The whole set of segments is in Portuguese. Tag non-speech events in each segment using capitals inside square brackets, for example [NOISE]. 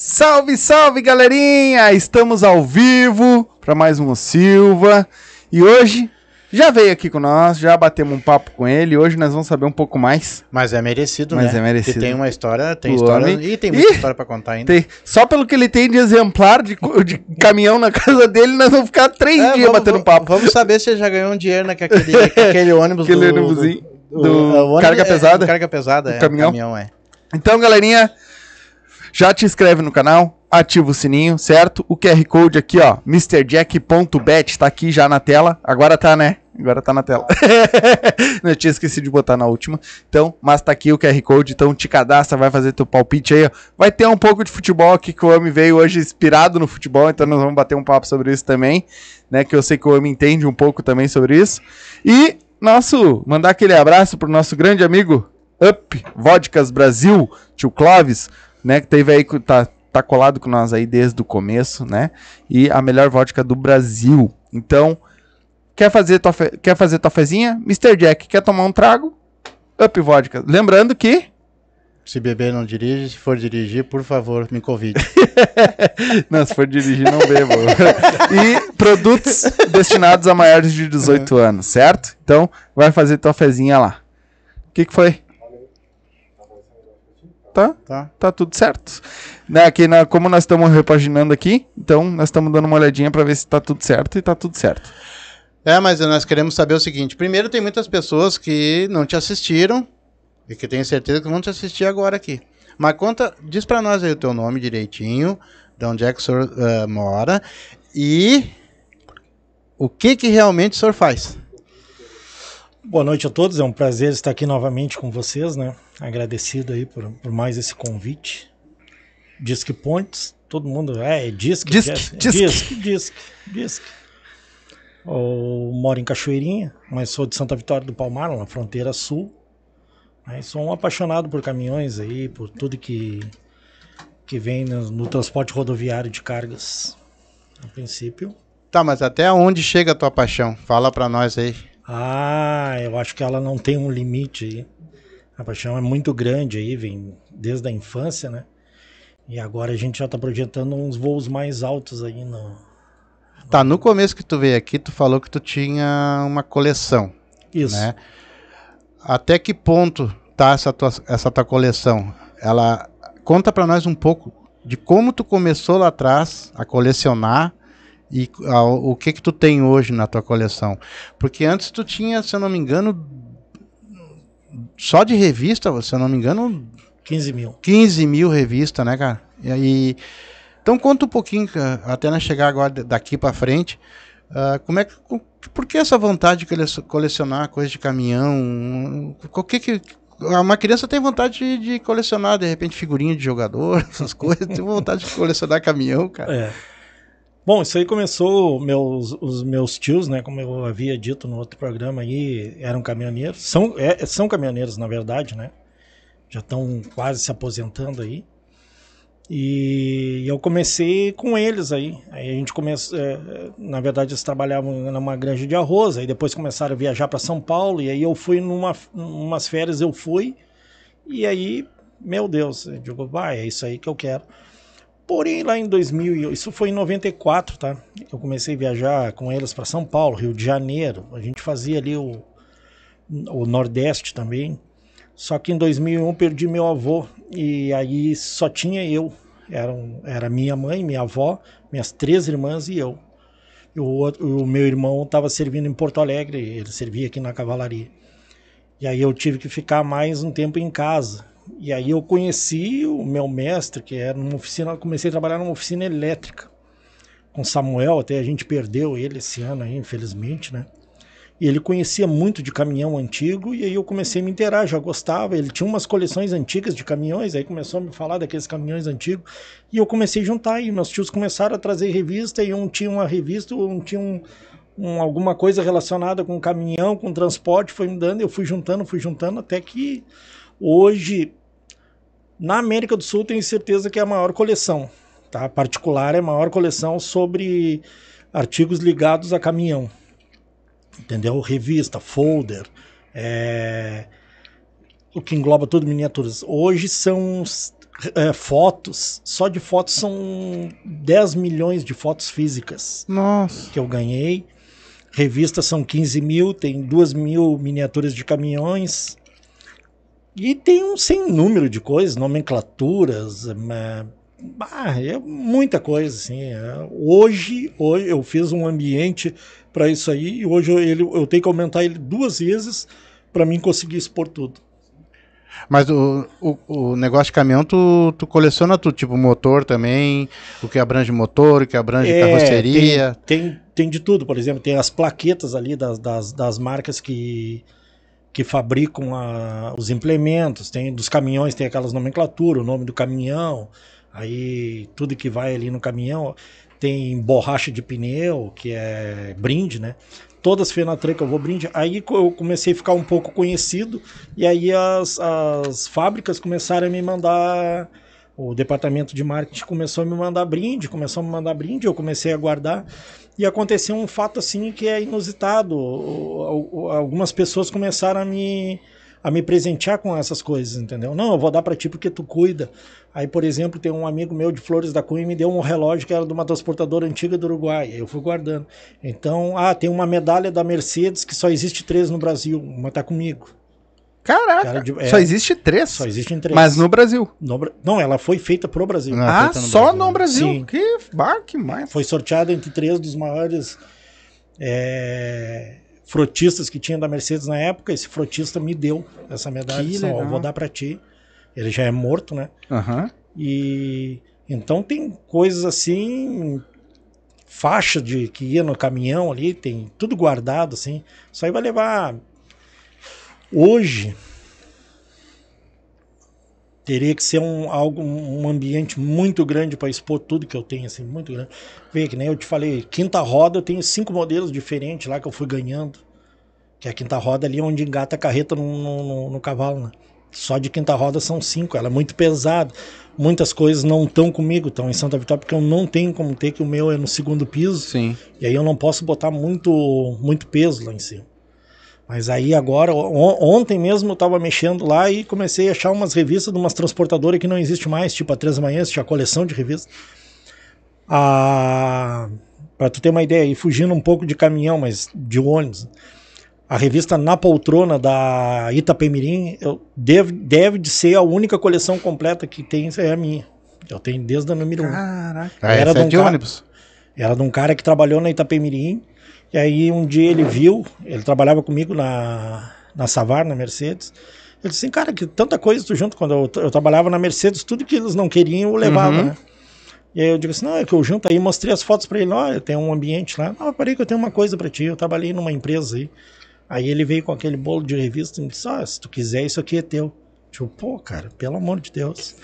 Salve, salve, galerinha! Estamos ao vivo para mais um Silva. E hoje já veio aqui com nós, já batemos um papo com ele. Hoje nós vamos saber um pouco mais. Mas é merecido, Mas né? é merecido. Que tem uma história, tem O história homem- e tem muita história pra contar ainda. Tem- só pelo que ele tem de exemplar de, de caminhão na casa dele, nós vamos ficar três É, dias vamos- batendo vamos- papo. Vamos saber se ele já ganhou um dinheiro naquele [LAUGHS] aquele ônibus Aquele do, ônibusinho do, do é, o ônibus carga é- pesada? Carga pesada, Do é. caminhão? caminhão é. Então, galerinha, já te inscreve no canal, ativa o sininho, certo? O QR Code aqui, ó, MrJack.bet, tá aqui já na tela. Agora tá, né? Agora tá na tela. Não, [LAUGHS] eu tinha esquecido de botar na última. Então, mas tá aqui o QR Code, então te cadastra, vai fazer teu palpite aí, ó. Vai ter um pouco de futebol aqui que o homem veio hoje inspirado no futebol, então nós vamos bater um papo sobre isso também, né? Que eu sei que o homem entende um pouco também sobre isso. E nosso, mandar aquele abraço pro nosso grande amigo Up Vodkas Brasil, tio Clóvis, né, que teve aí, tá, tá colado com nós aí desde o começo, né, e a melhor vodka do Brasil. Então, quer fazer tua, fe- quer fazer tua fezinha? Mr. Jack, quer tomar um trago? Up Vodka. Lembrando que Se beber, não dirige. Se for dirigir, por favor, me convide. [LAUGHS] Não, se for dirigir, não bebo. [LAUGHS] e produtos destinados a maiores de 18 anos, certo? Então, vai fazer tua fezinha lá. O que, que foi? Tá? Tá? Tá tudo certo. Né, aqui na, como nós estamos repaginando aqui, então nós estamos dando uma olhadinha para ver se tá tudo certo e tá tudo certo. É, mas nós queremos saber o seguinte. Primeiro, tem muitas pessoas que não te assistiram e que tenho certeza que vão te assistir agora aqui. Mas conta, diz pra nós aí o teu nome direitinho, de onde é que o senhor eh, mora e o que que realmente o senhor faz. Boa noite a todos, é um prazer estar aqui novamente com vocês, né? Agradecido aí por, por mais esse convite. Disque Pontes, todo mundo, é, é disque, Disque, disque, disque. disque, disque, disque. Eu moro em Cachoeirinha, mas sou de Santa Vitória do Palmar, na fronteira sul. Aí sou um apaixonado por caminhões aí, por tudo que, que vem no, no transporte rodoviário de cargas. A princípio, Tá, mas até onde chega a tua paixão? Fala pra nós aí. Ah, eu acho que ela não tem um limite aí. A paixão é muito grande aí, vem desde a infância, né? E agora a gente já tá projetando uns voos mais altos aí no. Tá, no começo que tu veio aqui, tu falou que tu tinha uma coleção, Isso. né? Até que ponto tá essa tua, essa tua coleção? Ela conta pra nós um pouco de como tu começou lá atrás a colecionar e a- o que que tu tem hoje na tua coleção. Porque antes tu tinha, se eu não me engano, só de revista, se eu não me engano, 15 mil. 15 mil revistas, né, cara? E aí. Então conta um pouquinho, até nós chegar agora daqui pra frente. ah, como é que. Por que essa vontade de cole- colecionar coisa de caminhão? O que que. Uma criança tem vontade de, de colecionar, de repente, figurinha de jogador, [LAUGHS] essas coisas. Tem vontade de colecionar caminhão, cara. É. Bom, isso aí começou, meus, os meus tios, né, como eu havia dito no outro programa aí, eram caminhoneiros, são, é, são caminhoneiros na verdade, né, já estão quase se aposentando aí. E eu comecei com eles aí. Aí a gente começou, é, na verdade eles trabalhavam numa granja de arroz, aí depois começaram a viajar para São Paulo e aí eu fui numa umas férias eu fui e aí, meu Deus, eu digo, vai, é isso aí que eu quero. Porém, lá em 2000, isso foi em 94, tá? Eu comecei a viajar com eles para São Paulo, Rio de Janeiro. A gente fazia ali o, o Nordeste também. Só que em 2001 perdi meu avô e aí só tinha eu. Era, era minha mãe, minha avó, minhas três irmãs e eu. O, o meu irmão estava servindo em Porto Alegre, ele servia aqui na cavalaria. E aí eu tive que ficar mais um tempo em casa. E aí eu conheci o meu mestre, que era numa oficina, comecei a trabalhar numa oficina elétrica. Com Samuel, até a gente perdeu ele esse ano aí, infelizmente, né? E ele conhecia muito de caminhão antigo, e aí eu comecei a me inteirar, já gostava. Ele tinha umas coleções antigas de caminhões, aí começou a me falar daqueles caminhões antigos, e eu comecei a juntar, e meus tios começaram a trazer revista, e um tinha uma revista, um tinha um, um, alguma coisa relacionada com caminhão, com transporte, foi me dando, eu fui juntando, fui juntando, até que hoje, na América do Sul, tenho certeza que é a maior coleção, tá? Particular é a maior coleção sobre artigos ligados a caminhão entendeu? Revista, folder, é, o que engloba tudo miniaturas. Hoje são é, fotos, só de fotos são 10 milhões de fotos físicas Nossa. que eu ganhei. Revistas são 15 mil, tem 2 mil miniaturas de caminhões. E tem um sem número de coisas, nomenclaturas, é, ah, é muita coisa, assim. É. Hoje, hoje eu fiz um ambiente para isso aí e hoje eu, ele, eu tenho que aumentar ele duas vezes para mim conseguir expor tudo. Mas o, o, o, negócio de caminhão, tu, tu coleciona tudo, tipo motor também, o que abrange motor, o que abrange é, carroceria. Tem, tem, tem, de tudo, por exemplo, tem as plaquetas ali das, das, das marcas que, que fabricam a, os implementos, tem dos caminhões, tem aquelas nomenclaturas, o nome do caminhão, Aí tudo que vai ali no caminhão tem borracha de pneu, que é brinde, né? Todas as Fenatran que eu vou brinde. Aí eu comecei a ficar um pouco conhecido e aí as, as fábricas começaram a me mandar o departamento de marketing começou a me mandar brinde, começou a me mandar brinde, eu comecei a guardar. E aconteceu um fato assim que é inusitado. Algumas pessoas começaram a me, a me presentear com essas coisas, entendeu? Não, eu vou dar para ti porque tu cuida. Aí, por exemplo, tem um amigo meu de Flores da Cunha me deu um relógio que era de uma transportadora antiga do Uruguai. Eu fui guardando. Então, ah, tem uma medalha da Mercedes que só existe três no Brasil. Uma tá comigo. Caraca, de, é, só existe três? Só existem três. Mas no Brasil? No, não, ela foi feita pro Brasil. Ah, no só no Brasil? Sim. Que, bah, que mais. Foi sorteada entre três dos maiores é, frotistas que tinha da Mercedes na época. Esse frotista me deu essa medalha. Que disse, vou dar para ti. Ele já é morto, né? Uhum. E então tem coisas assim, faixa de que ia no caminhão ali, tem tudo guardado assim. Isso aí vai levar hoje teria que ser um algo um ambiente muito grande para expor tudo que eu tenho assim, muito grande. Vê que nem eu te falei, quinta roda eu tenho cinco modelos diferentes lá que eu fui ganhando. Que é a quinta roda ali onde engata a carreta no, no, no cavalo, né? Só de quinta roda são cinco, ela é muito pesada. Muitas coisas não estão comigo, estão em Santa Vitória, porque eu não tenho como ter, que o meu é no segundo piso. Sim. E aí eu não posso botar muito, muito peso lá em cima. Mas aí agora, ontem mesmo eu estava mexendo lá e comecei a achar umas revistas de umas transportadoras que não existe mais, tipo a Três Manhãs, tinha coleção de revistas. Ah, para tu ter uma ideia, e fugindo um pouco de caminhão, mas de ônibus a revista Na Poltrona da Itapemirim eu, deve, deve de ser a única coleção completa que tem, é a minha. Eu tenho desde a número 1. Um. Caraca. Ah, era de, um de cara, ônibus? Era de um cara que trabalhou na Itapemirim. E aí um dia ele viu, ele trabalhava comigo na, na Savar, na Mercedes. Ele disse assim, cara, que tanta coisa tu junto. Quando eu, eu trabalhava na Mercedes, tudo que eles não queriam eu levava, uhum. né? E aí eu digo assim, não, é que eu junto aí, mostrei as fotos para ele, olha, tem um ambiente lá. Não, parei que eu tenho uma coisa para ti, eu trabalhei numa empresa aí. Aí ele veio com aquele bolo de revista e me disse: ah, se tu quiser, isso aqui é teu. Tipo, pô, cara, pelo amor de Deus.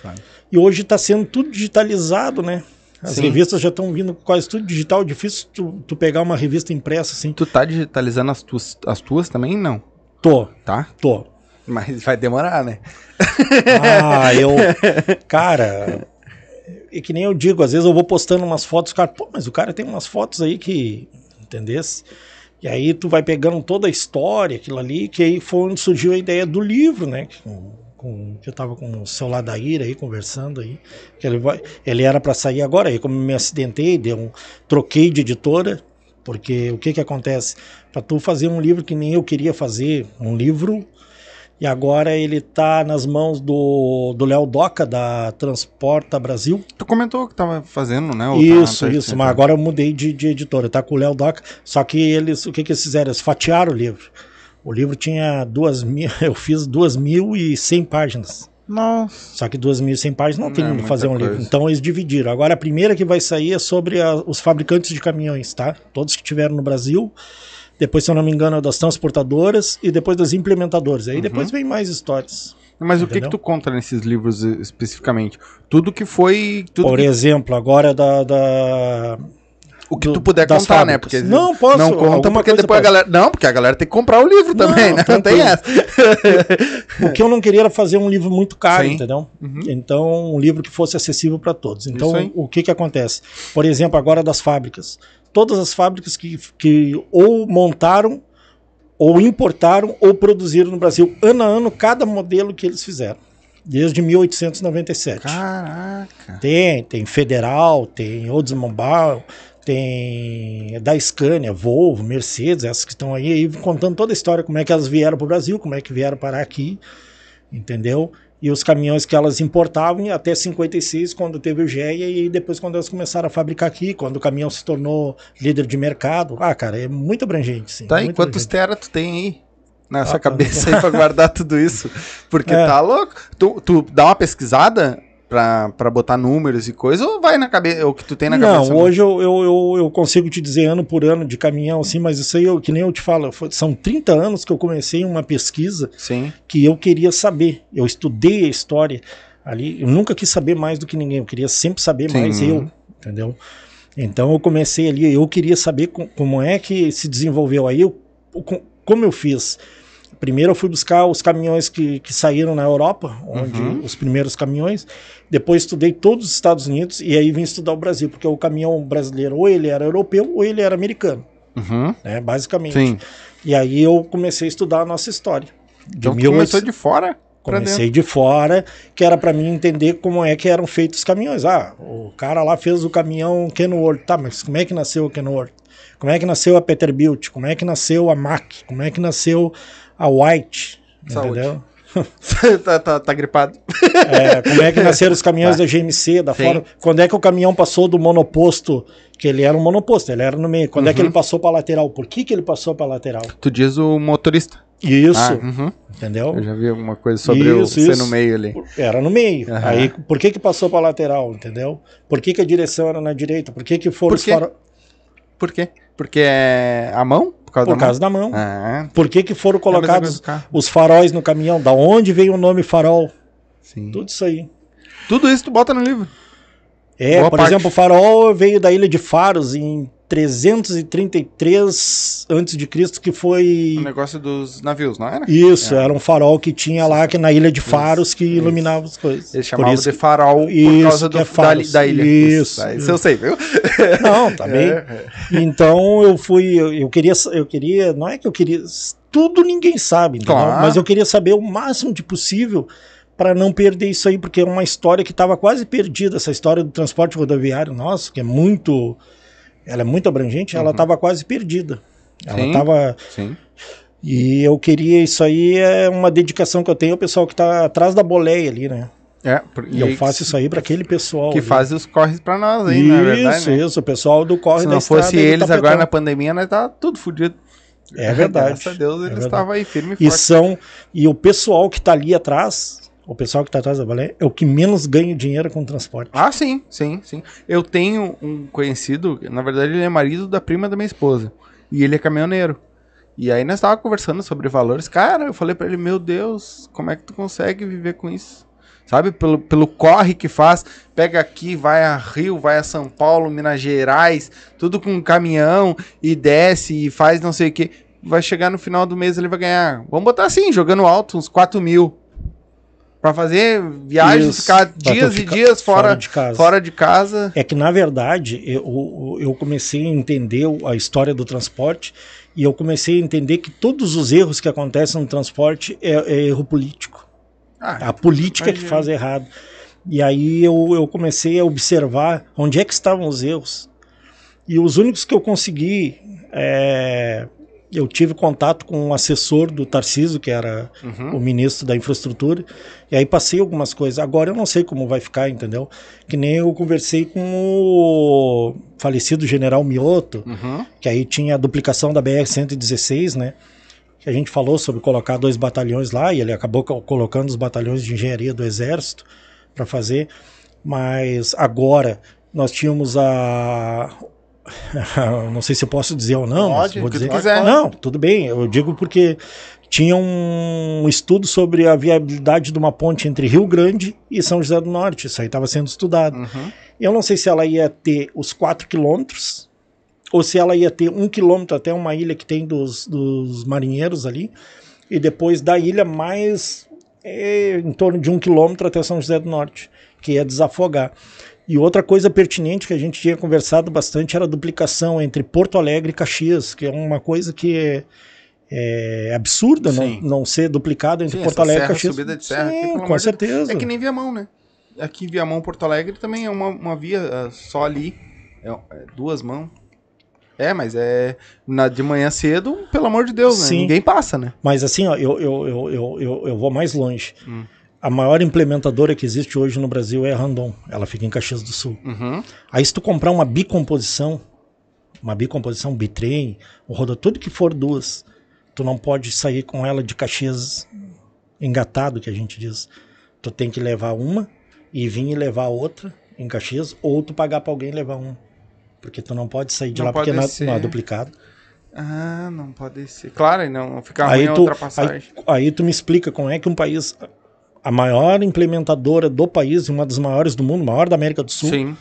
E hoje está sendo tudo digitalizado, né? As Sim. revistas já estão vindo quase tudo digital. Difícil tu, tu, pegar uma revista impressa assim. Tu tá digitalizando as tuas, as tuas também? Não. Tô. Tá? Tô. Mas vai demorar, né? Ah, eu. [LAUGHS] Cara, é que nem eu digo, às vezes eu vou postando umas fotos, cara, pô, mas o cara tem umas fotos aí que. Entendesse? E aí tu vai pegando toda a história, aquilo ali, que aí foi onde surgiu a ideia do livro, né? Com, que eu tava com o celular da Ira aí, conversando aí. Que ele, vai, ele era para sair agora, aí como me acidentei, deu um, troquei de editora, porque o que que acontece? Para tu fazer um livro que nem eu queria fazer, um livro e agora ele tá nas mãos do do Léo Doca, da Transporta Brasil. Tu comentou que tava fazendo, né? Isso, tá- isso, mas agora eu mudei de, de editora, tá com o Léo Doca. Só que eles, o que que eles fizeram? Eles fatiaram o livro. O livro tinha duas mil, [LAUGHS] eu fiz duas mil e cem páginas. Nossa. Só que duas mil e cem páginas não Não tem é como muita fazer um coisa. livro. Então eles dividiram. Agora a primeira que vai sair é sobre a- os fabricantes de caminhões, tá? Todos que tiveram no Brasil. Depois, se eu não me engano, é das transportadoras e depois das implementadoras. Aí Uhum. depois vem mais histórias. Mas o que que Entendeu? tu conta nesses livros eh, especificamente? Tudo que foi. Tudo Por que- exemplo, agora da. da o que do- tu puder contar, né? fábricas. Porque Não, posso, Não conta porque depois a galera. Não, porque a galera tem que comprar o livro também, Não, né? Não tem essa. O que eu não queria era fazer um livro muito caro, Sim. entendeu? Uhum. Então, um livro que fosse acessível para todos. Então, o que que acontece? Por exemplo, agora das fábricas. Todas as fábricas que, que ou montaram, ou importaram, ou produziram no Brasil, ano a ano, cada modelo que eles fizeram. Desde 1897. Caraca. Tem, tem Federal, tem Oldsmobile, tem da Scania, Volvo, Mercedes, essas que estão aí, aí contando toda a história, como é que elas vieram para o Brasil, como é que vieram parar aqui, entendeu? E os caminhões que elas importavam até 56, quando teve o GEA, e depois quando elas começaram a fabricar aqui, quando o caminhão se tornou líder de mercado. Ah, cara, é muito abrangente, sim. Tá, e muito quantos tera tu tem aí? Nessa Ah, cabeça aí pra guardar tudo isso. Porque [LAUGHS] É. tá louco. Tu, tu dá uma pesquisada pra botar números e coisa ou vai na cabeça. O que tu tem na cabeça? Não, hoje eu, eu, eu, eu consigo te dizer ano por ano de caminhão, assim, mas isso aí, eu, que nem eu te falo, foi- são 30 anos que eu comecei uma pesquisa Sim. que eu queria saber. Eu estudei a história ali, eu nunca quis saber mais do que ninguém, eu queria sempre saber Sim. mais eu, entendeu? Então eu comecei ali, eu queria saber co- como é que se desenvolveu aí, eu, co- como eu fiz. Primeiro eu fui buscar os caminhões que, que saíram na Europa, onde Uhum. os primeiros caminhões. Depois estudei todos os Estados Unidos e aí vim estudar o Brasil, porque o caminhão brasileiro ou ele era europeu ou ele era americano, Uhum. né? Basicamente. Sim. E aí eu comecei a estudar a nossa história. De Então tu 1800 começou de fora. Comecei de fora, que era para mim entender como é que eram feitos os caminhões. Ah, o cara lá fez o caminhão Kenworth, tá, mas como é que nasceu o Kenworth? Como é que nasceu a Peterbilt? Como é que nasceu a Mack? Como é que nasceu a White? Saúde. Entendeu? [LAUGHS] tá, tá, tá gripado. É, como é que [LAUGHS] nasceram os caminhões da GMC, da Sim. Ford? Quando é que o caminhão passou do monoposto, que ele era um monoposto, ele era no meio. Quando é que Uhum. ele passou para lateral? Por que, que ele passou para lateral? Tu diz o motorista. Isso, Ah, uhum. entendeu? Eu já vi alguma coisa sobre o Isso, ser isso. no meio ali. Era no meio. Aham. Aí, por que que passou para lateral, entendeu? Por que que a direção era na direita? Por que que foram Por os quê? Por quê? Porque é a mão? Por causa Por da causa da mão. mão? Ah, Por que que foram é colocados do carro. os faróis no caminhão? Da onde veio o nome farol? Sim. Tudo isso aí. Tudo isso tu bota no livro. É, Boa por parte. exemplo, o farol veio da ilha de Faros em 333 antes de Cristo, que O foi negócio dos navios, não era? isso, É. era um farol que tinha lá que na ilha de Faros que isso. iluminava as coisas. Eles Por chamavam de farol por Isso, causa que do, é da, faros. da ilha. Isso, Isso, isso. eu sei, viu? [LAUGHS] Não, tá bem. É, Então eu fui, eu, eu queria, eu queria, não é que eu queria, tudo ninguém sabe? Claro. mas eu queria saber o máximo de possível para não perder isso aí, porque é uma história que estava quase perdida, essa história do transporte rodoviário nosso, que é muito, ela é muito abrangente, ela Uhum. estava quase perdida. Ela estava Sim. e eu queria isso aí é uma dedicação que eu tenho ao pessoal que está atrás da boleia ali, né? É, E eu faço isso aí para aquele pessoal Que ali. faz os corres pra nós aí, na verdade. Isso, né? isso, o pessoal do corre Se não fosse estrada eles agora tapetão. na pandemia, nós tá tudo fodido. É verdade. [LAUGHS] Graças a Deus É eles verdade. estavam aí firme e E forte. são e o pessoal que tá ali atrás, o pessoal que tá atrás da balé é o que menos ganha dinheiro com transporte. Ah, sim, sim, sim. Eu tenho um conhecido, na verdade ele é marido da prima da minha esposa. E ele é caminhoneiro. E aí nós tava conversando sobre valores. Cara, eu falei pra ele, meu Deus, como é que tu consegue viver com isso? Sabe, pelo, pelo corre que faz, pega aqui, vai a Rio, vai a São Paulo, Minas Gerais, tudo com um caminhão e desce e faz não sei o que. vai chegar no final do mês, ele vai ganhar. Vamos botar assim, jogando alto, uns 4 mil. Pra fazer viagens, Isso, ficar dias e dias fora, fora de casa. fora de casa. É que, na verdade, eu, eu comecei a entender a história do transporte e eu comecei a entender que todos os erros que acontecem no transporte é, é erro político. Ah, A política que imagino. faz errado. E aí eu, eu comecei a observar onde é que estavam os erros. E os únicos que eu consegui. é, eu tive contato com um assessor do Tarciso, que era Uhum. o ministro da infraestrutura, e aí passei algumas coisas. Agora eu não sei como vai ficar, entendeu? Que nem eu conversei com o falecido general Mioto, Uhum. que aí tinha a duplicação da BR-116, né? Que a gente falou sobre colocar dois batalhões lá, e ele acabou co- colocando os batalhões de engenharia do Exército para fazer. Mas agora nós tínhamos a. [LAUGHS] não sei se eu posso dizer ou não, Pode, mas vou dizer. quiser. Não, tudo bem, eu digo porque tinha um estudo sobre a viabilidade de uma ponte entre Rio Grande e São José do Norte. Isso aí estava sendo estudado. Uhum. Eu não sei se ela ia ter os 4 quilômetros ou se ela ia ter um quilômetro até uma ilha que tem dos, dos marinheiros ali e depois da ilha mais é, em torno de um quilômetro até São José do Norte, que ia desafogar. E outra coisa pertinente que a gente tinha conversado bastante era a duplicação entre Porto Alegre e Caxias, que é uma coisa que é, é absurda não, não ser duplicada entre Sim, Porto Alegre e Caxias. subida de serra aqui, Sim, pelo com de certeza. É que nem Viamão, né? Aqui Viamão, Porto Alegre também é uma, uma via ah, só ali. É, é duas mãos. É, mas é na, de manhã cedo, pelo amor de Deus, né? Ninguém passa, né? Mas assim, ó, eu, eu, eu, eu, eu, eu vou mais longe. Hum. A maior implementadora que existe hoje no Brasil é a Randon. Ela fica em Caxias do Sul. Uhum. Aí se tu comprar uma bicomposição, uma bicomposição, um bitrem, um roda, tudo que for duas, tu não pode sair com ela de Caxias engatado, que a gente diz. Tu tem que levar uma e vir e levar outra em Caxias, ou tu pagar pra alguém levar uma. Porque tu não pode sair de Não lá porque não, ser. não é duplicado. Ah, não pode ser. Claro, e não fica Aí ruim a tu, ultrapassagem. aí, aí tu me explica como é que um país, a maior implementadora do país, uma das maiores do mundo, maior da América do Sul, Sim.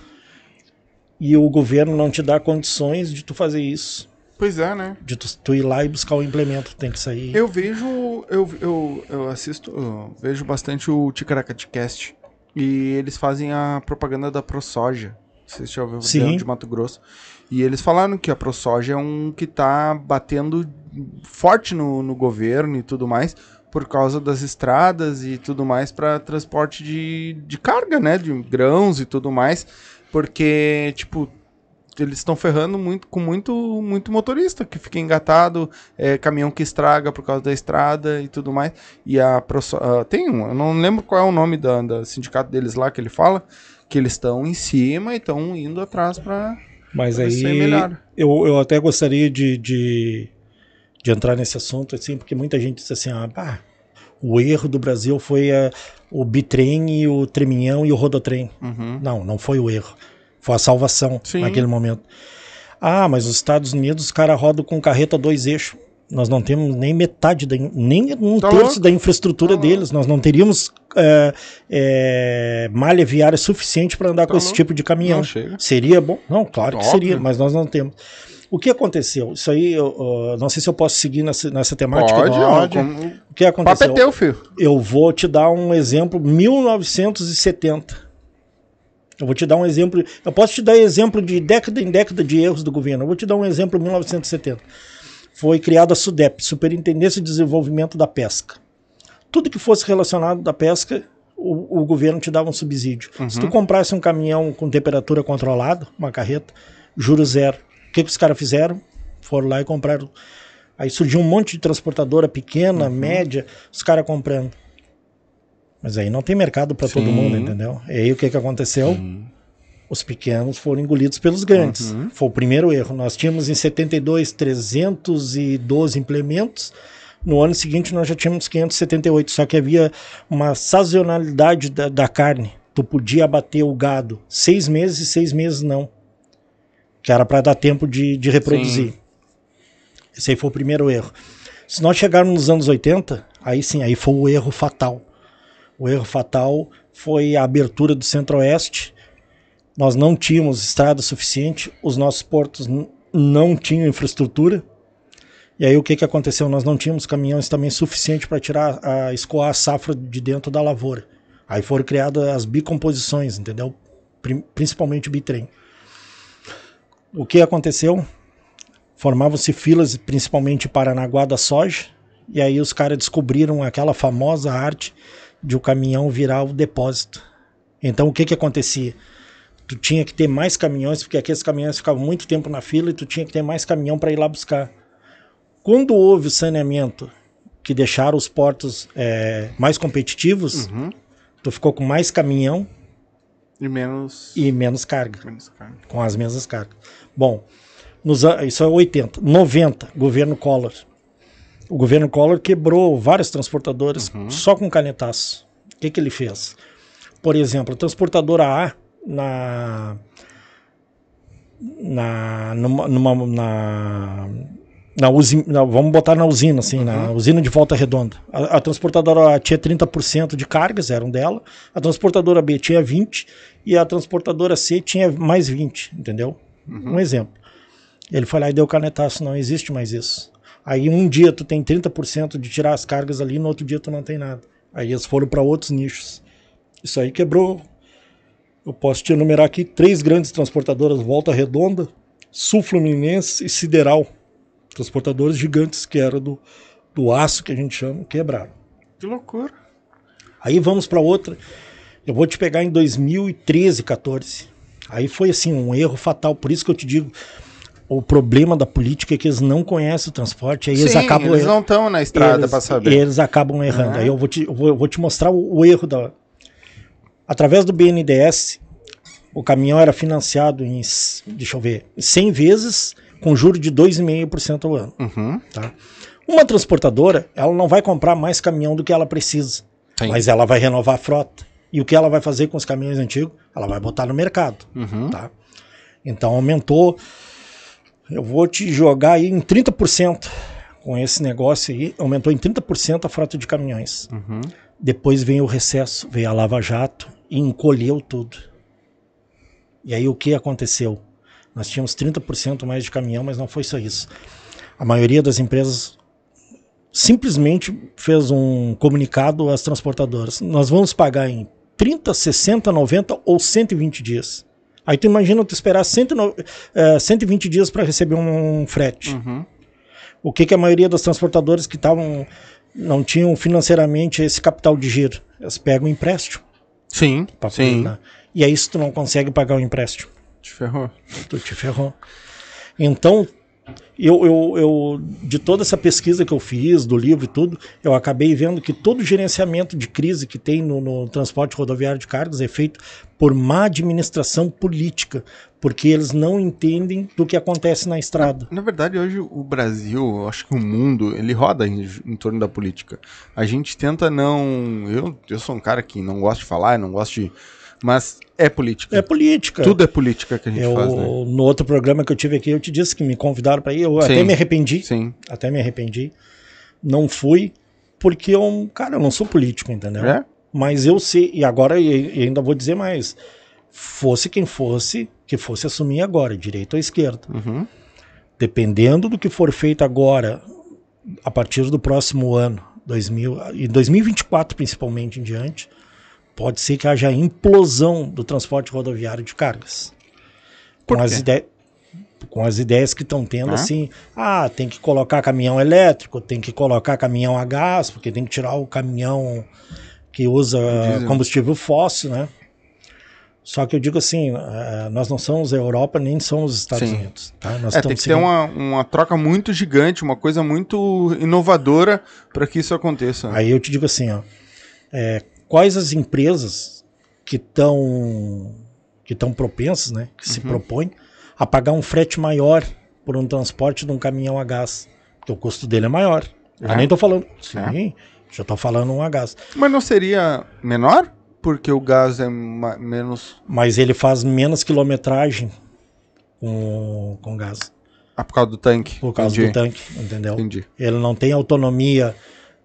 e o governo não te dá condições de tu fazer isso. Pois é, né? De tu, tu ir lá e buscar o implemento, tem que sair. Eu vejo, eu, eu, eu assisto, eu vejo bastante o Ticaracatecast. E eles fazem a propaganda da ProSoja. Vocês já ouviram Sim. de Mato Grosso. E eles falaram que a ProSoja é um que tá batendo forte no, no governo e tudo mais, por causa das estradas e tudo mais para transporte de, de carga, né? De grãos e tudo mais. Porque, tipo, eles estão ferrando muito com muito, muito motorista que fica engatado, é, caminhão que estraga por causa da estrada e tudo mais. E a ah, tem um, eu não lembro qual é o nome da, da sindicato deles lá que ele fala, que eles estão em cima e estão indo atrás para Mas aí eu, eu até gostaria de, de, de entrar nesse assunto, assim, porque muita gente diz assim, ah, pá, o erro do Brasil foi eh, o bitrem e o treminhão e o rodotrem. Uhum. Não, não foi o erro. Foi a salvação Sim. naquele momento. Ah, mas os Estados Unidos, os caras rodam com carreta dois eixos. Nós não temos nem metade, da, nem um Tá terço louco? da infraestrutura Tá deles. Nós não teríamos é, é, malha viária suficiente para andar Tá com esse louco? tipo de caminhão. Seria bom? Não, claro que Óbvio. seria, mas nós não temos. O que aconteceu? Isso aí, eu, eu não sei se eu posso seguir nessa, nessa temática. Pode, Pode. O que o papo aconteceu? é teu, filho. Eu vou te dar um exemplo, 1970. Eu vou te dar um exemplo. Eu posso te dar exemplo de década em década de erros do governo. Eu vou te dar um exemplo 1970. Foi criada a SUDEP, Superintendência de Desenvolvimento da Pesca. Tudo que fosse relacionado da pesca, o, o governo te dava um subsídio. Se tu comprasse um caminhão com temperatura controlada, uma carreta, juro zero. O que, que os caras fizeram? Foram lá e compraram. Aí surgiu um monte de transportadora pequena, média, os caras comprando. Mas aí não tem mercado para todo Sim. mundo, entendeu? E aí o que, que aconteceu? Os pequenos foram engolidos pelos grandes. Uhum. Foi o primeiro erro. Nós tínhamos em 72 312 implementos. No ano seguinte nós já tínhamos 578. Só que havia uma sazonalidade da, da carne. Tu podia abater o gado seis meses e seis meses não. Que era para dar tempo de, de reproduzir. Sim. Esse aí foi o primeiro erro. Se nós chegarmos nos anos 80, aí sim, aí foi o erro fatal. O erro fatal foi a abertura do Centro-Oeste. Nós não tínhamos estrada suficiente, os nossos portos não tinham infraestrutura. E aí o que, que aconteceu? Nós não tínhamos caminhões também suficiente para tirar a escoar a safra de dentro da lavoura. Aí foram criadas as bicomposições, entendeu? Principalmente o bitrem. O que aconteceu? Formavam-se filas, principalmente Paranaguá da soja, e aí os caras descobriram aquela famosa arte de o caminhão virar o depósito. Então o que que acontecia? Tu tinha que ter mais caminhões, porque aqueles caminhões ficavam muito tempo na fila e tu tinha que ter mais caminhão para ir lá buscar. Quando houve o saneamento que deixaram os portos eh, mais competitivos, Uhum. tu ficou com mais caminhão E menos. e menos carga, menos carne. com as mesmas cargas. Bom, nos, isso é 80. 90, governo Collor. O governo Collor quebrou várias transportadoras só com canetaço. O que, que ele fez? Por exemplo, a transportadora A na. Na, numa, numa- na, na usina, vamos botar na usina, assim, na usina de volta redonda. A, a transportadora A tinha 30% de cargas, eram dela, a transportadora B tinha 20% e a transportadora C tinha mais 20%, entendeu? Um exemplo. Ele foi lá e deu canetaço, não existe mais isso. Aí um dia tu tem 30% de tirar as cargas ali, no outro dia tu não tem nada. Aí eles foram para outros nichos. Isso aí quebrou. Eu posso te enumerar aqui três grandes transportadoras: Volta Redonda, Sul Fluminense e Sideral. Transportadores gigantes que eram do, do aço que a gente chama, quebraram. Que loucura. Aí vamos para outra. Eu vou te pegar em 2013, 14. Aí foi assim um erro fatal. Por isso que eu te digo, o problema da política é que eles não conhecem o transporte. Aí eles Sim, acabam eles errando. não estão na estrada eles, pra saber. eles acabam errando. Uhum. Aí eu vou te, eu vou, eu vou te mostrar o, o erro da. Através do BNDES, o caminhão era financiado em, deixa eu ver, 100 vezes com juro de 2,5% ao ano. Uhum. Tá? Uma transportadora, ela não vai comprar mais caminhão do que ela precisa, Sim. mas ela vai renovar a frota. E o que ela vai fazer com os caminhões antigos? Ela vai botar no mercado. Uhum. Tá? Então aumentou. Eu vou te jogar aí em 30% com esse negócio aí. Aumentou em 30% a frota de caminhões. Uhum. Depois veio o recesso, veio a Lava Jato e encolheu tudo. E aí o que aconteceu? Nós tínhamos 30% mais de caminhão, mas não foi só isso. A maioria das empresas simplesmente fez um comunicado às transportadoras. Nós vamos pagar em 30, 60, 90 ou 120 dias. Aí tu imagina tu esperar 109 eh, 120 dias para receber um frete. Uhum. O que, que a maioria das transportadoras que estavam não tinham financeiramente esse capital de giro? Elas pegam empréstimo. Sim, sim. E aí se tu não consegue pagar o empréstimo, Te ferrou. tu te ferrou. Então, eu, eu, eu, de toda essa pesquisa que eu fiz, do livro e tudo, eu acabei vendo que todo o gerenciamento de crise que tem no, no transporte rodoviário de cargas é feito por má administração política, porque eles não entendem do que acontece na estrada. Na verdade, hoje o Brasil, acho que o mundo, ele roda em, em torno da política. A gente tenta não. Eu, eu sou um cara que não gosta de falar, não gosto de. Mas é política. É política. Tudo é política que a gente eu, faz, né? No outro programa que eu tive aqui, eu te disse que me convidaram para ir, eu até Sim. me arrependi. Sim. Até me arrependi. Não fui, porque eu, cara, eu não sou político, entendeu? É? Mas eu sei, e agora e ainda vou dizer mais. Fosse quem fosse, que fosse assumir agora, direita ou esquerda. Uhum. Dependendo do que for feito agora, a partir do próximo ano, 2000, e 2024 principalmente em diante, pode ser que haja implosão do transporte rodoviário de cargas. Com, as ideias, com as ideias que estão tendo, Ah. assim, ah, tem que colocar caminhão elétrico, tem que colocar caminhão a gás, porque tem que tirar o caminhão que usa Diesel. combustível fóssil, né? Só que eu digo assim, eh, nós não somos a Europa nem somos os Estados Sim. Unidos. Tá? Nós É, tem que ter uma, uma troca muito gigante, uma coisa muito inovadora para que isso aconteça. Aí eu te digo assim, ó, é, quais as empresas que estão que estão propensas, né, que se propõem a pagar um frete maior por um transporte de um caminhão a gás, porque o custo dele é maior. Eu É? nem tô falando, sim, já tô falando um a gás, Mas não seria menor? Porque o gás é menos. mas ele faz menos quilometragem com, com gás, Ah, por causa do tanque. por causa Entendi. do tanque, entendeu? Entendi. Ele não tem autonomia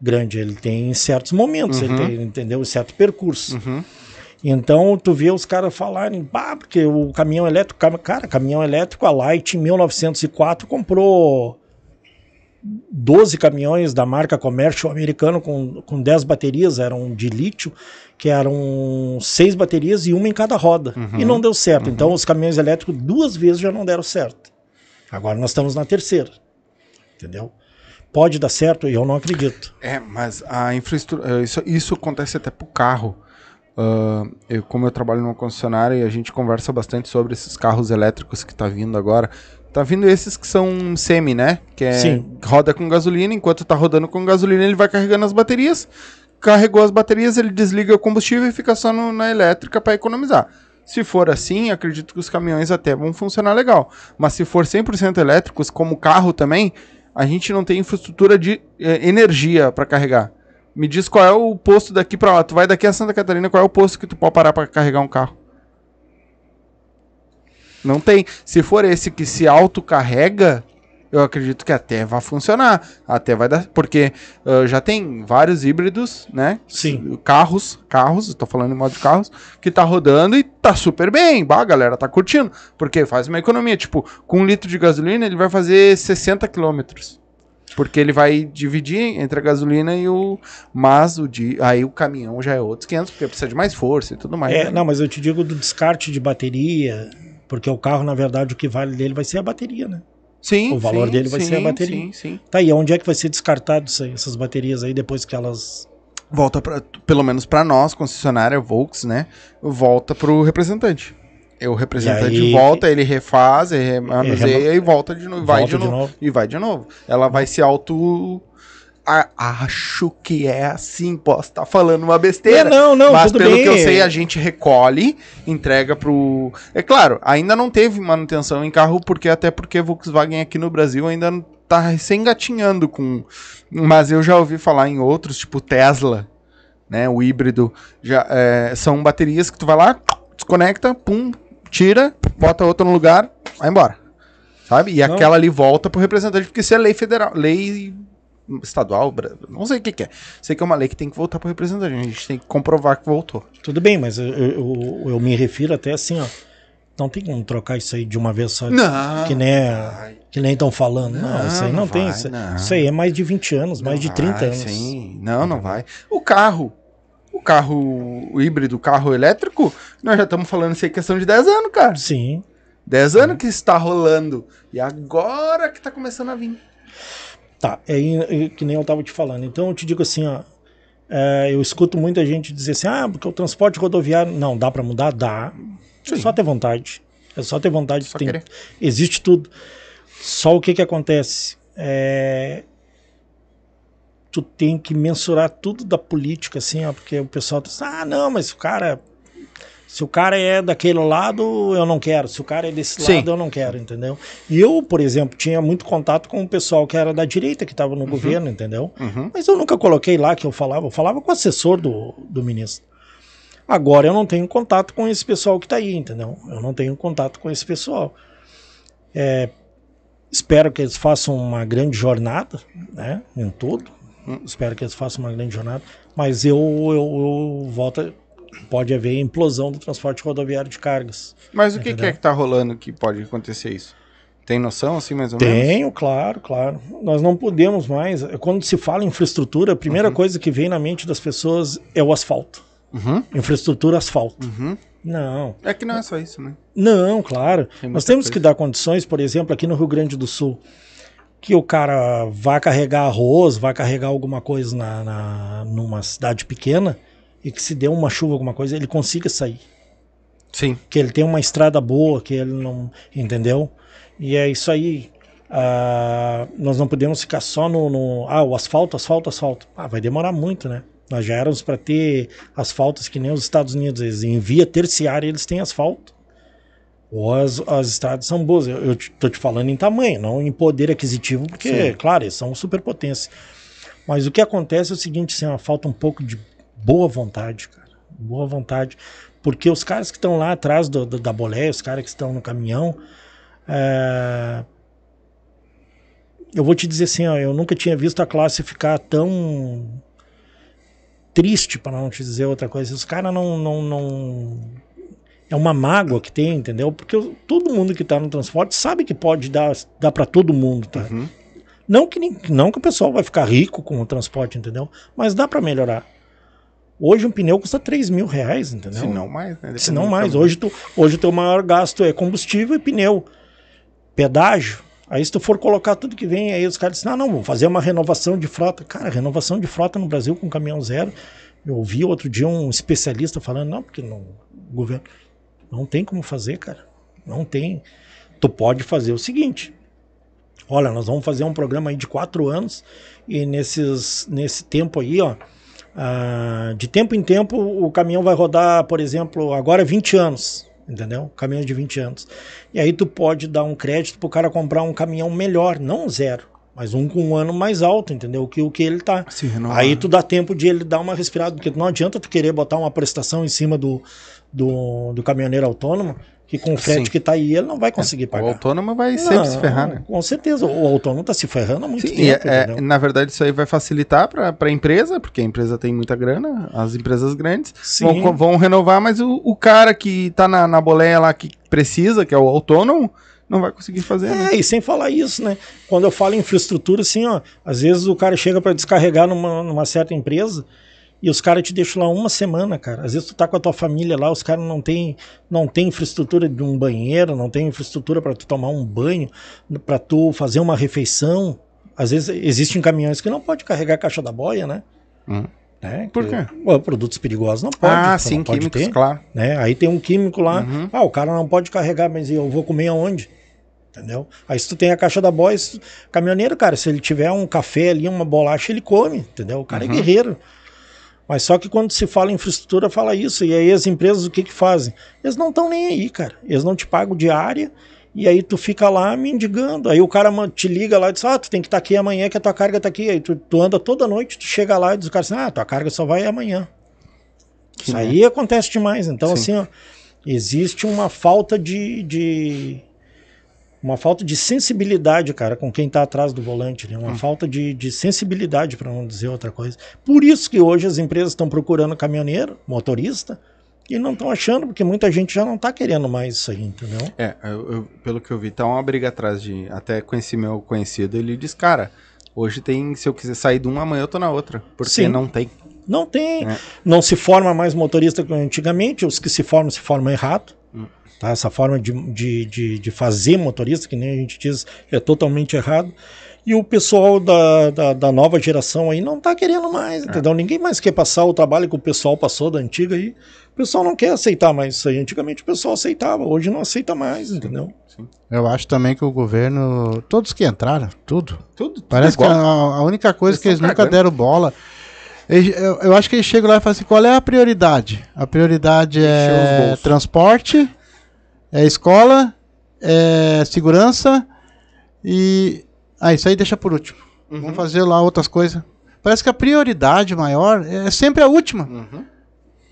grande, ele tem em certos momentos, ele Uhum. tem, entendeu? Certo percurso. Uhum. Então, tu vê os caras falarem, bah, porque o caminhão elétrico, cara, caminhão elétrico, a Light em 1904 comprou 12 caminhões da marca Commercial americano com, com 10 baterias, eram de lítio, que eram seis baterias e uma em cada roda. Uhum. E não deu certo. Então os caminhões elétricos duas vezes já não deram certo. Agora nós estamos na terceira. Entendeu? Pode dar certo e eu não acredito. É, mas a infraestrutura. Isso, isso acontece até pro carro. Uh, eu, como eu trabalho numa concessionária e a gente conversa bastante sobre esses carros elétricos que tá vindo agora. Tá vindo esses que são semi, né? Que é Sim. roda com gasolina, enquanto tá rodando com gasolina, ele vai carregando as baterias. Carregou as baterias, ele desliga o combustível e fica só no- na elétrica para economizar. Se for assim, acredito que os caminhões até vão funcionar legal. Mas se for 100% elétricos, como o carro também, a gente não tem infraestrutura de eh, energia para carregar. Me diz qual é o posto daqui para lá. Tu vai daqui a Santa Catarina, qual é o posto que tu pode parar para carregar um carro? Não tem. Se for esse que se autocarrega, eu acredito que até vai funcionar. Até vai dar. Porque ah, já tem vários híbridos, né? Sim. Carros, carros, estou falando em modo de carros, que tá rodando e tá super bem. Bah, a galera tá curtindo. Porque faz uma economia. Tipo, com um litro de gasolina, ele vai fazer 60 quilômetros. Porque ele vai dividir entre a gasolina e o. Mas o de. Aí o caminhão já é outros 500, porque precisa de mais força e tudo mais. É, né? não, mas eu te digo do descarte de bateria, porque o carro, na verdade, o que vale dele vai ser a bateria, né? Sim, o valor sim, dele vai ser a sim, bateria. Sim, sim. Tá aí, onde é que vai ser descartado isso aí, essas baterias aí depois que elas. Volta para pelo menos para nós, concessionária Volks, né? Volta pro representante. E o representante aí- volta, ele refaz, ele manuseia e volta de novo, vai de de novo, novo. e vai de novo. Ela vai se auto acho que é assim, posso estar falando uma besteira. É, não, não, mas pelo bem. que eu sei, a gente recolhe, entrega pro. É claro, ainda não teve manutenção em carro, porque até porque Volkswagen aqui no Brasil ainda não tá recém engatinhando com. Mas eu já ouvi falar em outros, tipo Tesla, né? O híbrido. Já, é, são baterias que tu vai lá, desconecta, pum, tira, bota outra no lugar, vai embora. Sabe? E Não. aquela ali volta pro representante, porque isso é lei federal, lei estadual, não sei o que, que é. Sei que é uma lei que tem que voltar pro representante. A gente tem que comprovar que voltou. Tudo bem, mas eu, eu, eu me refiro até assim, ó. Não tem como trocar isso aí de uma vez só. Não. Que nem é- que nem estão falando. Não, Não, isso aí não, não tem. vai, isso, não. isso aí é mais de 20 anos, mais de 30 vai, anos. Sim, não, não vai. O carro, o carro o híbrido, o carro elétrico, nós já estamos falando isso aí questão de 10 anos, cara. Sim. 10 anos que está rolando. E agora que tá começando a vir. Tá, é é que nem eu tava te falando. Então eu te digo assim, ó. é, eu escuto muita gente dizer assim, ah, porque o transporte rodoviário. Não, dá pra mudar? Dá. É Sim. só ter vontade. É só ter vontade. Só tem- existe tudo. Só o que que acontece? É, tu tem que mensurar tudo da política, assim, ó, porque o pessoal diz, ah, não, mas o cara. Se o cara é daquele lado, eu não quero. Se o cara é desse Sim. lado, eu não quero, entendeu? E eu, por exemplo, tinha muito contato com o pessoal que era da direita, que estava no governo, entendeu? Uhum. Mas eu nunca coloquei lá que eu falava. Eu falava com o assessor do, do ministro. Agora eu não tenho contato com esse pessoal que está aí, entendeu? Eu não tenho contato com esse pessoal. É, espero que eles façam uma grande jornada, né? Em tudo. Hum. Espero que eles façam uma grande jornada. Mas eu, eu, eu volto. Pode haver implosão do transporte rodoviário de cargas. Mas o que, que é que tá rolando que pode acontecer isso? Tem noção, assim, mais ou menos? Tenho, claro, claro. Nós não podemos mais. Quando se fala em infraestrutura, a primeira coisa que vem na mente das pessoas é o asfalto. Uhum, Infraestrutura asfalto. uhum. Não, É que não é só isso, né? não, claro. Tem Nós temos coisa. que dar condições, por exemplo, aqui no Rio Grande do Sul, que o cara vá carregar arroz, vá carregar alguma coisa na, na- numa cidade pequena e que se dê uma chuva, alguma coisa, ele consiga sair. Sim. Que ele tenha uma estrada boa, que ele não. Entendeu? E é isso aí. Ah, nós não podemos ficar só no, no- Ah, o asfalto, asfalto, asfalto. Ah, vai demorar muito, né? Nós já éramos para ter asfaltos que nem os Estados Unidos. Eles, em via terciária eles têm asfalto. Ou as, as estradas são boas. Eu, eu te- tô te falando em tamanho, não em poder aquisitivo, porque, Sim. claro, eles são superpotência. Mas o que acontece é o seguinte, assim, falta um pouco de boa vontade, cara. Boa vontade. Porque os caras que estão lá atrás do, do- da boleia, os caras que estão no caminhão, é, eu vou te dizer assim, ó, eu nunca tinha visto a classe ficar tão triste, para não te dizer outra coisa. Os caras não, não, não. É uma mágoa que tem, entendeu? Porque todo mundo que está no transporte sabe que pode dar, dar para todo mundo, tá? Uhum. Não que, nem- não que o pessoal vai ficar rico com o transporte, entendeu? Mas dá para melhorar. Hoje um pneu custa 3 mil reais, entendeu? Se não mais, né? Se não mais. Hoje, tu, hoje o teu maior gasto é combustível e pneu. Pedágio. Aí se tu for colocar tudo que vem, aí os caras dizem, não, não, vamos fazer uma renovação de frota. Cara, renovação de frota no Brasil com caminhão zero. Eu ouvi outro dia um especialista falando, não, porque não, o governo não tem como fazer, cara. Não tem. Tu pode fazer o seguinte. Olha, nós vamos fazer um programa aí de quatro anos e nesses, nesse tempo aí, ó, ah, de tempo em tempo o caminhão vai rodar, por exemplo, agora 20 anos, entendeu? Caminhão de 20 anos. E aí tu pode dar um crédito pro cara comprar um caminhão melhor, não zero, mas um com um ano mais alto, entendeu? Que o que ele tá. Aí tu dá tempo de ele dar uma respirada, porque não adianta tu querer botar uma prestação em cima do, do, do caminhoneiro autônomo, que com o frete Sim. que tá aí ele não vai conseguir O pagar. autônomo vai sempre se Não, ferrar, né? Com certeza, o autônomo tá se ferrando há muito Sim, tempo, é- é, na verdade, isso aí vai facilitar para a empresa, porque a empresa tem muita grana, as empresas grandes vão, vão renovar, mas o, o cara que tá na, na boleia lá que precisa, que é o autônomo, não vai conseguir fazer. né? É, e sem falar isso, né? Quando eu falo em infraestrutura, assim, ó, às vezes o cara chega para descarregar numa, numa certa empresa e os caras te deixam lá uma semana, cara. Às vezes tu tá com a tua família lá, os caras não tem, não tem infraestrutura de um banheiro, não tem infraestrutura para tu tomar um banho, para tu fazer uma refeição. Às vezes existem caminhões que não pode carregar caixa da boia, né? Hum. Né? Por quê? Ué, produtos perigosos não pode. ah, sim, não pode químicos, ter claro. né? Aí tem um químico lá, Uhum. ah, o cara não pode carregar, mas eu vou comer aonde? Entendeu? Aí se tu tem a caixa da boys, caminhoneiro, cara, se ele tiver um café ali, uma bolacha, ele come, entendeu? O cara Uhum. é guerreiro. Mas só que quando se fala em infraestrutura, fala isso. E aí as empresas o que que fazem? Eles não estão nem aí, cara. Eles não te pagam diária. E aí tu fica lá mendigando. Aí o cara te liga lá e diz, ah, tu tem que estar aqui amanhã que a tua carga tá aqui. Aí tu, tu anda toda noite, tu chega lá e diz o cara assim, ah, tua carga só vai amanhã. Que Isso né? aí acontece demais. Então, Sim. assim, ó, existe uma falta de, de- uma falta de sensibilidade, cara, com quem tá atrás do volante, né? Uma falta de, de sensibilidade, para não dizer outra coisa. Por isso que hoje as empresas estão procurando caminhoneiro, motorista, e não estão achando, porque muita gente já não tá querendo mais isso aí, entendeu? É, eu- eu- pelo que eu vi, tá uma briga atrás de. Até conheci meu conhecido, ele diz, cara, hoje tem, se eu quiser sair de uma, amanhã eu tô na outra. Porque Sim. não tem. Não tem, É. não se forma mais motorista como antigamente, os que se formam, se formam errado. Tá? Essa forma de, de, de, de fazer motorista, que nem a gente diz, é totalmente errado. E o pessoal da, da, da nova geração aí não tá querendo mais, É. entendeu? Ninguém mais quer passar o trabalho que o pessoal passou da antiga aí. O pessoal não quer aceitar mais isso aí. Antigamente o pessoal aceitava, hoje não aceita mais, entendeu? Eu acho também que o governo, todos que entraram, tudo. Tudo. Parece que a, a única coisa Eles que eles nunca deram bola. Eles- Eu, eu acho que eles chegam lá e falam assim: qual é a prioridade? A prioridade é transporte, é escola, é segurança e. Ah, isso aí deixa por último. Uhum. Vamos fazer lá outras coisas. Parece que a prioridade maior é sempre a última. Uhum.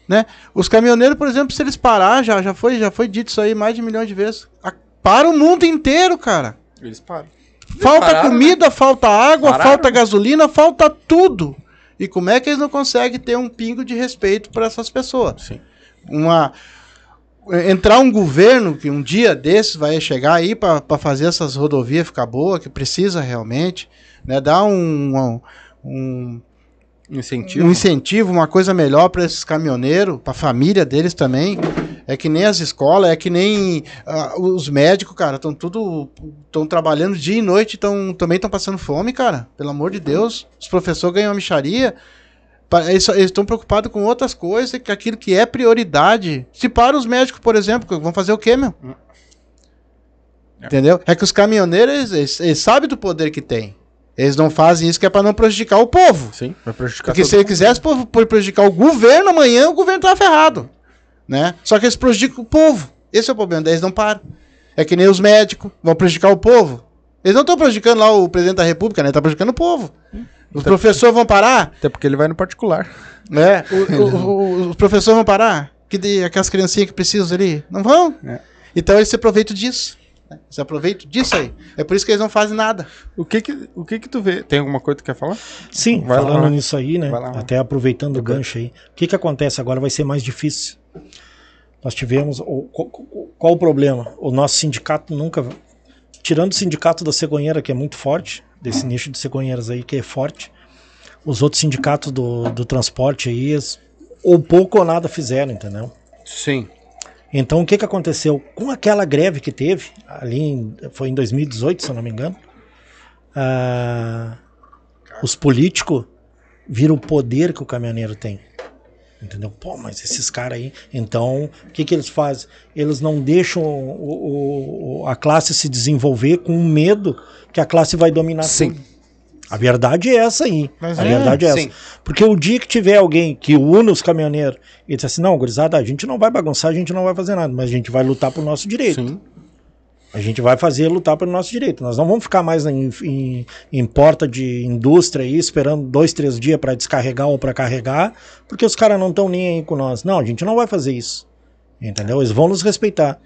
né? Os caminhoneiros, por exemplo, se eles parar, já, já, foi, já foi dito isso aí mais de milhões de vezes. A- para o mundo inteiro, cara. Eles param. Falta pararam, comida, falta água, Pararam. falta gasolina, falta tudo. E como é que eles não conseguem ter um pingo de respeito para essas pessoas? Sim. Uma entrar um governo que um dia desses vai chegar aí para fazer essas rodovias ficar boa, que precisa realmente, né? Dar um, um, um Incentivo. um incentivo, uma coisa melhor para esses caminhoneiros, para a família deles também. É que nem as escolas, é que nem ah, os médicos, cara, estão tudo estão trabalhando dia e noite, tão, também estão passando fome, cara. Pelo amor de Deus, os professores ganham a micharia. Eles estão preocupados com outras coisas, que aquilo que é prioridade. Se para os médicos, por exemplo, vão fazer o quê, meu? É. Entendeu? É que os caminhoneiros, eles, eles, eles sabem do poder que tem. Eles não fazem isso que é para não prejudicar o povo. Sim, vai prejudicar Porque se ele quisesse prejudicar o governo amanhã, o governo tava ferrado. Né? Só que eles prejudicam o povo. Esse é o problema, eles não param. É que nem os médicos vão prejudicar o povo. Eles não estão prejudicando lá o presidente da república, né? Tá prejudicando o povo. Os professores vão parar, Até porque ele vai no particular. né? [LAUGHS] O- o- o- os professores vão parar. Que de, aquelas criancinhas que precisam ali, não vão. É. Então eles se aproveitam disso. né? Se aproveitam disso aí. É por isso que eles não fazem nada. O que que, o que que tu vê? Tem alguma coisa que tu quer falar? Sim, Vai lá, falando vai. nisso aí, né? Lá, até aproveitando o gancho aí. O que, que acontece agora vai ser mais difícil. Nós tivemos. O, qual, qual o problema? O nosso sindicato nunca. Tirando o sindicato da cegonheira, que é muito forte, desse nicho de cegonheiros aí que é forte. Os outros sindicatos do, do transporte aí, ou pouco ou nada fizeram, entendeu? Sim. Então o que, que aconteceu? Com aquela greve que teve, ali em- foi em 2018, se eu não me engano, ah, os políticos viram o poder que o caminhoneiro tem. Entendeu? Pô, mas esses caras aí. Então, o que, que eles fazem? Eles não deixam o- o- a classe se desenvolver com medo que a classe vai dominar Sim. tudo. A verdade é essa aí. Mas a é, verdade é sim. essa. Porque o dia que tiver alguém que une os caminhoneiros e diz assim: não, gurizada, a gente não vai bagunçar, a gente não vai fazer nada, mas a gente vai lutar por nosso direito. Sim. A gente vai fazer lutar pelo nosso direito. Nós não vamos ficar mais em, em- em porta de indústria aí esperando dois, três dias para descarregar ou para carregar, porque os caras não estão nem aí com nós. Não, a gente não vai fazer isso. Entendeu? Eles vão nos respeitar.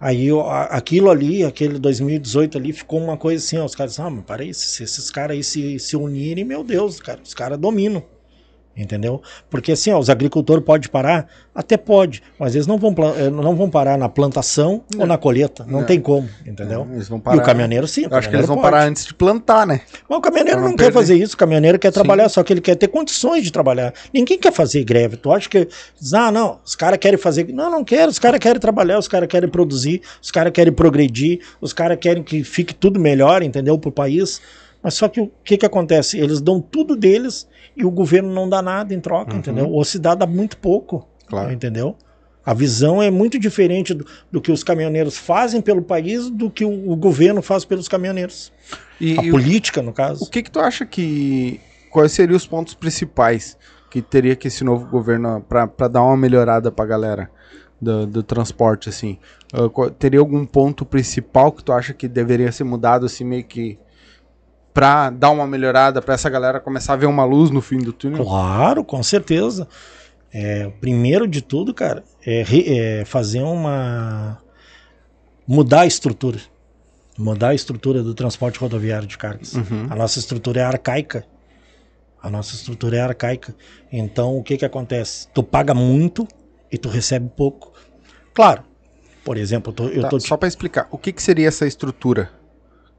Aí aquilo ali, aquele 2018 ali, ficou uma coisa assim, ó, os caras ah, mas peraí, se esses caras aí se, se unirem, meu Deus, cara, os caras dominam. Entendeu? Porque assim, ó, os agricultores podem parar? Até pode, mas eles não vão, eh, não vão parar na plantação ou na colheita. Não, Não. tem como, entendeu? Eles vão E parar. o caminhoneiro sim. o Eu acho que eles caminhoneiro vão pode. parar antes de plantar, né? Mas o caminhoneiro não, não quer fazer isso, o caminhoneiro quer Sim. trabalhar, só que ele quer ter condições de trabalhar. Ninguém quer fazer greve. Tu acha que. Ah, não, os caras querem fazer. Não, não quero, os caras querem trabalhar, os caras querem produzir, os caras querem progredir, os caras querem que fique tudo melhor, entendeu? Pro país. Mas só que o que que acontece? Eles dão tudo deles e o governo não dá nada em troca, entendeu? Ou se dá, dá muito pouco. Claro. Entendeu? A visão é muito diferente do, do que os caminhoneiros fazem pelo país do que o, o governo faz pelos caminhoneiros. E, A e o- política, no caso. o que que tu acha que... Quais seriam os pontos principais que teria que esse novo governo pra pra dar uma melhorada pra galera do, do transporte, assim? Ah, qual- teria algum ponto principal que tu acha que deveria ser mudado, assim, meio que... Pra dar uma melhorada, pra essa galera começar a ver uma luz no fim do túnel? Claro, com certeza. É, primeiro de tudo, cara, é, é fazer uma. mudar a estrutura. Mudar a estrutura do transporte rodoviário de cargas. Uhum. A nossa estrutura é arcaica. A nossa estrutura é arcaica. Então, o que que acontece? Tu paga muito e tu recebe pouco. Claro. Por exemplo, eu tô, eu Tá, tô Só pra explicar, o que, que seria essa estrutura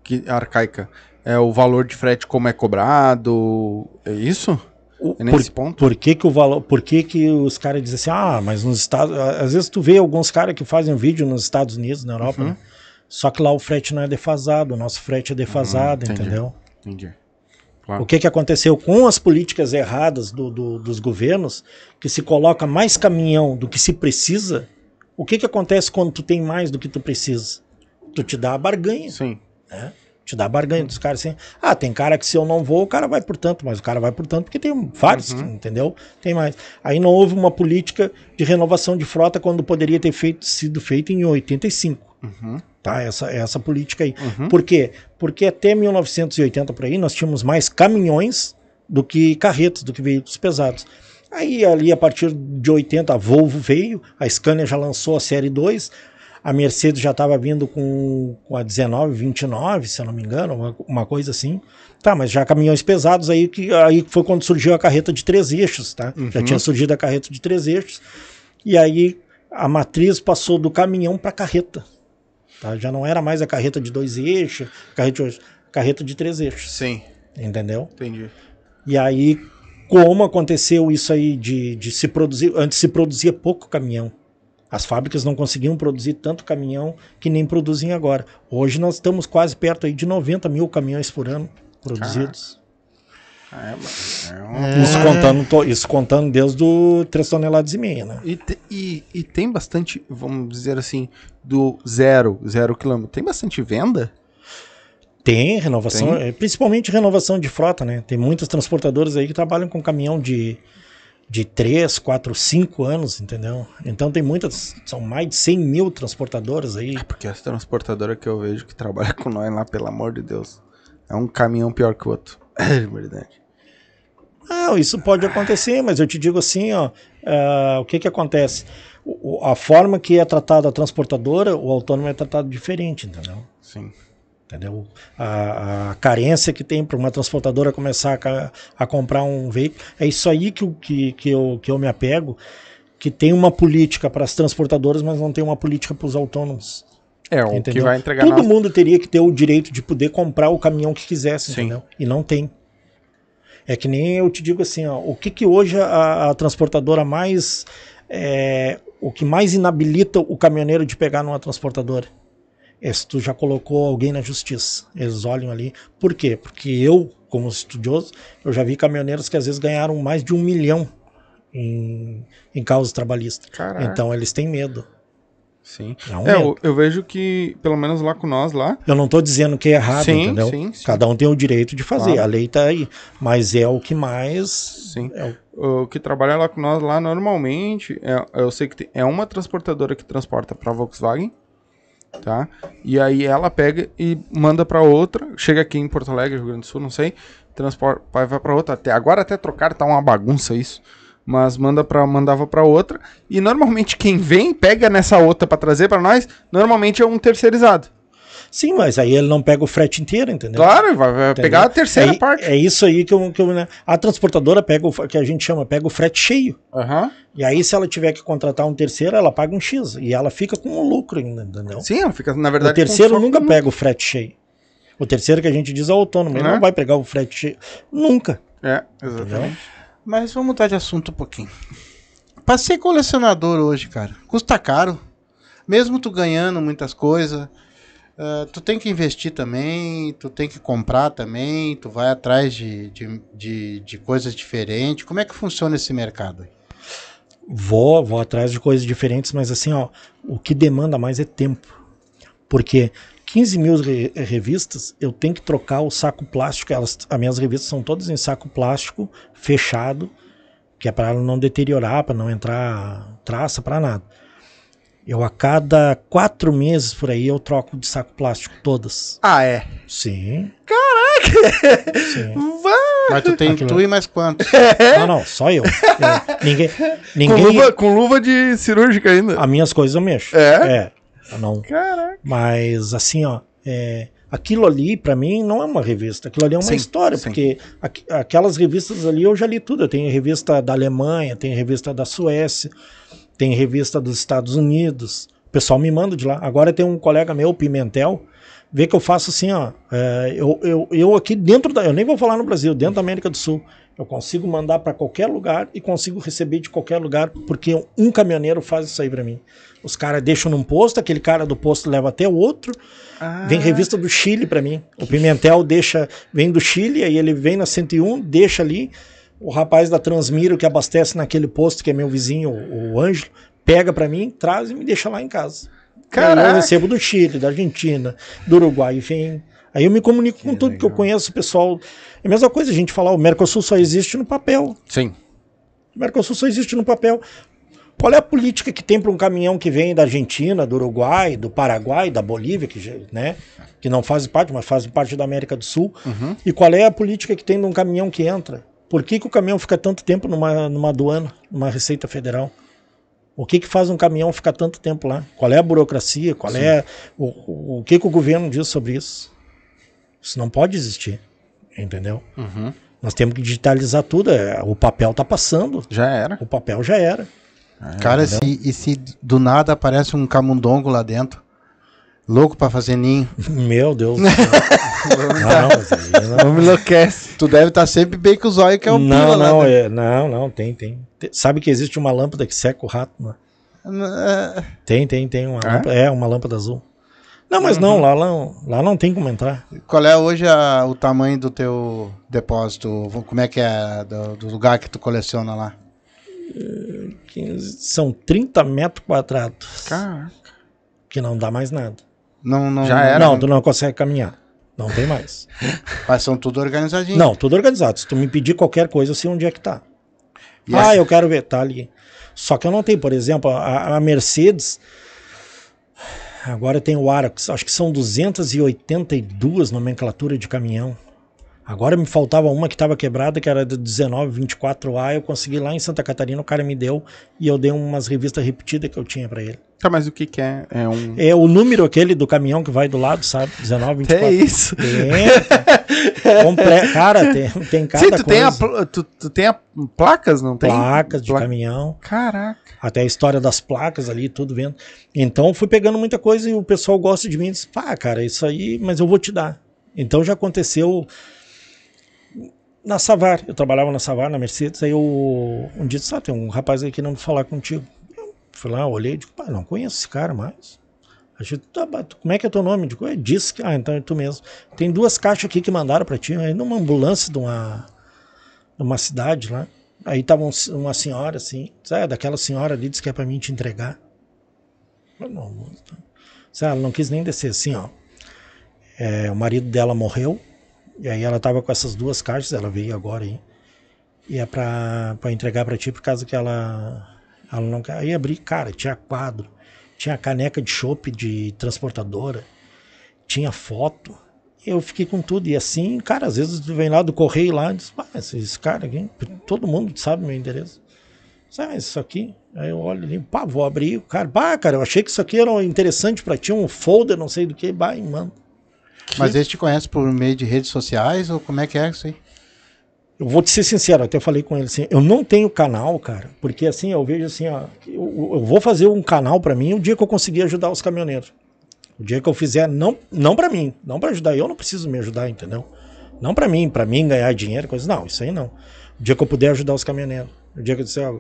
que, arcaica? É o valor de frete como é cobrado? É isso? O- É nesse ponto? Por que, que o valor, por que, que os caras dizem assim, ah, mas nos Estados, às vezes tu vê alguns caras que fazem vídeo nos Estados Unidos, na Europa, Uhum. né? só que lá o frete não é defasado, o nosso frete é defasado, Hum, entendi. entendeu? Entendi. Claro. O que, que aconteceu com as políticas erradas do- do- dos governos, que se coloca mais caminhão do que se precisa, o que, que acontece quando tu tem mais do que tu precisa? Tu te dá a barganha Sim. Te dá barganha dos caras assim. Ah, tem cara que se eu não vou, o cara vai por tanto, mas o cara vai por tanto porque tem vários, Uhum. entendeu? Tem mais. Aí não houve uma política de renovação de frota quando poderia ter feito, sido feito em 85. Uhum. Tá? Essa, essa política aí. Uhum. Por quê? Porque até 1980 por aí nós tínhamos mais caminhões do que carretas, do que veículos pesados. Aí ali a partir de 80 a Volvo veio, a Scania já lançou a série 2, a Mercedes já estava vindo com, com a 19, 29, se eu não me engano, uma, uma coisa assim. Tá, mas já caminhões pesados aí que aí foi quando surgiu a carreta de três eixos, tá? Já Uhum. tinha surgido a carreta de três eixos. E aí a matriz passou do caminhão para carreta. Tá? Já não era mais a carreta de dois eixos, carreta de, carreta de três eixos, Sim, entendeu? entendi. E aí, como aconteceu isso aí de, de se produzir, antes se produzia pouco caminhão. As fábricas não conseguiam produzir tanto caminhão que nem produzem agora. Hoje nós estamos quase perto aí de 90 mil caminhões por ano produzidos. É, mas é uma- Isso, contando, isso contando desde o 3 toneladas e meia, né? E, te- e- e tem bastante, vamos dizer assim, do zero, zero quilômetro. Tem bastante venda? Tem renovação, Tem? é, principalmente renovação de frota, né? Tem muitas transportadoras aí que trabalham com caminhão de, de 3, 4, 5 anos, entendeu? Então tem muitas, são mais de 100 mil transportadoras aí. Porque as transportadoras que eu vejo que trabalham [LAUGHS] com nós lá, pelo amor de Deus, é um caminhão pior que o outro. [LAUGHS] É verdade. Não, isso pode acontecer, mas eu te digo assim, ó, ah, o que que acontece? O- a forma que é tratada a transportadora, o autônomo é tratado diferente, entendeu? Sim. Entendeu? A, a carência que tem para uma transportadora começar a, a comprar um veículo, é isso aí que, eu- que, que, eu, que eu me apego, que tem uma política para as transportadoras, mas não tem uma política para os autônomos. É, o que Entendeu? vai entregar Todo mundo teria que ter o direito de poder comprar o caminhão que quisesse, Sim. entendeu? E não tem. É que nem eu te digo assim, ó, o que que hoje a, a transportadora mais é, o que mais inabilita o caminhoneiro de pegar numa transportadora? É se tu já colocou alguém na justiça. Eles olham ali. Por quê? Porque eu, como estudioso, eu já vi caminhoneiros que às vezes ganharam mais de um milhão em, em causas trabalhistas. Caraca. Então eles têm medo. Sim. É um É, eu, eu vejo que, pelo menos lá com nós lá, Eu não estou dizendo que é errado, Sim, entendeu? sim, sim. Cada um tem o direito de fazer, Claro. a lei tá aí. Mas é o que mais. sim. é o- O que trabalha lá com nós lá normalmente, é, eu sei que tem- é uma transportadora que transporta pra Volkswagen, tá? E aí ela pega e manda pra outra, chega aqui em Porto Alegre, Rio Grande do Sul, não sei, transporta, vai, para outra. Até agora até trocar tá uma bagunça isso. Mas manda para mandava pra outra e normalmente quem vem pega nessa outra pra trazer pra nós, normalmente é um terceirizado. Sim, mas aí ele não pega o frete inteiro, entendeu? Claro, vai, vai Entendeu? pegar a terceira é, parte. É isso aí que, eu, que eu, né? a transportadora pega o que a gente chama, pega o frete cheio. Aham. E aí, se ela tiver que contratar um terceiro, ela paga um X. E ela fica com um lucro ainda, entendeu? Sim, ela fica na o verdade terceiro com só nunca pega o frete cheio. O terceiro que a gente diz é o autônomo. Ele Né? não vai pegar o frete cheio. Nunca. É, exatamente. Mas vamos mudar de assunto um pouquinho. Pra ser colecionador hoje, cara, custa caro. Mesmo tu ganhando muitas coisas, ah, tu tem que investir também, tu tem que comprar também, tu vai atrás de, de, de, de coisas diferentes. Como é que funciona esse mercado? Vou, vou atrás de coisas diferentes, mas assim, ó, o que demanda mais é tempo. Porque 15 mil re- revistas, eu tenho que trocar o saco plástico. Elas, as minhas revistas são todas em saco plástico, fechado, que é para não deteriorar, para não entrar traça, para nada. Eu a cada quatro meses por aí eu troco de saco plástico todas. Ah, é. Sim. Caraca! Sim. Mas tu tem Aquilo- tu e mais quantos? Não, não, só eu. Eu- ninguém, Com ninguém. luva, com luva de cirúrgica ainda. As minhas coisas eu mexo. É? É. Não. Caraca. Mas assim, ó, é, aquilo ali pra mim não é uma revista, aquilo ali é uma Sim, história, sim. porque aqu- aquelas revistas ali eu já li tudo. Eu tenho revista da Alemanha, tenho revista da Suécia, tem revista dos Estados Unidos. O pessoal me manda de lá. Agora tem um colega meu, Pimentel, vê que eu faço assim, ó. é, eu, eu, eu aqui dentro da. Eu nem vou falar no Brasil, dentro da América do Sul. Eu consigo mandar para qualquer lugar e consigo receber de qualquer lugar, porque um caminhoneiro faz isso aí para mim. Os caras deixam num posto, aquele cara do posto leva até o outro. Ah, Vem revista do Chile para mim. O Pimentel deixa, vem do Chile, aí ele vem na 101, deixa ali. O rapaz da Transmiro que abastece naquele posto, que é meu vizinho, o Ângelo, pega para mim, traz e me deixa lá em casa. Caraca. Aí eu recebo do Chile, da Argentina, do Uruguai, enfim. Aí eu me comunico com tudo que eu conheço, o pessoal. É a mesma coisa, a gente falar, o Mercosul só existe no papel. Sim. O Mercosul só existe no papel. Qual é a política que tem para um caminhão que vem da Argentina, do Uruguai, do Paraguai, da Bolívia, que, né, que não fazem parte, mas fazem parte da América do Sul? Uhum. E qual é a política que tem de um caminhão que entra? Por que, que o caminhão fica tanto tempo numa, numa aduana, numa Receita Federal? O que, que faz um caminhão ficar tanto tempo lá? Qual é a burocracia? Qual é o, o, o que, que o governo diz sobre isso? Isso não pode existir, entendeu? Uhum. Nós temos que digitalizar tudo. é, O papel está passando. Já era. O papel já era. Cara, se, e se do nada aparece um camundongo lá dentro? Louco pra fazer ninho. [LAUGHS] Meu Deus. do céu. [LAUGHS] não, não, não. Não me enlouquece. Tu deve estar sempre bem com os olhos que é o não, pila lá não, dentro. é, não, não, tem, tem, Te- Sabe que existe uma lâmpada que seca o rato, né? É, Tem, tem, tem uma É? lâmpada, é uma lâmpada azul. Não, mas não, lá, lá, lá não tem como entrar. Qual é hoje a- o tamanho do teu depósito? Como é que é do, do lugar que tu coleciona lá? 15 são 30 metros quadrados, Caraca. que não dá mais nada. Não, não, Já era. não, tu não consegue caminhar. Não tem mais. [LAUGHS] Mas são tudo organizadinho. Não, tudo organizado. Se tu me pedir qualquer coisa, eu sei onde é que tá. E ah, eu quero ver, tá ali. Só que eu não tenho, por exemplo, a, a Mercedes. Agora tem o Arax, acho que são 282 nomenclatura de caminhão. Agora me faltava uma que estava quebrada, que era do 19, 24A. Eu consegui lá em Santa Catarina, o cara me deu e eu dei umas revistas repetidas que eu tinha para ele. Tá, mas o que que é? É um... É o número aquele do caminhão que vai do lado, sabe? 19, 24. É isso. Tem, comple... Cara, tem, tem cada Sim, tu tem, a, coisa. tu, tu tem a placas, não tem? Placas de Pla- caminhão. Caraca. Até a história das placas ali, tudo vendo. Então fui pegando muita coisa e o pessoal gosta de mim. Diz, pá, cara, isso aí, mas eu vou te dar. Então já aconteceu na Savar. Eu trabalhava na Savar, na Mercedes. Aí eu um dia disse, ah, tem um rapaz aí querendo falar contigo. Eu fui lá, olhei digo, pá, não conheço esse cara mais. A gente, tá, como é que é teu nome? Digo, é disse que, ah, então é tu mesmo. Tem duas caixas aqui que mandaram pra ti, aí numa ambulância de uma, de uma cidade lá. Aí tava um- uma senhora assim, sabe, daquela senhora ali disse que é pra mim te entregar. Não, não, tá. Sabe, ela não quis nem descer assim, ó. É, o marido dela morreu, e aí ela tava com essas duas caixas, ela veio agora aí. E é pra, pra entregar pra ti por causa que ela, ela não quer. Aí abri, cara, tinha quadro, tinha caneca de chopp de transportadora, tinha foto. Eu fiquei com tudo. E assim, cara, às vezes vem lá do correio lá e diz, ah, esse, cara aqui, todo mundo sabe meu endereço. Sabe, isso aqui. Aí eu olho ali, pá, vou abrir. O cara, pá, cara, eu achei que isso aqui era interessante pra ti, um folder, não sei do que, bah, e mano. Mas eles te conhecem por meio de redes sociais ou como é que é isso aí? Eu vou te ser sincero, até falei com ele assim, eu não tenho canal, cara, porque assim, eu vejo assim, ó, eu, eu vou fazer um canal pra mim o dia que eu conseguir ajudar os caminhoneiros. O dia que eu fizer, não, não para mim, não pra ajudar, eu não preciso me ajudar, entendeu? Não pra mim, pra mim ganhar dinheiro, coisa, não, isso aí não. O dia que eu puder ajudar os caminhoneiros, o dia que eu disser,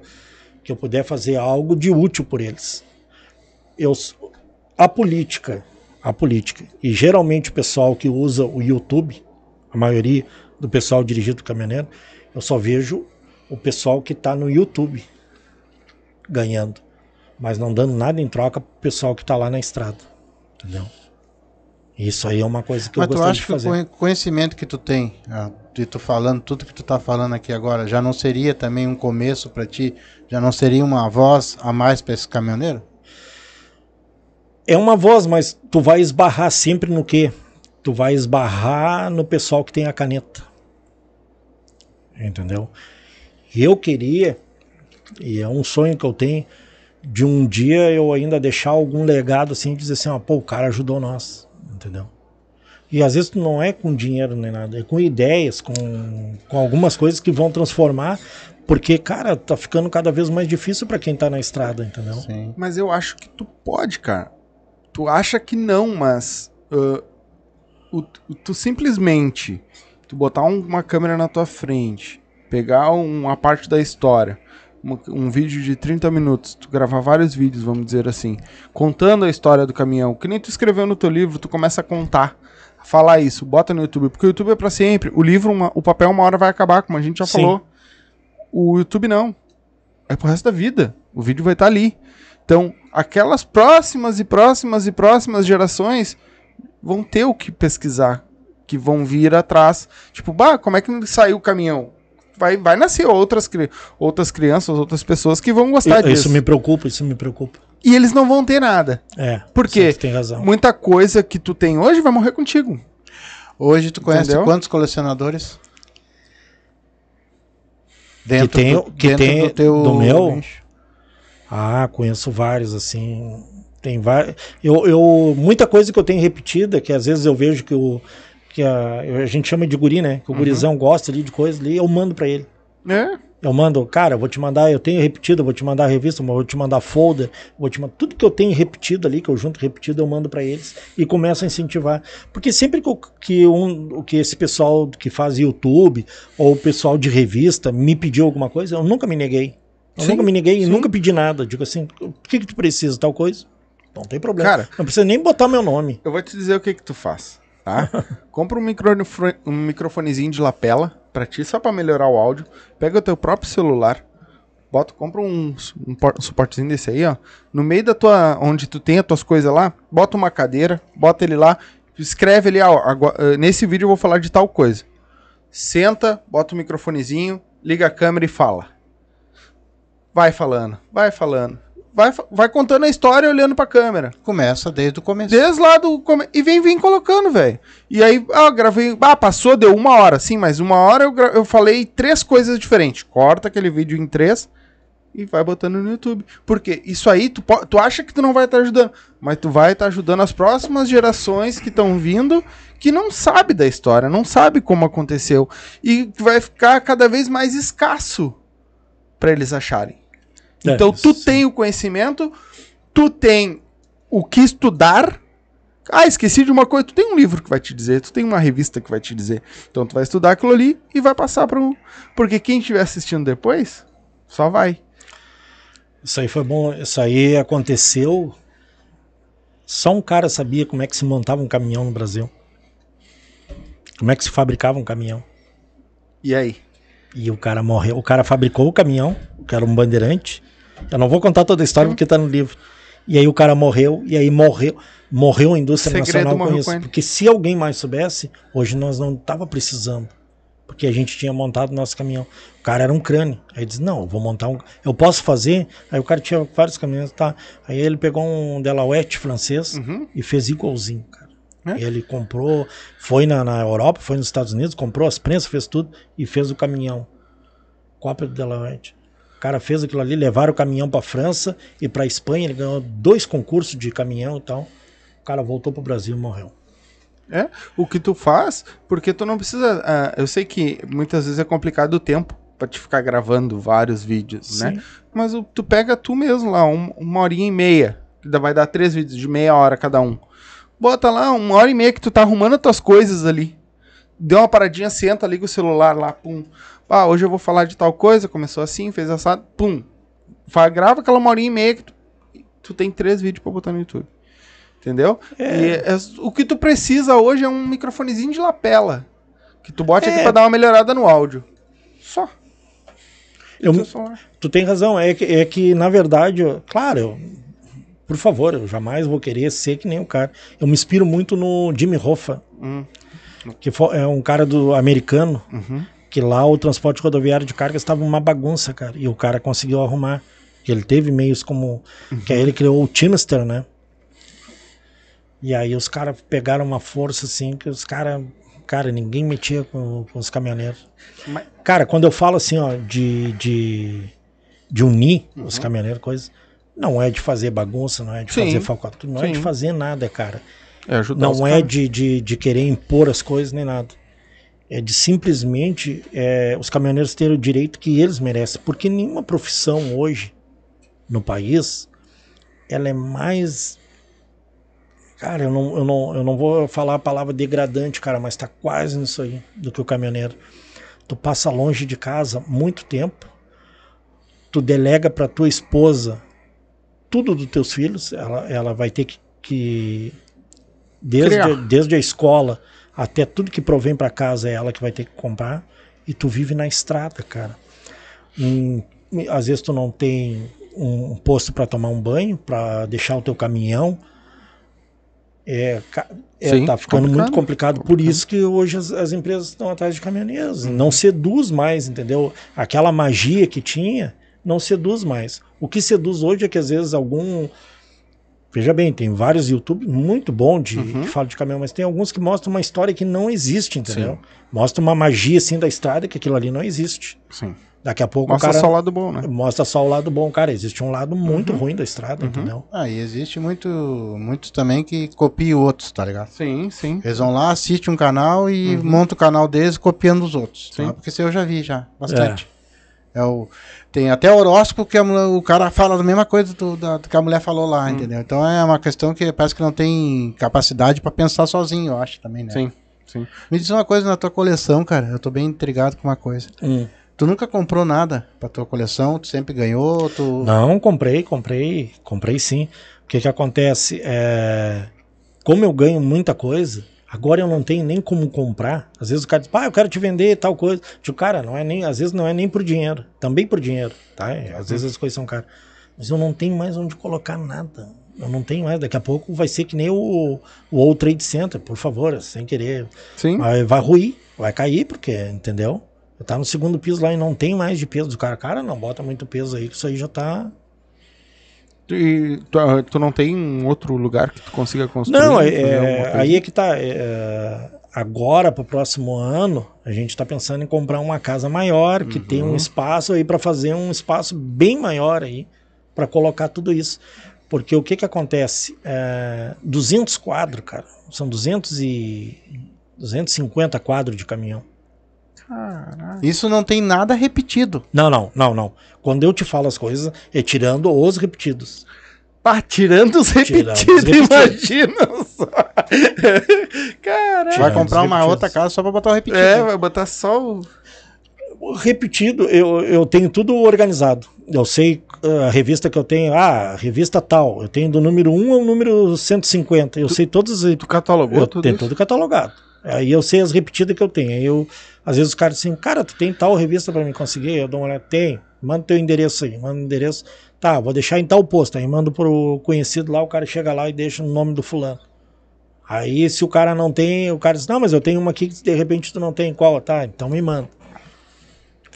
que eu puder fazer algo de útil por eles. Eu, a política, a política, e geralmente o pessoal que usa o YouTube, a maioria do pessoal dirigido do caminhoneiro, eu só vejo o pessoal que está no YouTube ganhando, mas não dando nada em troca pro pessoal que está lá na estrada, entendeu? Isso aí é uma coisa que eu Mas tu gostaria acha de que o fazer. conhe- conhecimento que tu tem, ah, de tu falando, tudo que tu tá falando aqui agora, já não seria também um começo pra ti? Já não seria uma voz a mais pra esse caminhoneiro? É uma voz, mas tu vai esbarrar sempre no quê? Tu vai esbarrar no pessoal que tem a caneta. Entendeu? Eu queria, e é um sonho que eu tenho, de um dia eu ainda deixar algum legado assim, dizer assim, ó, pô, o cara ajudou nós, entendeu? E às vezes não é com dinheiro nem nada, é com ideias, com, com algumas coisas que vão transformar, porque, cara, tá ficando cada vez mais difícil para quem tá na estrada, entendeu? Sim. Mas eu acho que tu pode, cara. Tu acha que não, mas ah, o- tu simplesmente tu botar um- uma câmera na tua frente, pegar um- uma parte da história, uma- um vídeo de 30 minutos, tu gravar vários vídeos, vamos dizer assim, contando a história do caminhão, que nem tu escreveu no teu livro, tu começa a contar, a falar isso, bota no YouTube, porque o YouTube é pra sempre, o livro, uma- o papel uma hora vai acabar, como a gente já Sim. falou. O YouTube não. É pro resto da vida. O vídeo vai estar ali. Então, aquelas próximas e próximas e próximas gerações vão ter o que pesquisar, que vão vir atrás. Tipo, bah, como é que saiu o caminhão? Vai, vai nascer outras, cri- outras crianças, outras pessoas que vão gostar Eu- disso. Isso me preocupa, isso me preocupa. E eles não vão ter nada. É. Por quê? Você tem razão. Muita coisa que tu tem hoje vai morrer contigo. Hoje tu conhece Entendeu? quantos colecionadores? Que tem- que tem do teu do meu? nicho. Ah, conheço vários, assim. Tem vários. Eu, eu, muita coisa que eu tenho repetida, que às vezes eu vejo que, o, que a, a gente chama de guri, né? Que o gurizão gosta ali de coisa ali, eu mando pra ele. É. Eu mando, cara, eu vou te mandar, eu tenho repetido, eu vou te mandar revista, eu vou te mandar folder, vou te mandar tudo que eu tenho repetido ali, que eu junto repetido, eu mando pra eles e começo a incentivar. Porque sempre que, eu- que, um, que esse pessoal que faz YouTube ou o pessoal de revista me pediu alguma coisa, eu nunca me neguei. Eu Sim, nunca me neguei sim. nunca pedi nada. Digo assim, o que, que tu precisa, tal coisa? Não tem problema. Cara, não precisa nem botar meu nome. Eu vou te dizer o que que tu faz, tá? [LAUGHS] Compra um, microfone, um microfonezinho de lapela pra ti, só pra melhorar o áudio. Pega o teu próprio celular, bota, compra um, um um suportezinho desse aí, ó. No meio da tua, onde tu tem as tuas coisas lá, bota uma cadeira, bota ele lá, escreve ali, ó, agora, eh, nesse vídeo eu vou falar de tal coisa. Senta, bota o microfonezinho, liga a câmera e fala. Vai falando, vai falando, vai, vai contando a história olhando pra câmera. Começa desde o começo. Desde lá do. come- E vem, vem colocando, velho. E aí, ah, gravei. Ah, passou, deu uma hora, sim, mas uma hora eu, eu falei três coisas diferentes. Corta aquele vídeo em três e vai botando no YouTube. Porque isso aí, tu, tu acha que tu não vai estar ajudando, mas tu vai estar ajudando as próximas gerações que estão vindo que não sabe da história, não sabe como aconteceu. E vai ficar cada vez mais escasso pra eles acharem. É, Então tu sim. tem o conhecimento, tu tem o que estudar. Ah, esqueci de uma coisa. Tu tem um livro que vai te dizer, tu tem uma revista que vai te dizer. Então tu vai estudar aquilo ali e vai passar para um. Porque quem estiver assistindo depois, só vai. Isso aí foi bom. Isso aí aconteceu. Só um cara sabia como é que se montava um caminhão no Brasil. Como é que se fabricava um caminhão. E aí? E o cara morreu. O cara fabricou o caminhão, que era um bandeirante. Eu não vou contar toda a história porque tá no livro. E aí o cara morreu, e aí morreu. Morreu a indústria Segredo nacional com isso. com. Porque se alguém mais soubesse, hoje nós não tava precisando. Porque a gente tinha montado nosso caminhão. O cara era um crânio. Aí disse, não, eu vou montar um. Eu posso fazer? Aí o cara tinha vários caminhões, tá? Aí ele pegou um Delaware francês Uhum. e fez igualzinho, cara. É? Ele comprou, foi na, na Europa, foi nos Estados Unidos, comprou as prensas, fez tudo e fez o caminhão. Cópia do Delaware. O cara fez aquilo ali, levaram o caminhão para França e para Espanha. Ele ganhou dois concursos de caminhão e tal. O cara voltou pro Brasil e morreu. É, o que tu faz, porque tu não precisa. ah, eu sei que muitas vezes é complicado o tempo pra te ficar gravando vários vídeos, né? Sim. Mas o- tu pega tu mesmo lá, um- uma horinha e meia, que vai dar três vídeos de meia hora cada um. Bota lá uma hora e meia que tu tá arrumando as tuas coisas ali. Deu uma paradinha, senta, liga o celular lá, pum. Ah, hoje eu vou falar de tal coisa, começou assim, fez assado, pum. Fa- grava aquela uma horinha e meia que tu, tu tem três vídeos pra botar no YouTube. Entendeu? E é- o que tu precisa hoje é um microfonezinho de lapela. Que tu bote aqui É. pra dar uma melhorada no áudio. Só. Eu- teu celular. Tu tem razão, é que, é que na verdade, eu- claro, eu- por favor, eu jamais vou querer ser que nem o cara. Eu me inspiro muito no Jimmy Hoffa, Hum, que é um cara do americano, uhum. que lá o transporte rodoviário de carga estava uma bagunça, cara, e o cara conseguiu arrumar. Ele teve meios como que aí ele criou o Teamster, né? E aí os caras pegaram uma força assim que os caras, cara, ninguém metia com, com os caminhoneiros. Mas- Cara, quando eu falo assim, ó, de de, de unir os Uhum. caminhoneiros, coisa, não é de fazer bagunça, não é de Sim, fazer falcatrua, não é sim. de fazer nada, cara. É Não é de, de, de querer impor as coisas nem nada. É de simplesmente é, os caminhoneiros terem o direito que eles merecem. Porque nenhuma profissão hoje no país ela é mais. Cara, eu não, eu, não, eu não vou falar a palavra degradante, cara, mas tá quase nisso aí do que o caminhoneiro. Tu passa longe de casa muito tempo, tu delega para tua esposa tudo dos teus filhos, ela, ela vai ter que, que desde, Criar. desde a escola até tudo que provém para casa é ela que vai ter que comprar e tu vive na estrada, cara. Hum, às vezes tu não tem um posto para tomar um banho, para deixar o teu caminhão. É, é, Sim, tá ficando complicado. muito complicado. Por isso que hoje as, as empresas estão atrás de caminhoneiros. Não seduz mais, entendeu? Aquela magia que tinha não seduz mais. O que seduz hoje é que às vezes algum. Veja bem, tem vários YouTube muito bom de Uhum. que falam de caminhão, mas tem alguns que mostram uma história que não existe, entendeu? Mostra uma magia assim da estrada que aquilo ali não existe. Sim. Daqui a pouco Mostra o cara só o lado bom, né? mostra só o lado bom, cara. Existe um lado muito ruim da estrada, Uhum. entendeu? Ah, e existe muito, muitos também que copiam outros, tá ligado? Sim, sim. Eles vão lá, assistem um canal e montam o canal deles copiando os outros. Sim. Tá? Porque isso eu já vi já, bastante. É. o, tem até horóscopo que a o cara fala a mesma coisa do, da- do que a mulher falou lá, entendeu? Então é uma questão que parece que não tem capacidade pra pensar sozinho, eu acho também, né? Sim, sim. Me diz uma coisa na tua coleção, cara. Eu tô bem intrigado com uma coisa. Hum. Tu nunca comprou nada pra tua coleção? Tu sempre ganhou? Tu... Não, comprei, comprei, comprei sim. O que que acontece? É, como eu ganho muita coisa, agora eu não tenho nem como comprar. Às vezes o cara diz, pá, eu quero te vender tal coisa. Tipo, cara, não é nem, às vezes não é nem por dinheiro, também por dinheiro, tá? É, Às vezes as coisas são caras. Mas eu não tenho mais onde colocar nada. Eu não tenho mais. Daqui a pouco vai ser que nem o, o World Trade Center, por favor, sem querer. Sim. Vai, vai ruir, vai cair, porque, entendeu? Eu tá no segundo piso lá e não tem mais de peso do cara. Cara, não bota muito peso aí, que isso aí já tá. E tu, ah, tu não tem um outro lugar que tu consiga construir? Não, é, aí é que tá. é, agora, pro próximo ano, a gente tá pensando em comprar uma casa maior, que tem Uhum. um espaço aí para fazer um espaço bem maior aí, para colocar tudo isso. Porque o que que acontece? É, 200 quadros, cara. São 200 e 250 quadros de caminhão. Caraca. Isso não tem nada repetido. Não, não, não, não. Quando eu te falo as coisas, é tirando os repetidos. Pá, tirando os Tirando os repetidos, repetidos. imagina só. [LAUGHS] Caraca. Vai comprar uma repetidos. outra casa só pra botar o repetido. É, vai botar só o. O repetido, eu, eu tenho tudo organizado. Eu sei uh, a revista que eu tenho, ah, revista tal. Eu tenho do número 1 ao número 150. Eu sei todas as. Tu catalogou Eu tudo tenho isso? tudo catalogado. Aí eu sei as repetidas que eu tenho. Aí eu, às vezes os caras dizem, cara, tu tem tal revista pra me conseguir? Eu dou uma olhada, tem. Manda teu endereço aí, manda o endereço. Tá, vou deixar em tal posto. Aí mando pro conhecido lá, o cara chega lá e deixa no nome do fulano. Aí se o cara não tem, o cara diz, não, mas eu tenho uma aqui que de repente tu não tem. Qual? Tá, então me manda.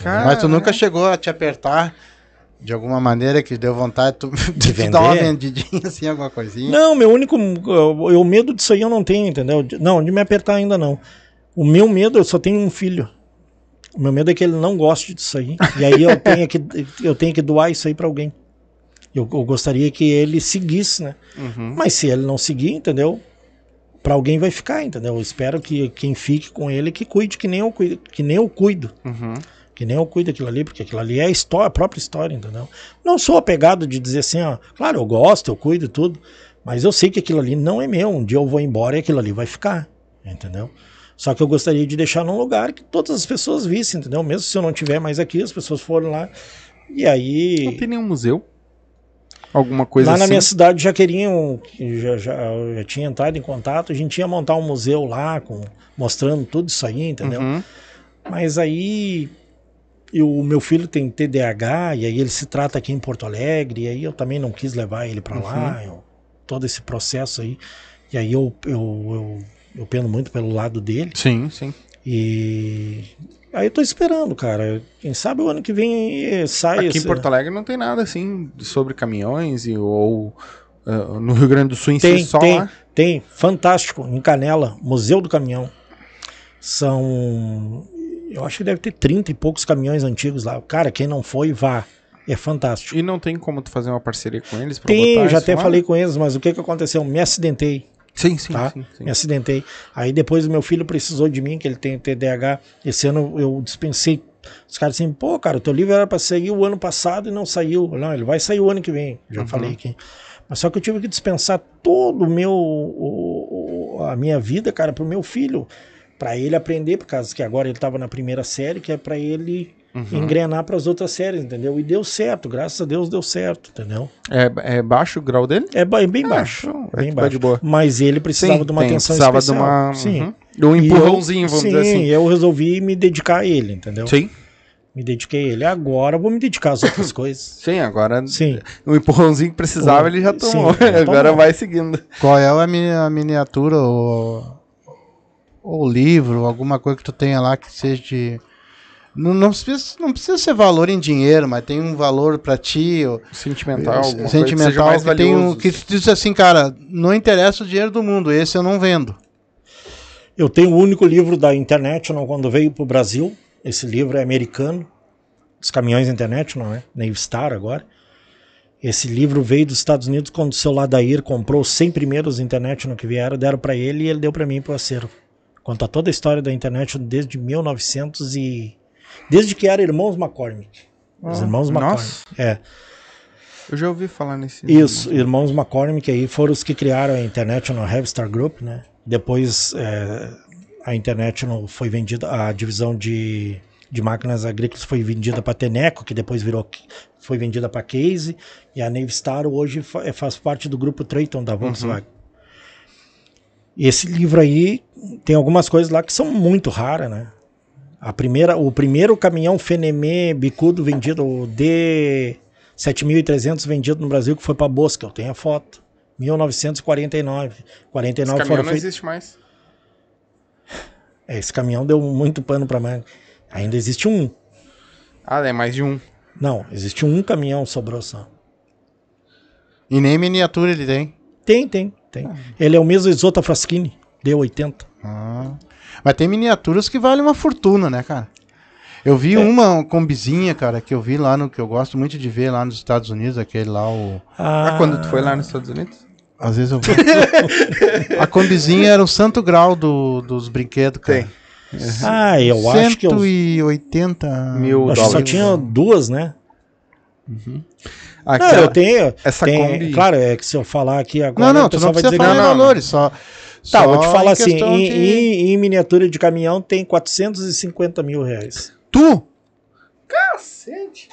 Mas tu nunca chegou a te apertar de alguma maneira que deu vontade tu, [LAUGHS] de, vender? dar uma vendidinha assim, alguma coisinha? Não, meu único. O medo disso aí eu não tenho, entendeu? De- Não, de me apertar ainda não. O meu medo, eu só tenho um filho. O meu medo é que ele não goste disso aí. E aí eu [LAUGHS] tenho que, eu tenho que doar isso aí pra alguém. Eu, eu gostaria que ele seguisse, né? Uhum. Mas se ele não seguir, entendeu? Pra alguém vai ficar, entendeu? Eu espero que quem fique com ele que cuide, que nem eu cuido, que nem eu cuido. Uhum. Que nem eu cuido daquilo ali, porque aquilo ali é a, história, a própria história, entendeu? Não sou apegado de dizer assim, ó, claro, eu gosto, eu cuido e tudo, mas eu sei que aquilo ali não é meu. Um dia eu vou embora e aquilo ali vai ficar, entendeu? Só que eu gostaria de deixar num lugar que todas as pessoas vissem, entendeu? Mesmo se eu não tiver mais aqui, as pessoas foram lá. E aí. Não tem nenhum museu? Alguma coisa lá assim? na minha cidade já queriam, já, já, eu já tinha entrado em contato, a gente ia montar um museu lá, com, mostrando tudo isso aí, entendeu? Uhum. Mas aí e o meu filho tem TDAH e aí ele se trata aqui em Porto Alegre e aí eu também não quis levar ele para lá, eu- todo esse processo aí. E aí eu, eu, eu, eu peno muito pelo lado dele Sim, sim. e aí eu tô esperando, cara. Quem sabe o ano que vem sai Aqui esse- em Porto Alegre não tem nada assim sobre caminhões e, ou ah, no Rio Grande do Sul em Tem, si só tem, lá. tem. Fantástico, em Canela, Museu do Caminhão. São. Eu acho que deve ter 30 e poucos caminhões antigos lá. Cara, quem não foi, vá. É fantástico. E não tem como tu fazer uma parceria com eles pra Tem, já até lá? falei com eles, mas o que que aconteceu? Me acidentei, Sim, sim, tá? sim, sim. Me acidentei. Aí depois o meu filho precisou de mim, que ele tem TDAH. Esse ano eu dispensei. Os caras assim, pô, cara, o teu livro era pra sair o ano passado e não saiu. Não, ele vai sair o ano que vem. Já Uhum. falei aqui. Mas só que eu tive que dispensar todo o meu o- o- a minha vida, cara, pro meu filho, Pra ele aprender, por causa que agora ele tava na primeira série, que é pra ele Uhum. engrenar para as outras séries, entendeu? E deu certo, graças a Deus deu certo, entendeu? É, é baixo o grau dele? É ba- bem Ah, baixo, então, é bem tá baixo. de boa. Mas ele precisava Sim, de uma tem, atenção precisava especial. de uma, Sim. uhum, de um empurrãozinho, eu, vamos sim, dizer assim. eu resolvi me dedicar a ele, entendeu? Sim, Me dediquei a ele. Agora eu vou me dedicar às outras [COUGHS] coisas. sim, agora Sim. o empurrãozinho que precisava O- ele já sim, tomou. [LAUGHS] agora tomou. vai seguindo. Qual é a, mini- a miniatura ou, ou livro, alguma coisa que tu tenha lá que seja de. Não, não, precisa, não precisa ser valor em dinheiro, mas tem um valor pra ti. Ou, Sentimental, que seja sentimental mais que, tem um, valioso. que tu diz assim, cara, não interessa o dinheiro do mundo, esse eu não vendo. Eu tenho o único livro da International quando veio para o Brasil. Esse livro é americano, dos caminhões International, né? Navy Star agora. Esse livro veio dos Estados Unidos quando o seu Ladair comprou os 100 primeiros International que vieram, deram para ele e ele deu para mim para o acervo. Conta toda a história da International desde 1900 e desde que era Irmãos McCormick. Os Ah, Irmãos McCormick. nossa. É. Eu já ouvi falar nesse. Isso, irmãos McCormick aí foram os que criaram a International Heavy Star Group, né? Depois é, a International foi vendida, a divisão de, de máquinas agrícolas foi vendida para Teneco, que depois virou foi vendida para Case, e a Navy Star hoje fa- é, faz parte do grupo Triton da Volkswagen. E esse livro aí tem algumas coisas lá que são muito raras, né? A primeira, o primeiro caminhão Fenemé bicudo vendido, o D 7.300 vendido no Brasil, que foi para Bosca, eu tenho a foto. 1949. 49 Esse caminhão foram não feitos. existe mais. É, esse caminhão deu muito pano para manga. Ainda existe um. Ah, é mais de um. Não, existe um caminhão sobrou só. E nem miniatura ele tem. Tem, tem, tem. Ele é o mesmo Isota Fraschini, D80. Ah. Mas tem miniaturas que valem uma fortuna, né, cara? Eu É. vi uma combizinha, cara, que eu vi lá no que eu gosto muito de ver lá nos Estados Unidos, aquele lá, o. Ah, quando tu foi lá nos Estados Unidos? Às vezes eu vou. a combizinha era o santo grau do, dos brinquedos, cara. Tem. Ah, eu acho que eu, 180 Mil acho que só dólares. tinha duas, né? Aquela, Não, eu tenho. essa tem- Kombi- Claro, é que se eu falar aqui agora, Não, não, tu não vai dizer falar que em não. valores, só. Tá, só vou te falar em assim, questão em, de- em- em miniatura de caminhão tem 450 mil reais. Tu? Cacete!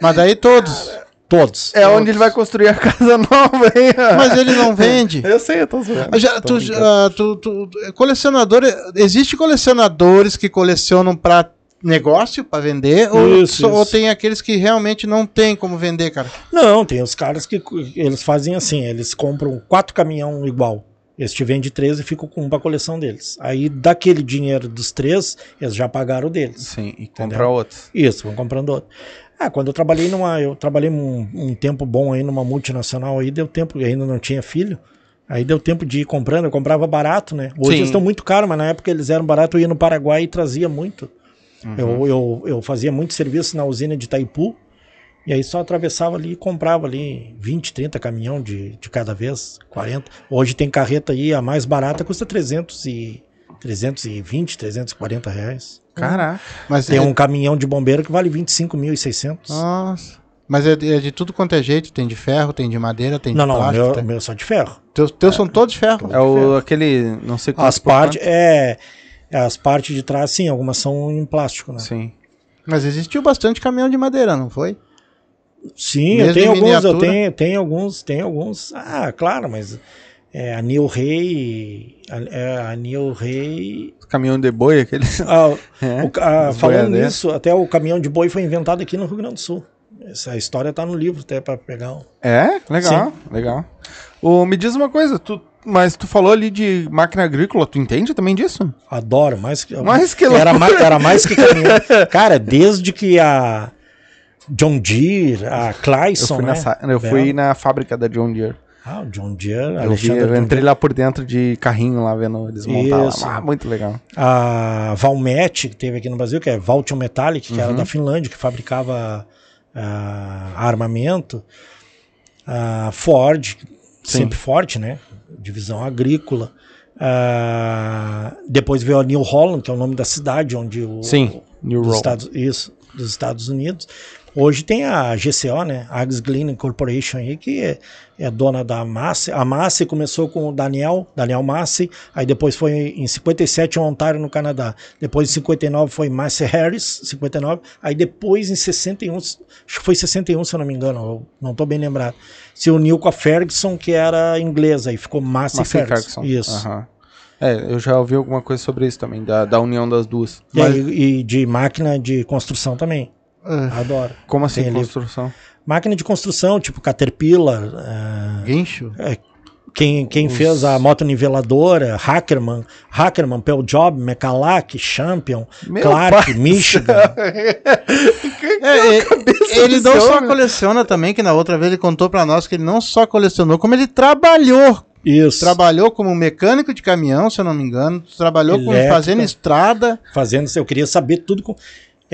Mas daí todos. Todos. É onde ele vai construir a casa [LAUGHS] nova, hein? Mas ele não vende. Eu sei, eu tô zoando. Já- Tô tu, brincando. ah, tu- tu- colecionador, existe colecionadores que colecionam para negócio, para vender, ou, Isso, só- ou isso. tem aqueles que realmente não tem como vender, cara? Não, tem os caras que eles fazem assim, eles compram quatro caminhão igual. Eles te vendem três e ficam com um pra coleção deles. Aí, daquele dinheiro dos três, eles já pagaram o deles. Sim, e comprar outros. Isso, vão comprando outro. Ah, quando eu trabalhei numa. Eu trabalhei um, um tempo bom aí numa multinacional aí, deu tempo, ainda não tinha filho. Aí deu tempo de ir comprando, eu comprava barato, né? Hoje Sim. eles estão muito caros, mas na época eles eram baratos, eu ia no Paraguai e trazia muito. Eu, eu, eu fazia muito serviço na usina de Itaipu, e aí só atravessava ali e comprava ali 20, 30 caminhão de, de cada vez, 40. Hoje tem carreta aí, a mais barata custa 300 e, 320, 340 reais. Caraca. Mas Tem é- um caminhão de bombeiro que vale 25.600. Nossa. Mas é de, é de tudo quanto é jeito, tem de ferro, tem de madeira, tem não, de não, plástico. meu, tem- meu só de ferro. Teus, teus são todos de ferro. É o, aquele, não sei As por partes, quanto. As partes de trás, sim, algumas são em plástico, né? Sim. Mas existiu bastante caminhão de madeira, não foi? Sim, Mesmo eu tenho alguns, eu tenho, tenho alguns, tenho alguns. Ah, claro, mas é, a Nil Rey, a, é, a Nil Rey. Caminhão de boi, aquele. [LAUGHS] Ah, É, o ca- ah, falando boiadeiros. nisso, até o caminhão de boi foi inventado aqui no Rio Grande do Sul. Essa história tá no livro, até para pegar. um. É? Legal, legal. Ô, me diz uma coisa, tu, mas tu falou ali de máquina agrícola, tu entende também disso? Adoro, mais que. Mais que era, mais, era mais que [LAUGHS] caminhão. Cara, desde que a John Deere, a Eu Clayson, fui, né? na, eu fui na fábrica da John Deere. Ah, o John Deere, Eu, Alexandre eu entrei Deere. lá por dentro de carrinho lá, vendo eles montar Isso. lá. Ah, muito legal. A Valmet, que teve aqui no Brasil, que é Valtion Metallic, que era Uhum. da Finlândia, que fabricava ah, armamento. A Ford, Sim. sempre forte, né? Divisão agrícola. Ah, depois veio a New Holland, que é o nome da cidade onde o, Sim, New Roll. Estados, isso, dos Estados Unidos. Hoje tem a GCO, né? Ags Glen Corporation aí, que é, é dona da Massey. A Massey começou com o Daniel, Daniel Massey, aí depois foi em 57 em Ontário, no Canadá. Depois em 59 foi Massey Harris, 59. Aí depois em 61, acho que foi 61 se eu não me engano, eu não estou bem lembrado. Se uniu com a Ferguson, que era inglesa, e ficou Massey, Massey Ferguson. Ferguson. Isso. Aham. É, eu já ouvi alguma coisa sobre isso também, da, da união das duas. E, aí, e de máquina de construção também. Ah, Adoro. Como assim, Tem ali- construção? Máquina de construção, tipo Caterpillar, eh, guincho? quem, quem fez a moto niveladora, Hackerman, Hackerman, Pell Job, Mecalac, Champion, Meu Clark, Michigan. [LAUGHS] É, é, ele não só homem? coleciona também, que na outra vez ele contou pra nós que ele não só colecionou, como ele trabalhou. Isso. Trabalhou como mecânico de caminhão, se eu não me engano. Trabalhou como Elétrica. fazendo estrada. Fazendo, eu queria saber tudo. Com...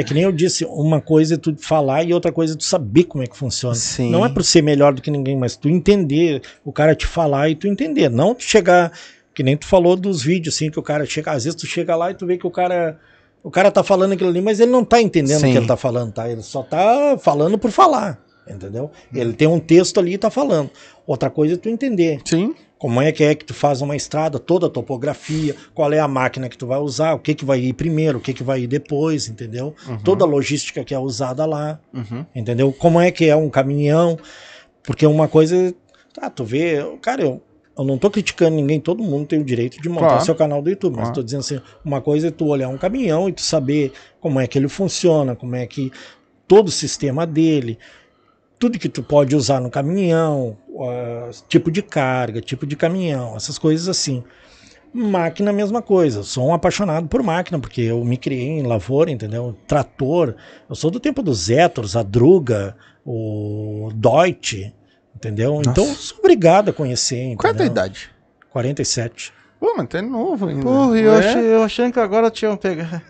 É que nem eu disse, uma coisa é tu falar e outra coisa é tu saber como é que funciona. Sim. Não é por ser melhor do que ninguém, mas tu entender, o cara te falar e tu entender. Não tu chegar, que nem tu falou dos vídeos, assim, que o cara chega, às vezes tu chega lá e tu vê que o cara. O cara tá falando aquilo ali, mas ele não tá entendendo Sim. o que ele tá falando, tá? Ele só tá falando por falar, entendeu? Ele tem um texto ali e tá falando. Outra coisa é tu entender. Sim. Como é que é que tu faz uma estrada, toda a topografia, qual é a máquina que tu vai usar, o que que vai ir primeiro, o que que vai ir depois, entendeu? Toda a logística que é usada lá, Uhum. entendeu? Como é que é um caminhão, porque uma coisa, tá, tu vê, cara, eu, eu não tô criticando ninguém, todo mundo tem o direito de montar Claro. seu canal do YouTube, mas Claro. tô dizendo assim, uma coisa é tu olhar um caminhão e tu saber como é que ele funciona, como é que todo o sistema dele, tudo que tu pode usar no caminhão, ah, tipo de carga, tipo de caminhão, essas coisas assim. Máquina, mesma coisa. Sou um apaixonado por máquina, porque eu me criei em lavoura, entendeu? Trator. Eu sou do tempo dos Zetors, a Druga, o Deutsche, Entendeu? Então, eu sou obrigado a conhecer. Qual é a tua entendeu? idade? 47. Pô, mas tu é novo ainda. Porra, eu, É? achei, eu achando que agora tinham pegado.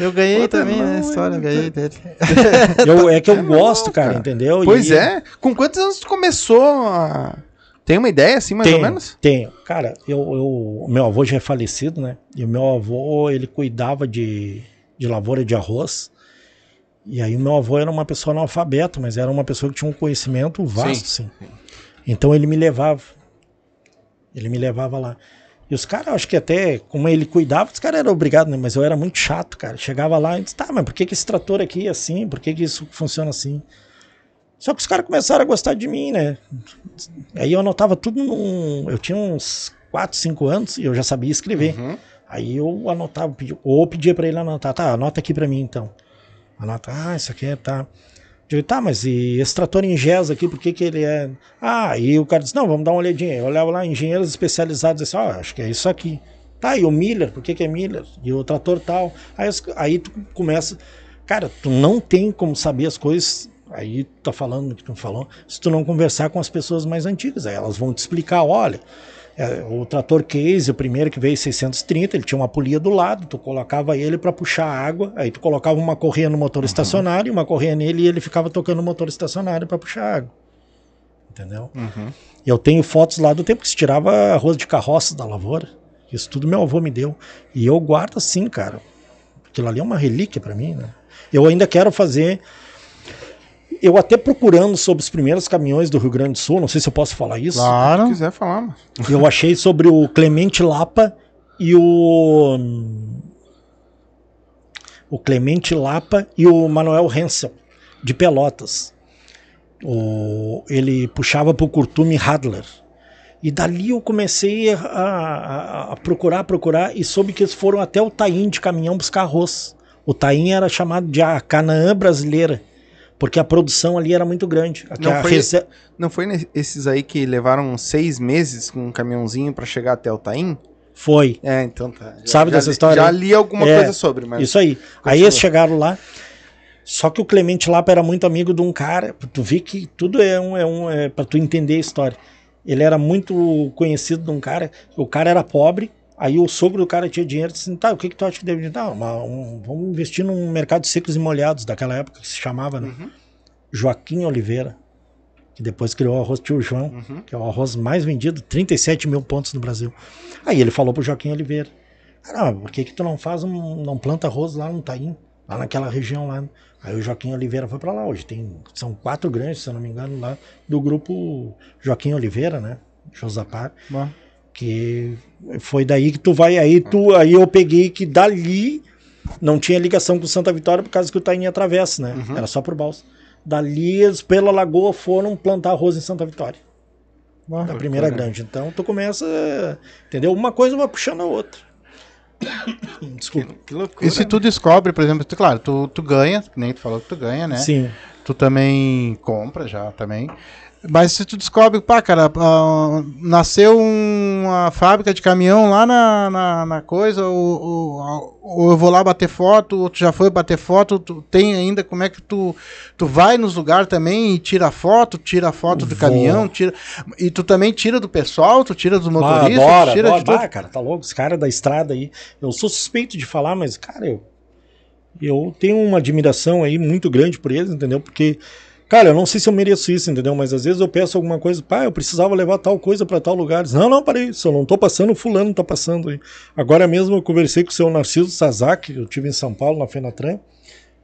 Eu ganhei Puta, também, não, né? A história, é- ganhei dele. [LAUGHS] Eu, é que eu É gosto, novo, cara, cara. entendeu? Pois E- é. Com quantos anos tu começou a... Tem uma ideia, assim, mais tenho, ou menos? Tenho. Cara, eu, eu, meu avô já é falecido, né? E o meu avô, ele cuidava de, de lavoura de arroz. E aí o meu avô era uma pessoa analfabeta, mas era uma pessoa que tinha um conhecimento vasto, sim. Então ele me levava. Ele me levava lá. E os caras, acho que até, como ele cuidava, os caras eram obrigados, né? Mas eu era muito chato, cara. Chegava lá e disse, tá, mas por que, que esse trator aqui é assim? Por que, que isso funciona assim? Só que os caras começaram a gostar de mim, né? Aí eu anotava tudo num. Eu tinha uns 4, 5 anos e eu já sabia escrever. Uhum. Aí eu anotava, ou pedia pra ele anotar, tá, anota aqui pra mim então. Anota, ah, isso aqui é, tá. Digo, tá, mas e esse trator em GES aqui, por que que ele é... Ah, e o cara disse, não, vamos dar uma olhadinha. Eu olhava lá, engenheiros especializados, assim, ó, acho que é isso aqui. Tá, e o Miller, por que que é Miller? E o trator tal. Aí, aí tu começa... Cara, tu não tem como saber as coisas... Aí tu tá falando o que tu falou, se tu não conversar com as pessoas mais antigas, aí elas vão te explicar, olha, é, o trator case, o primeiro que veio 630, ele tinha uma polia do lado, tu colocava ele para puxar água, aí tu colocava uma correia no motor estacionário, uma correia nele e ele ficava tocando o motor estacionário para puxar água. Entendeu? Uhum. Eu tenho fotos lá do tempo que se tirava arroz de carroça da lavoura. Isso tudo meu avô me deu. E eu guardo assim, cara. Aquilo ali é uma relíquia para mim, né? Eu ainda quero fazer. Eu até procurando sobre os primeiros caminhões do Rio Grande do Sul, não sei se eu posso falar isso. Se Claro. quiser falar, mano. Eu achei sobre o Clemente Lapa e o. O Clemente Lapa e o Manuel Hensel, de Pelotas. O, ele puxava para o Curtume Hadler. E dali eu comecei a, a- a procurar, procurar, e soube que eles foram até o Taim de caminhão buscar arroz. O Taim era chamado de a Canaã brasileira, porque a produção ali era muito grande. Não foi- rese- Não foi esses aí que levaram seis meses com um caminhãozinho pra chegar até o Taim? Foi. É, então tá. Já- Sabe já dessa li- Já Já li alguma É, coisa sobre, mas... Isso aí. Aí eles chegaram lá. Só que o Clemente Lapa era muito amigo de um cara. Tu vê que tudo é um. É um é pra tu entender a história. Ele era muito conhecido de um cara. O cara era pobre. Aí o sogro do cara tinha dinheiro. Disse: tá, o que, que tu acha que deve dar? Uma, um- vamos investir num mercado de secos e molhados, daquela época que se chamava, né? Uhum. Joaquim Oliveira. Que depois criou o arroz Tio João Uhum. que é o arroz mais vendido, 37 mil pontos no Brasil. Aí ele falou pro Joaquim Oliveira, caramba, por que que tu não faz um, não planta arroz lá no Taim, lá naquela região lá? Aí o Joaquim Oliveira foi para lá hoje, tem, são quatro grandes, se eu não me engano, lá do grupo Joaquim Oliveira, né, Josapar, Bom. Que foi daí que tu vai, aí tu, aí eu peguei que dali não tinha ligação com Santa Vitória por causa que o Taim atravessa, né, Uhum. era só por balsa. Dali, eles, pela lagoa, foram plantar arroz em Santa Vitória Bom. da primeira bacana. grande. Então tu começa, entendeu? Uma coisa vai puxando a outra. [COUGHS] Desculpa. Que loucura. E se tu descobre, por exemplo, tu, claro, tu, tu ganha, que nem tu falou que tu ganha, né? Sim. Tu também compra já também. Mas se tu descobre, pá, cara, ah, nasceu uma fábrica de caminhão lá na, na, na coisa, ou, ou- ou eu vou lá bater foto, ou tu já foi bater foto, tu tem ainda como é que tu, tu vai nos lugares também e tira foto, tira foto do caminhão, tira, e tu também tira do pessoal, tu tira dos motoristas, adoro, tu tira adoro. de tudo. Cara, tá louco? Os caras da estrada aí. Eu sou suspeito de falar, mas, cara, eu, eu tenho uma admiração aí muito grande por eles, entendeu? Porque, cara, eu não sei se eu mereço isso, entendeu? Mas às vezes eu peço alguma coisa, pá, eu precisava levar tal coisa pra tal lugar. Diz, não, não, parei, se eu não tô passando, o fulano tá passando aí. Agora mesmo eu conversei com o seu Narciso Sazak, eu tive em São Paulo, na Fenatran.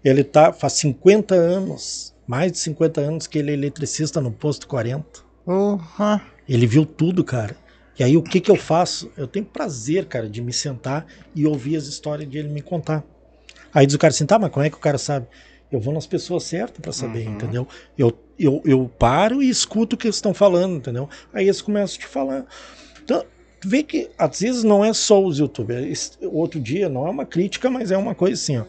Ele tá, faz 50 anos, mais de 50 anos que ele é eletricista no posto 40. Porra. Ele viu tudo, cara. E aí o que que eu faço? Eu tenho prazer, cara, de me sentar e ouvir as histórias de ele me contar. Aí diz o cara assim, tá, mas como é que o cara sabe? Eu vou nas pessoas certas pra saber, Uhum. entendeu? Eu, eu, eu paro e escuto o que eles estão falando, entendeu? Aí eles começam a te falar. Então, vê que às vezes não é só os youtubers. Outro dia, não é uma crítica, mas é uma coisa assim, ó.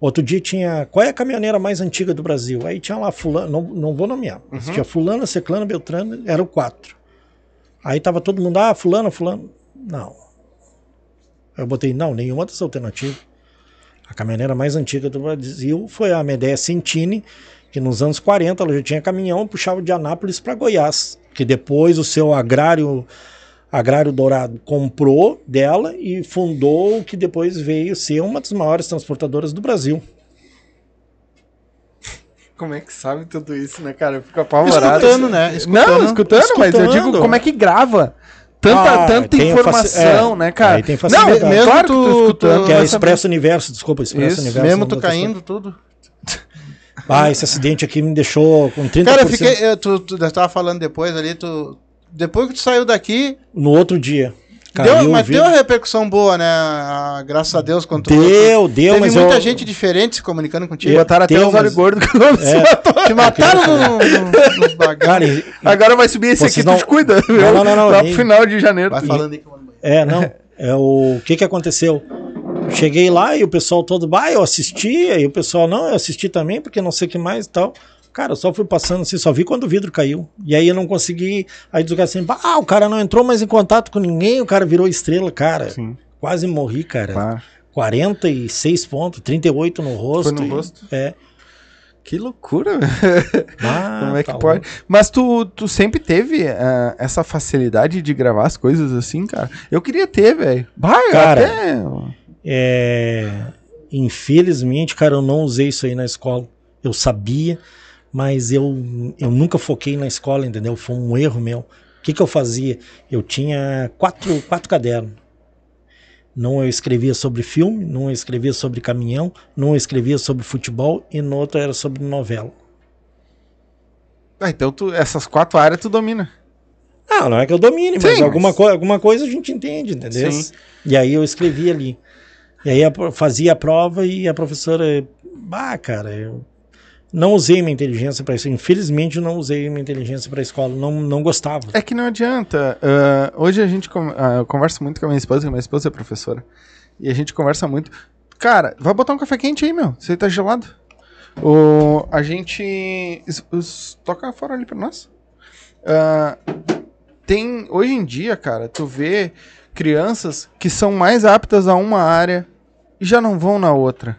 Outro dia tinha. Qual é a caminhoneira mais antiga do Brasil? Aí tinha lá fulano, não, não vou nomear, Uhum. tinha fulana, ciclana, beltrana, eram quatro. Aí tava todo mundo, ah, fulano, fulano. Não. Eu botei, não, nenhuma das alternativas. A caminhoneira mais antiga do Brasil foi a Medea Centini, que nos anos 40 ela já tinha caminhão, puxava de Anápolis para Goiás, que depois o seu agrário Agrário Dourado comprou dela e fundou o que depois veio ser uma das maiores transportadoras do Brasil. Como é que sabe tudo isso, né, cara? Eu fico apavorado. Escutando, né? Não, escutando, mas eu digo Escutando. como é que grava. Tanta, Ah, tanta informação, faci- né, é, cara? aí tem não, facilidade. mesmo Mesmo claro que tu- escutando. tu- Que é Expresso Universo, desculpa, Expresso Isso, Universo. Mesmo não tu caindo, tudo. [LAUGHS] Ah, esse acidente aqui me deixou com 30%. Cara, eu fiquei. Eu, tu, tu tava falando depois ali, tu. Depois que tu saiu daqui, No outro dia. Deu, mas vidro. deu uma repercussão boa, né? Ah, graças a Deus, quando tu Deu, deu, Teve mas muita eu- gente diferente se comunicando E contigo. botaram até Tem os olhos umas- gordos que não É. matou. Te mataram no, no, nos e- Agora vai subir esse aqui, não- tu te cuida. viu? não, não, não, Lá nem- pro final de janeiro. Vai falando aí que eu. É, não. É o, o que que aconteceu? Cheguei lá e o pessoal todo, bah, eu assisti, e o pessoal, não, eu assisti também, porque não sei o que mais e tal. Cara, eu só fui passando assim, só vi quando o vidro caiu. E aí eu não consegui. Aí diz o cara assim, ah, o cara não entrou mais em contato com ninguém, o cara virou estrela, cara. Sim, Quase morri, cara. claro. 46 pontos, 38 no rosto. no e- rosto? É. Que loucura, [LAUGHS] velho. Ah, Como é que tá pode? louco. Mas tu, tu sempre teve ah, essa facilidade de gravar as coisas assim, cara? Eu queria ter, velho. Vai, Cara, até... É, infelizmente, cara, eu não usei isso aí na escola. Eu sabia, mas eu, eu nunca foquei na escola, entendeu? Foi um erro meu. O que, que eu fazia? Eu tinha quatro, quatro cadernos. Num eu escrevia sobre filme, num eu escrevia sobre caminhão, num eu escrevia sobre futebol e no outro era sobre novela. Ah, então tu, essas quatro áreas tu domina. Não, não é que eu domine, mas Sim, alguma, mas- coi- alguma coisa a gente entende, entendeu? Sim. E aí eu escrevi ali. E aí pro- fazia a prova e a professora, bah, cara, eu não usei minha inteligência para isso. Infelizmente eu não usei minha inteligência para a escola, não, não gostava. É que não adianta. ah, hoje a gente con- ah, eu converso muito com a minha esposa, que minha esposa é professora. E a gente conversa muito. Cara, vai botar um café quente aí, meu. Você tá gelado. O, a gente. os- os- toca fora ali pra nós. Ah, tem. Hoje em dia, cara, tu vê crianças que são mais aptas a uma área e já não vão na outra.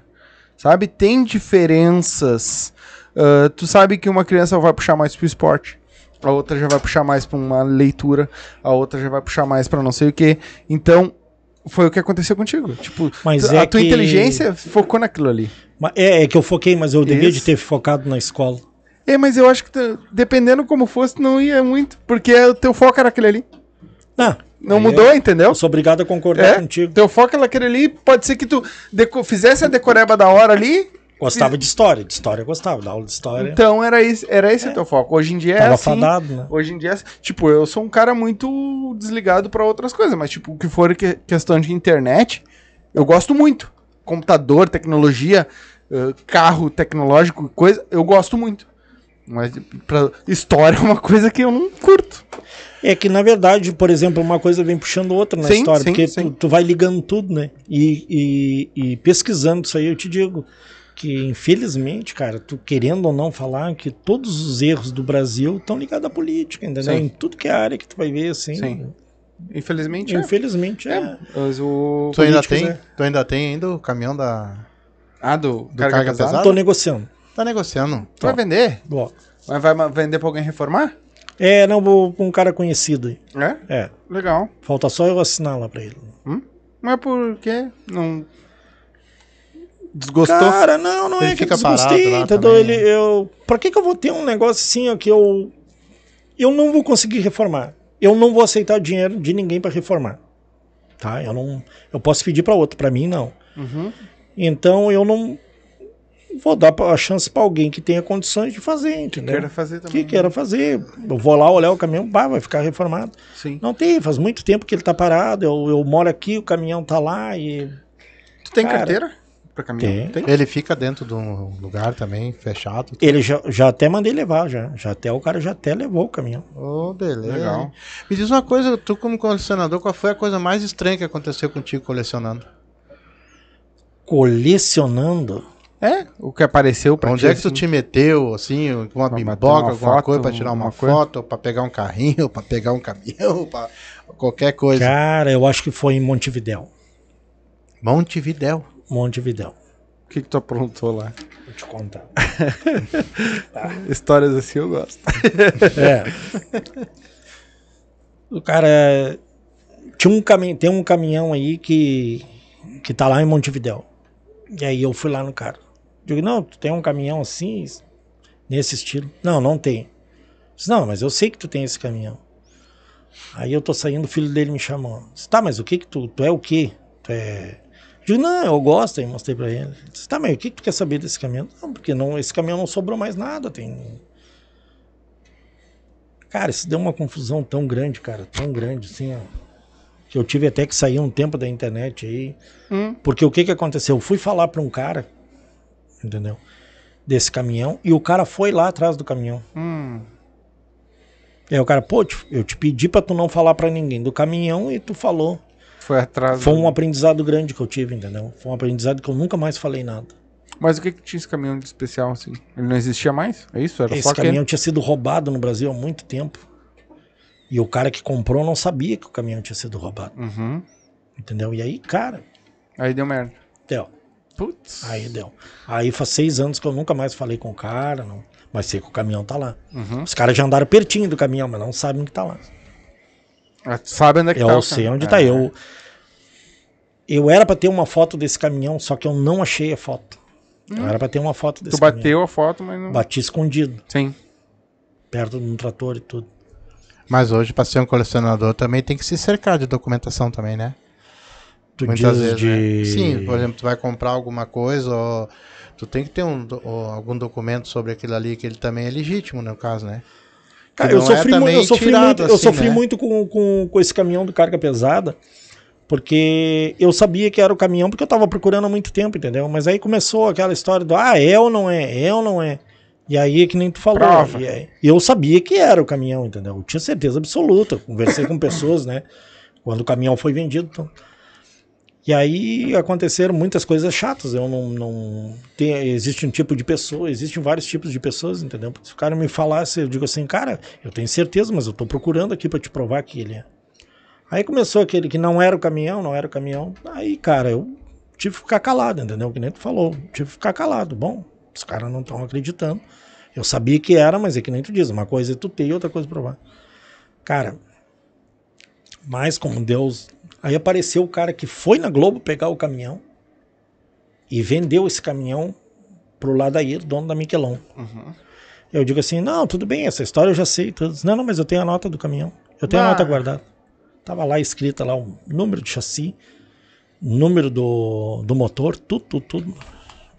Sabe? Tem diferenças. Ah, tu sabe que uma criança vai puxar mais pro esporte. A outra já vai puxar mais pra uma leitura. A outra já vai puxar mais pra não sei o que. Então, foi o que aconteceu contigo. Tipo, Mas tu- é a tua que- inteligência focou naquilo ali. É, é que eu foquei, mas eu devia de Isso. ter focado na escola. É, mas eu acho que dependendo como fosse, não ia muito. Porque o teu foco era aquele ali. Não, Não aí mudou, eu, entendeu? eu sou obrigado a concordar É, contigo. teu foco era aquele ali. Pode ser que tu fizesse a decoreba da hora ali. Gostava de história, de história eu gostava, da aula de história. Então era esse, era esse o teu foco. Hoje em dia é Tava assim. fadado, né? Hoje em dia, tipo, eu sou um cara muito desligado pra outras coisas, mas, tipo, o que for que- questão de internet, eu gosto muito. Computador, tecnologia, eh, carro tecnológico, coisa, eu gosto muito. Mas pra história é uma coisa que eu não curto. É que, na verdade, por exemplo, uma coisa vem puxando outra na Sim, história, sim, porque sim. Tu, tu vai ligando tudo, né? E, e, e pesquisando isso aí, eu te digo que, infelizmente, cara, tu querendo ou não falar que todos os erros do Brasil estão ligados à política, entendeu? Sim. Em tudo que é área que tu vai ver, assim. Sim. Infelizmente, é. Infelizmente, é. É, mas o Tu ainda, tem, é- tu ainda tem ainda o caminhão da. Ah, do, Do carga, carga pesada? pesada? Tô negociando. Tá negociando. Tu vai vender? Ó. Mas vai vender pra alguém reformar? É, não, vou com um cara conhecido aí. É? É. Legal. Falta só eu assinar lá pra ele. Mas por quê? Não. Desgostou? Cara, não, não Ele é que eu desgostei, entendeu? também, Ele, né? eu, pra que que eu vou ter um negócio assim, ó, que eu, eu não vou conseguir reformar. Eu não vou aceitar dinheiro de ninguém pra reformar. Tá? Eu não, eu posso pedir pra outro, pra mim não. Uhum. Então eu não vou dar a chance pra alguém que tenha condições de fazer, entendeu? Queira fazer também. que queira fazer. Eu vou lá olhar o caminhão, pá, vai ficar reformado. Sim. Não tem, faz muito tempo que ele tá parado. Eu, eu moro aqui, o caminhão tá lá e. Tu tem Cara, carteira? Pra caminhão? tem. Ele fica dentro de um lugar também, fechado. Ele já, já até mandei levar, já. Já até o cara já até levou o caminhão. Ô, beleza. Legal. Me diz uma coisa, tu como colecionador, qual foi a coisa mais estranha que aconteceu contigo colecionando? Colecionando. É? O que apareceu pra Onde ti, é que tu assim? te meteu, assim, uma Pra bimboca, uma alguma foto, coisa, pra tirar uma, uma coisa? foto, pra pegar um carrinho, [LAUGHS] pra pegar um caminhão, [LAUGHS] pra qualquer coisa. Cara, eu acho que foi em Montevidéu. Montevidéu. Montevidéu. O que, que tu aprontou lá? Vou te contar. [LAUGHS] Histórias assim eu gosto. É. O cara. Tinha um caminhão, tem um caminhão aí que, que tá lá em Montevidéu. E aí eu fui lá no cara. Digo, não, tu tem um caminhão assim, nesse estilo? Não, não tem. Disse, não, mas eu sei que tu tem esse caminhão. Aí eu tô saindo, o filho dele me chamou. Disse, tá, mas o que que tu, tu é o quê? Tu é... Digo, não, eu gosto, aí mostrei pra ele. Disse, tá, mas o que que tu quer saber desse caminhão? Não, porque não, esse caminhão não sobrou mais nada, tem... Cara, isso deu uma confusão tão grande, cara, tão grande, assim, ó. Que eu tive até que sair um tempo da internet aí. Hum. Porque o que que aconteceu? Eu fui falar pra um cara, entendeu? Desse caminhão, e o cara foi lá atrás do caminhão. Hum. E aí o cara, pô, eu te pedi pra tu não falar pra ninguém do caminhão e tu falou. Foi atrás. Foi do- um aprendizado grande que eu tive, entendeu? Foi um aprendizado que eu nunca mais falei nada. Mas o que, que tinha esse caminhão de especial assim? Ele não existia mais? É isso? Era Esse caminhão aquele? tinha sido roubado no Brasil há muito tempo. E o cara que comprou não sabia que o caminhão tinha sido roubado, Uhum. entendeu? E aí, cara, Aí deu merda. deu. Putz. Aí deu. Aí faz seis anos que eu nunca mais falei com o cara, não. mas sei que o caminhão tá lá. Uhum. Os caras já andaram pertinho do caminhão, mas não sabem que tá lá. Ah, Sabe onde é que Eu tá? o sei caminhão. onde É. tá. Eu, eu era pra ter uma foto desse caminhão, só que eu não achei a foto. Eu era pra ter uma foto desse Tu bateu a foto, mas não. Bati escondido, Sim. perto de um trator e tudo. Mas hoje, para ser um colecionador, também tem que se cercar de documentação também, né? Tu Muitas diz vezes, de... né? Sim, por exemplo, tu vai comprar alguma coisa, ou tu tem que ter um, algum documento sobre aquilo ali, que ele também é legítimo, no caso, né? Cara, Que eu não é sofri, muito, eu sofri, muito, eu assim, sofri né? muito com, com, com esse caminhão do carga pesada, porque eu sabia que era o caminhão, porque eu tava procurando há muito tempo, entendeu? Mas aí começou aquela história do, ah, é ou não é, é ou não é. E aí é que nem tu falou. Prova. E aí- eu sabia que era o caminhão, entendeu? Eu tinha certeza absoluta. Eu conversei com pessoas, né? Quando o caminhão foi vendido. então. E aí aconteceram muitas coisas chatas. Eu não. não tem, existe um tipo de pessoa, existem vários tipos de pessoas, entendeu? Se o cara me falasse, eu digo assim, cara, eu tenho certeza, mas eu tô procurando aqui pra te provar que ele é. Aí começou aquele que não era o caminhão, não era o caminhão. Aí, cara, eu tive que ficar calado, entendeu? Que nem tu falou. Tive que ficar calado. Bom, os caras não estão acreditando. Eu sabia que era, mas é que nem tu diz. Uma coisa é tu ter e outra coisa é provar. Cara, mas como Deus. Aí apareceu o cara que foi na Globo pegar o caminhão e vendeu esse caminhão pro Ladair, dono da Miquelon. Uhum. Eu digo assim: não, tudo bem, essa história eu já sei. Tudo. Não, não, mas eu tenho a nota do caminhão. Eu tenho a Ah. nota guardada. Tava lá escrita lá o número de chassi, número do, do motor, tudo, tudo, tudo.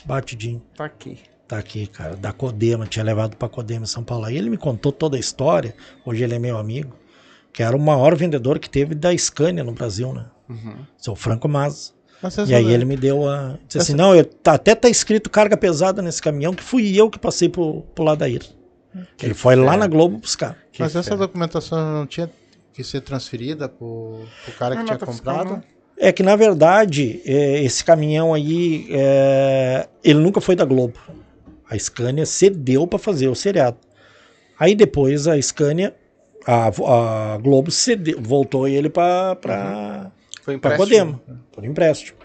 Batidinho. Tá aqui. Tá aqui, cara, da Codema, tinha levado pra Codema em São Paulo. Aí ele me contou toda a história, hoje ele é meu amigo, que era o maior vendedor que teve da Scania no Brasil, né? Uhum. Seu Franco Mas. E aí ele me deu a. Disse assim: não, eu, tá, até tá escrito carga pesada nesse caminhão, que fui eu que passei pro, pro Ladair. Ele foi lá na Globo buscar. Mas Que essa documentação não tinha que ser transferida pro, pro cara que Não, tinha nota fiscal, comprado? não. É que na verdade, é, esse caminhão aí, é, ele nunca foi da Globo. A Scania cedeu para fazer o seriado. Aí depois a Scania, a, a Globo cedeu, voltou ele para para empréstimo. Codema, por empréstimo.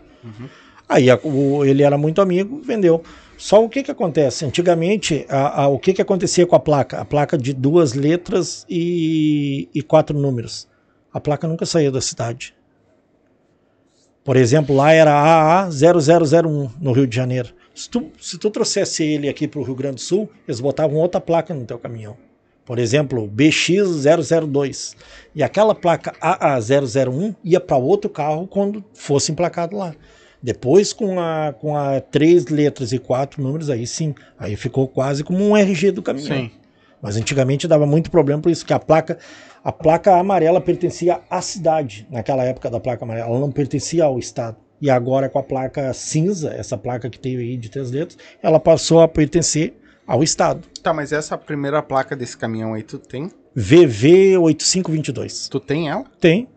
Aí a- o- ele era muito amigo, vendeu. Só o que que acontece? Antigamente, a- a- o que que acontecia com a placa? A placa de duas letras e, e quatro números. A placa nunca saía da cidade. Por exemplo, lá era AA0001 no Rio de Janeiro. Se tu, se tu trouxesse ele aqui para o Rio Grande do Sul, eles botavam outra placa no teu caminhão. Por exemplo, BX002. E aquela placa AA001 ia para outro carro quando fosse emplacado lá. Depois, com a, com a três letras e quatro números, aí sim. Aí ficou quase como um RG do caminhão. Sim. Mas antigamente dava muito problema por isso, que a placa, a placa amarela pertencia à cidade, naquela época da placa amarela, ela não pertencia ao estado. E agora com a placa cinza, essa placa que tem aí de três letras, ela passou a pertencer ao estado. Tá, mas essa primeira placa desse caminhão aí, tu tem? VV8522. Tu tem ela? Tem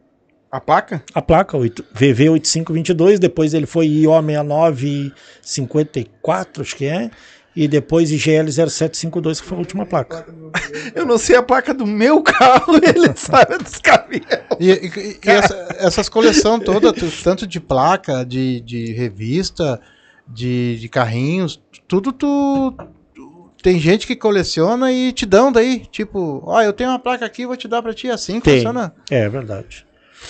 A placa? a placa oito- VV8522, depois ele foi IO6954, acho que é, e depois IGL0752, que foi a última placa. [LAUGHS] Eu não sei a placa do meu carro, [LAUGHS] ele sabe dos caminhões. E, e- e essa- essas coleções todas, tanto de placa, de, de revista, de, de carrinhos, tudo tu. Tem gente que coleciona e te dão daí. Tipo, ó, eu tenho uma placa aqui, vou te dar pra ti. Assim Tem. funciona. É verdade.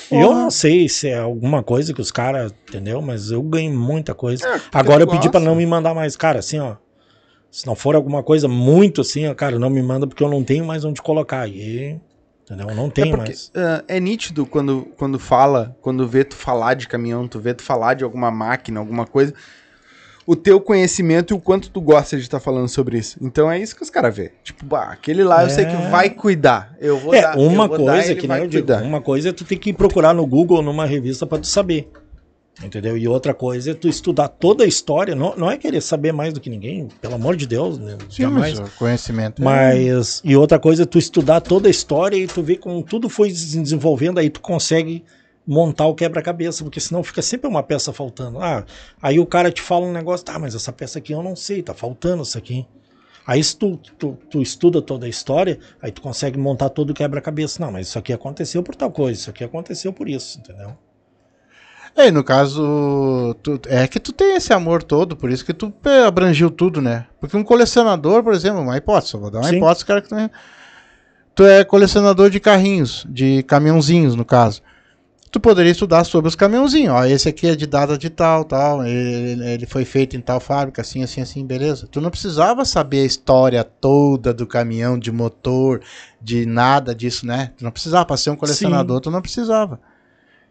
Porra. Eu não sei se é alguma coisa que os caras, entendeu? Mas eu ganhei muita coisa. É, Agora eu tu pedi pra gosta. não me mandar mais. Cara, assim, ó. Se não for alguma coisa muito assim, ó, cara, não me manda porque eu não tenho mais onde colocar. E, entendeu? Eu não É tenho porque mais. ah, é nítido quando, quando fala, quando vê tu falar de caminhão, tu vê tu falar de alguma máquina, alguma coisa, o teu conhecimento e o quanto tu gosta de estar falando sobre isso. Então é isso que os caras vê. Tipo, bah, aquele lá eu sei que É. vai cuidar. Eu vou É, dar. uma eu vou dar, coisa ele que vai nem eu digo, cuidar. uma coisa é tu ter que procurar no Google numa revista pra tu saber. Entendeu? E outra coisa é tu estudar toda a história. Não, não é querer saber mais do que ninguém, pelo amor de Deus, né? Sim, Jamais. mas o conhecimento. é- Mas, e outra coisa é tu estudar toda a história e tu ver como tudo foi se desenvolvendo, aí tu consegue montar o quebra-cabeça, porque senão fica sempre uma peça faltando. Ah, aí o cara te fala um negócio, tá, mas essa peça aqui eu não sei, tá faltando isso aqui. Aí se tu, tu, tu estuda toda a história, aí tu consegue montar todo o quebra-cabeça. Não, mas isso aqui aconteceu por tal coisa, isso aqui aconteceu por isso, entendeu? É, no caso, tu- é que tu tem esse amor todo, por isso que tu é, abrangiu tudo, né? Porque um colecionador, por exemplo, uma hipótese, vou dar uma Sim. hipótese, cara, que tu é, tu é colecionador de carrinhos, de caminhãozinhos, no caso. Tu poderia estudar sobre os caminhãozinhos, ó, esse aqui é de data de tal, tal, ele, ele foi feito em tal fábrica, assim, assim, assim, beleza. Tu não precisava saber a história toda do caminhão, de motor, de nada disso, né? Tu não precisava, para ser um colecionador, tu não precisava.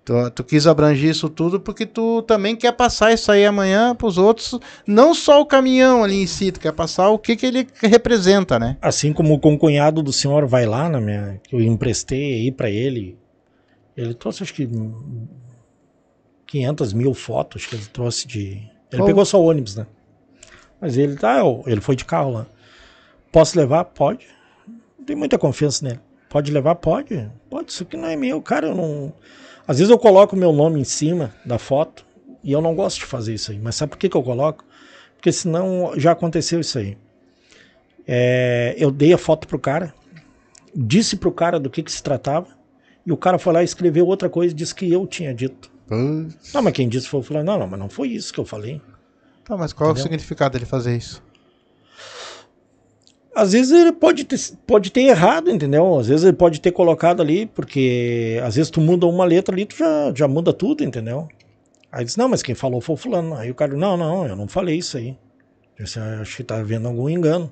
Tu, tu quis abranger isso tudo porque tu também quer passar isso aí amanhã pros outros, não só o caminhão ali em si, tu quer passar o que, que ele representa, né? Assim como o concunhado do senhor vai lá na minha, que eu emprestei aí pra ele, ele trouxe acho que hum, 500 mil fotos que ele trouxe de. Ele Oh. pegou só o ônibus, né? Mas ele tá, ele foi de carro lá. Posso levar? Pode. Não tenho muita confiança nele. Pode levar? Pode. Pode, isso aqui não é meu, cara. Eu não. Às vezes eu coloco meu nome em cima da foto e eu não gosto de fazer isso aí. Mas sabe por que, que eu coloco? Porque senão já aconteceu isso aí. É, eu dei a foto pro cara, disse pro cara do que, que se tratava, e o cara foi lá e escreveu outra coisa e disse que eu tinha dito. Putz. Não, mas quem disse foi o fulano. Não, não, mas não foi isso que eu falei. Tá, mas qual é o Entendeu? significado dele fazer isso? Às vezes ele pode ter, pode ter errado, entendeu? Às vezes ele pode ter colocado ali, porque às vezes tu muda uma letra ali, tu já, já muda tudo, entendeu? Aí diz, não, mas quem falou foi o fulano. Aí o cara, não, não, eu não falei isso aí. Eu disse, "Ah, acho que tá havendo algum engano.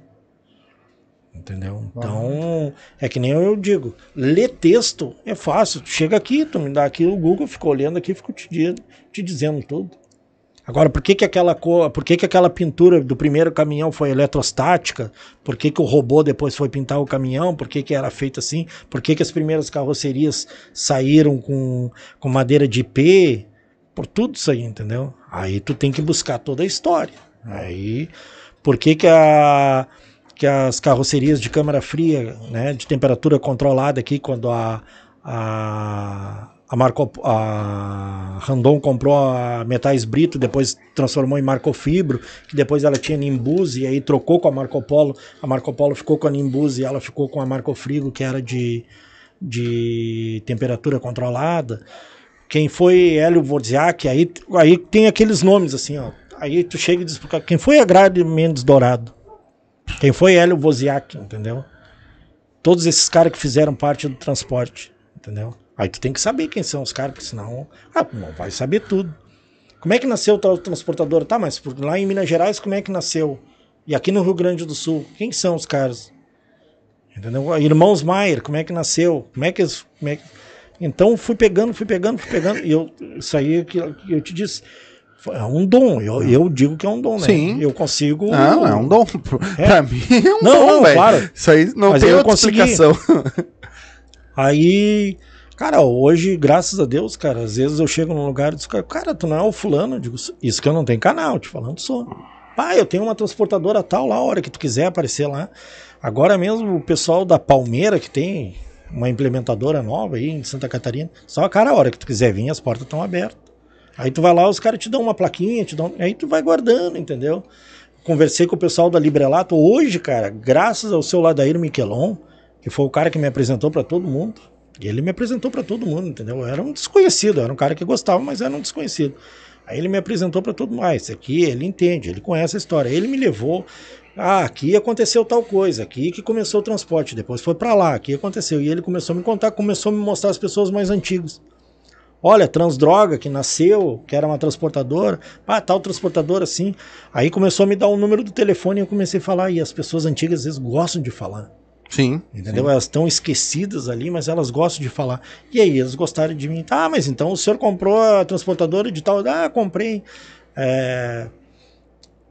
Entendeu? Então, é que nem eu digo, ler texto é fácil. Tu chega aqui, tu me dá aqui o Google, fica olhando aqui, fico te, te dizendo tudo. Agora, por que, que aquela cor, por que, que aquela pintura do primeiro caminhão foi eletrostática? Por que, que o robô depois foi pintar o caminhão? Por que, que era feito assim? Por que, que as primeiras carrocerias saíram com, com madeira de IP? Por tudo isso aí, entendeu? Aí tu tem que buscar toda a história. Aí, por que, que, a, que as carrocerias de câmara fria, né, de temperatura controlada aqui, quando a, a, a, Marco, a Randon comprou a Metais Brito, depois transformou em Marcofibro, que depois ela tinha Nimbus e aí trocou com a Marco Polo, a Marco Polo ficou com a Nimbus e ela ficou com a Marcofrigo, que era de, de temperatura controlada. Quem foi Hélio Wozniak, aí, aí tem aqueles nomes assim, ó. Aí tu chega e diz quem foi a Grade Mendes Dourado? Quem foi Hélio Wozniak, entendeu? Todos esses caras que fizeram parte do transporte, entendeu? Aí tu tem que saber quem são os caras, porque senão, ah, não vai saber tudo. Como é que nasceu o transportador? Tá, mas lá em Minas Gerais, como é que nasceu? E aqui no Rio Grande do Sul, quem são os caras? Entendeu? Irmãos Maier, como é que nasceu? Como é que, como é que... Então fui pegando, fui pegando, fui pegando. E eu, isso aí que que eu te disse. É um dom. Eu, eu digo que é um dom, né? Sim. Eu consigo. Não, é um dom. [LAUGHS] Pra mim é um Não, dom, não, velho. claro. Isso aí não Mas tem outra consegui. explicação. [LAUGHS] Aí, cara, hoje, graças a Deus, cara, às vezes eu chego num lugar e digo, cara, tu não é o fulano? Eu digo, isso que eu não tenho canal, te falando sou. Ah, eu tenho uma transportadora tal lá, a hora que tu quiser aparecer lá. Agora mesmo o pessoal da Palmeira, que tem uma implementadora nova aí em Santa Catarina, só cara, a hora que tu quiser vir, as portas estão abertas. Aí tu vai lá, os caras te dão uma plaquinha, te dão. Aí tu vai guardando, entendeu? Conversei com o pessoal da Librelato hoje, cara, graças ao seu Ladair Miquelon, que foi o cara que me apresentou pra todo mundo. E ele me apresentou pra todo mundo, entendeu? Eu era um desconhecido, era um cara que gostava, mas era um desconhecido. Aí ele me apresentou para todo mundo. Ah, esse aqui, ele entende, ele conhece a história. Ele me levou. Ah, aqui aconteceu tal coisa, aqui que começou o transporte, depois foi para lá, aqui aconteceu. E ele começou a me contar, começou a me mostrar as pessoas mais antigas. Olha, Transdroga, que nasceu, que era uma transportadora. Ah, tal transportadora assim. Aí começou a me dar o número do telefone e eu comecei a falar. E as pessoas antigas às vezes gostam de falar. Sim. Entendeu? Sim. Elas estão esquecidas ali, mas elas gostam de falar. E aí, eles gostaram de mim. Ah, mas então o senhor comprou a transportadora de tal? Ah, comprei. É,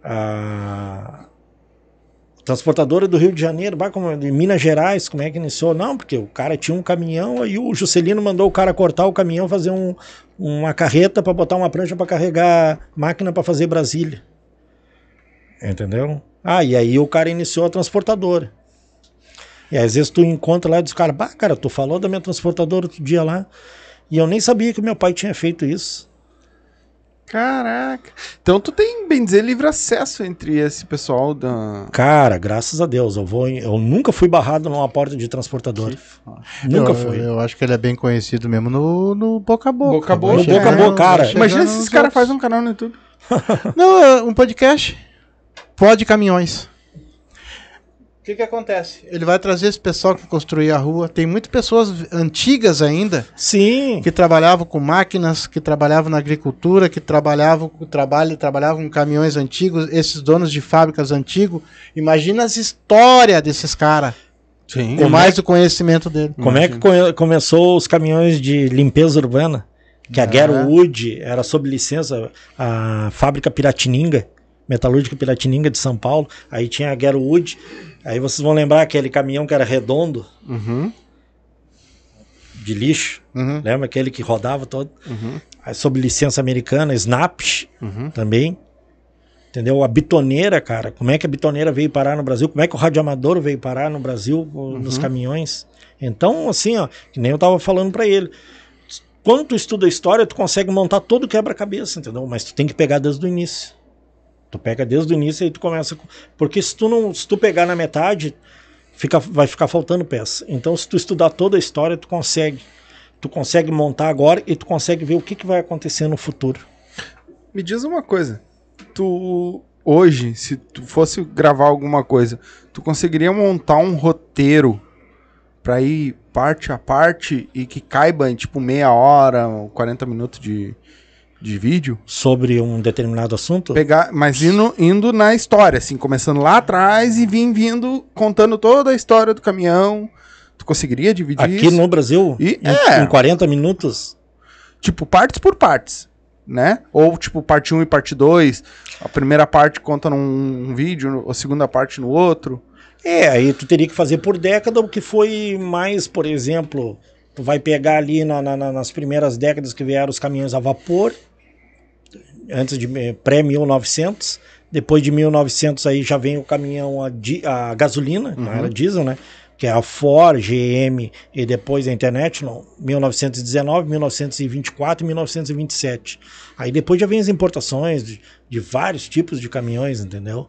a transportadora do Rio de Janeiro, vai como, de Minas Gerais, como é que iniciou? Não, porque o cara tinha um caminhão, aí o Juscelino mandou o cara cortar o caminhão, fazer um, uma carreta para botar uma prancha para carregar máquina para fazer Brasília. Entendeu? Ah, e aí o cara iniciou a transportadora. E às vezes tu encontra lá e diz, cara, bah, cara, tu falou da minha transportadora outro dia lá. E eu nem sabia que meu pai tinha feito isso. Caraca. Então tu tem, bem dizer, livre acesso entre esse pessoal da. Cara, graças a Deus. Eu vou. Eu nunca fui barrado numa porta de transportador. Nunca eu, fui. Eu acho que ele é bem conhecido mesmo no, no boca a boca. Boca a boca. No boca a boca, cara. Imagina se esse cara faz um canal no YouTube. [LAUGHS] Não, é um podcast. Pode caminhões. O que, que acontece? Ele vai trazer esse pessoal que construía a rua. Tem muitas pessoas antigas ainda. Sim. Que trabalhavam com máquinas, que trabalhavam na agricultura, que trabalhavam com trabalho, trabalhavam com caminhões antigos, esses donos de fábricas antigos. Imagina as histórias desses caras. Sim. Com mais o conhecimento dele. Como é que come- começou os caminhões de limpeza urbana? Que a Ah. Gero Wood era sob licença, a fábrica Piratininga, metalúrgica Piratininga de São Paulo. Aí tinha a Gero Wood. Aí vocês vão lembrar aquele caminhão que era redondo, Uhum. de lixo. Uhum. Lembra aquele que rodava todo? Uhum. Aí sob licença americana, Snaps Uhum. também. Entendeu? A bitoneira, cara. Como é que a bitoneira veio parar no Brasil? Como é que o radioamador veio parar no Brasil Uhum. nos caminhões? Então, assim, ó, que nem eu tava falando para ele. Quando tu estuda a história, tu consegue montar todo o quebra-cabeça, entendeu? Mas tu tem que pegar desde o início. Tu pega desde o início e tu começa. com- Porque se tu não, se tu pegar na metade, fica, vai ficar faltando peça. Então, se tu estudar toda a história, tu consegue. Tu consegue montar agora e tu consegue ver o que, que vai acontecer no futuro. Me diz uma coisa. Tu hoje, se tu fosse gravar alguma coisa, tu conseguiria montar um roteiro pra ir parte a parte e que caiba em tipo meia hora, ou 40 minutos de, de vídeo? sobre um determinado assunto? Pegar, mas indo, indo na história, assim, começando lá atrás e vim vindo contando toda a história do caminhão. Tu conseguiria dividir Aqui isso? no Brasil, E- em, é. em 40 minutos, Tipo, partes por partes, né? Ou tipo, parte 1 e parte 2. A primeira parte conta num um vídeo, a segunda parte no outro. é, aí tu teria que fazer por década o que foi mais, por exemplo, tu vai pegar ali na- na- na- nas primeiras décadas que vieram os caminhões a vapor, antes de eh, pré-1900, depois de 1900 aí já vem o caminhão a, di- a gasolina, não era diesel, né? Que é a Ford, GM e depois a International, 1919, 1924 e 1927. Aí depois já vem as importações de, de vários tipos de caminhões, entendeu?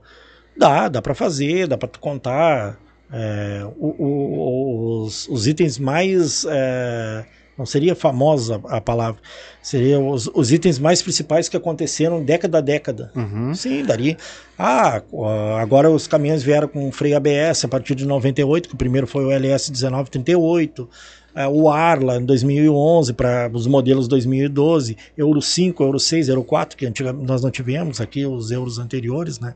Dá, dá para fazer, dá para contar é, o- o- os, os itens mais. é, não seria famosa a palavra, seria os, os itens mais principais que aconteceram década a década. Uhum. Sim, daria. Ah, ó, agora os caminhões vieram com freio ABS a partir de 98, que o primeiro foi o LS 1938. é, o Arla em 2011 para os modelos 2012, Euro 5, Euro 6, Euro 4, que antiga, nós não tivemos aqui, os euros anteriores, né?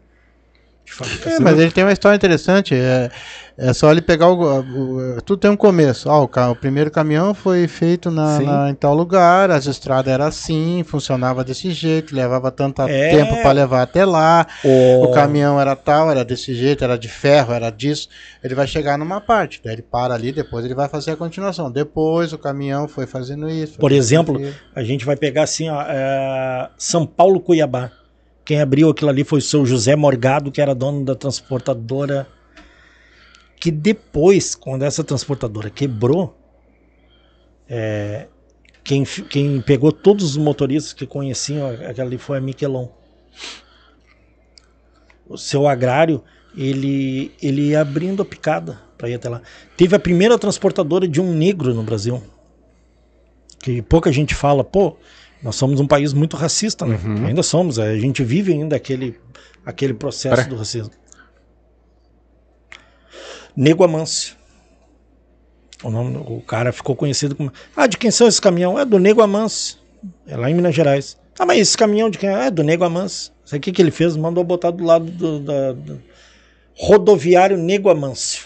É, mas ele tem uma história interessante. É, é só ele pegar o, o- Tudo tem um começo. Ó, o, o primeiro caminhão foi feito na, na- em tal lugar, as estradas eram assim, funcionava desse jeito, levava tanto É. tempo para levar até lá. o, O caminhão era tal, era desse jeito, era de ferro, era disso. Ele vai chegar numa parte, daí ele para ali, depois ele vai fazer a continuação. Depois o caminhão foi fazendo isso. Por foi exemplo, fazendo aquilo. A gente vai pegar assim, ó, é, São Paulo Cuiabá. Quem abriu aquilo ali foi o seu José Morgado, que era dono da transportadora. Que depois, quando essa transportadora quebrou, é, quem, quem pegou todos os motoristas que conheciam aquela ali foi a Miquelon. O seu agrário, ele, ele ia abrindo a picada para ir até lá. Teve a primeira transportadora de um negro no Brasil que pouca gente fala, pô, Nós somos um país muito racista, né? Uhum. Ainda somos. A gente vive ainda aquele, aquele processo do racismo. Nego Amâncio. O, nome, o cara ficou conhecido como. Ah, de quem são esses caminhão? É do Nego Amâncio. É lá em Minas Gerais. Ah, mas esse caminhão de quem é? É do Nego Amâncio. Sabe o que, que ele fez? Mandou botar do lado do, da- do rodoviário Nego Amâncio,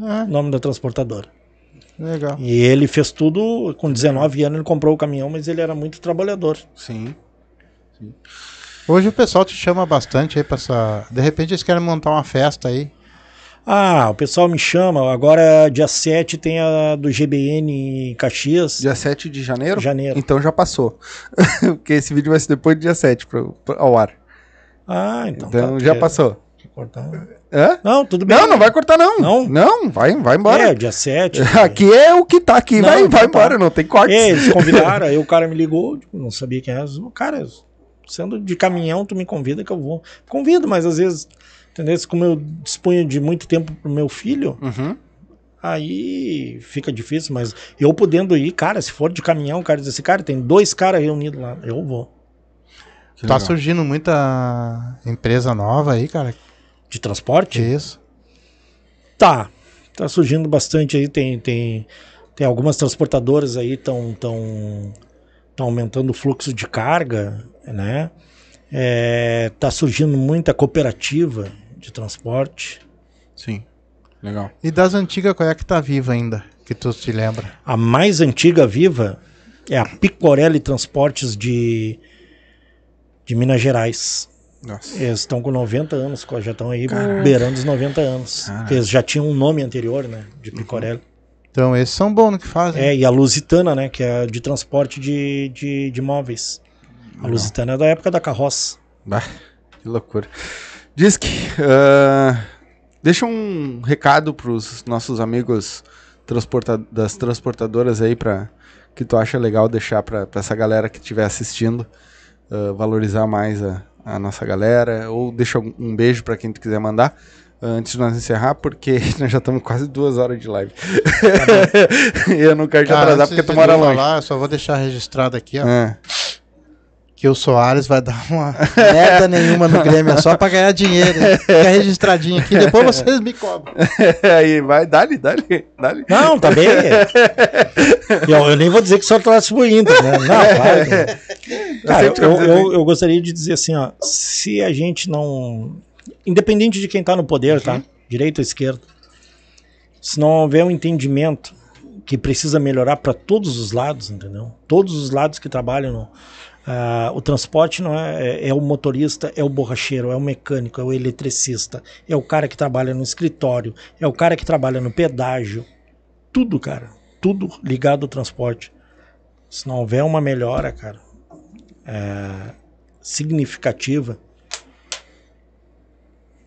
Ah, nome da transportadora. Legal. E ele fez tudo, com 19 anos ele comprou o caminhão, mas ele era muito trabalhador. Sim. Hoje o pessoal te chama bastante aí pra essa. De repente eles querem montar uma festa aí. Ah, o pessoal me chama, agora dia 7 tem a do GBN em Caxias, Dia 7 de janeiro? janeiro. Então já passou. [LAUGHS] Porque esse vídeo vai ser depois do dia 7 pro, pro- ao ar. Ah, então, Então tá, já quer- passou. Cortar? Hã? Não, tudo bem. Não, não vai cortar não. Não? Não, vai, vai É, embora. dia 7. [LAUGHS] Aqui é o que tá aqui, Não, vai, vai então tá. embora, não tem corte. É, eles [LAUGHS] convidaram, aí o cara me ligou, tipo, não sabia quem era. O cara, sendo de caminhão, tu me convida que eu vou. Convido, mas às vezes, entendeu? Como eu disponho de muito tempo pro meu filho, Uhum. aí fica difícil, mas eu podendo ir, cara, se for de caminhão, o cara diz assim, cara, tem dois caras reunidos lá, eu vou. Que tá legal. surgindo muita empresa nova aí, cara. De transporte? Isso? Tá. Tá surgindo bastante aí, tem, tem, tem algumas transportadoras aí estão tão, tão aumentando o fluxo de carga, né? É, tá surgindo muita cooperativa de transporte. Sim. Legal. E das antigas, qual é que tá viva ainda? Que tu te lembra? A mais antiga viva é a Picorelli Transportes de, de Minas Gerais. Nossa. Eles estão com 90 anos, já estão aí Caraca. beirando os 90 anos. Caraca. Eles já tinham um nome anterior, né? De Picorelli. Então, esses são bons no que fazem. É, e a Lusitana, né? Que é de transporte de, de, de móveis. A Lusitana é da época da carroça. Bah, que loucura. Diz que. ah, deixa um recado pros nossos amigos transporta das transportadoras aí para que tu acha legal deixar pra pra essa galera que estiver assistindo ah, valorizar mais a, a nossa galera ou deixa um, beijo pra quem tu quiser mandar ah, antes de nós encerrar porque [LAUGHS] nós já estamos quase duas horas de live. [LAUGHS] E eu não quero te atrasar porque tu mora longe. falar, eu só vou deixar registrado aqui, ó. Ah, Que o Soares vai dar uma [LAUGHS] merda nenhuma no Grêmio, é só pra ganhar dinheiro. Fica registradinho aqui, depois [LAUGHS] vocês me cobram. [LAUGHS] aí vai dale dale dale Não, tá bem. eu, eu nem vou dizer que só pro Inter, né? Não, claro. não. Cara, eu, eu, eu gostaria de dizer assim, ó. Se a gente não. Independente de quem tá no poder, tá? Direita ou esquerda. Se não houver um entendimento que precisa melhorar para todos os lados, entendeu? Todos os lados que trabalham no. Ah, o transporte não é, é, é o motorista, é o borracheiro, é o mecânico, é o eletricista, é o cara que trabalha no escritório, é o cara que trabalha no pedágio. Tudo, cara. Tudo ligado ao transporte. Se não houver uma melhora, cara, é, significativa,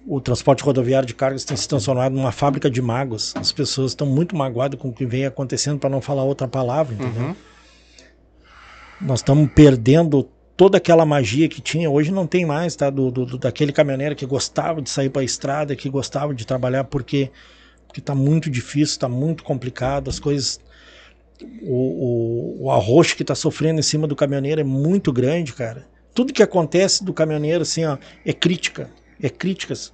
o transporte rodoviário de cargas tem se transformado numa fábrica de mágoas. As pessoas estão muito magoadas com o que vem acontecendo, para não falar outra palavra, entendeu? Uhum. Nós estamos perdendo toda aquela magia que tinha. Hoje não tem mais, tá? Do, do- daquele caminhoneiro que gostava de sair para a estrada, que gostava de trabalhar, porque porque está muito difícil, está muito complicado, as coisas. O, o, o arroxo que está sofrendo em cima do caminhoneiro é muito grande, cara. Tudo que acontece do caminhoneiro, assim, ó, é crítica. É críticas.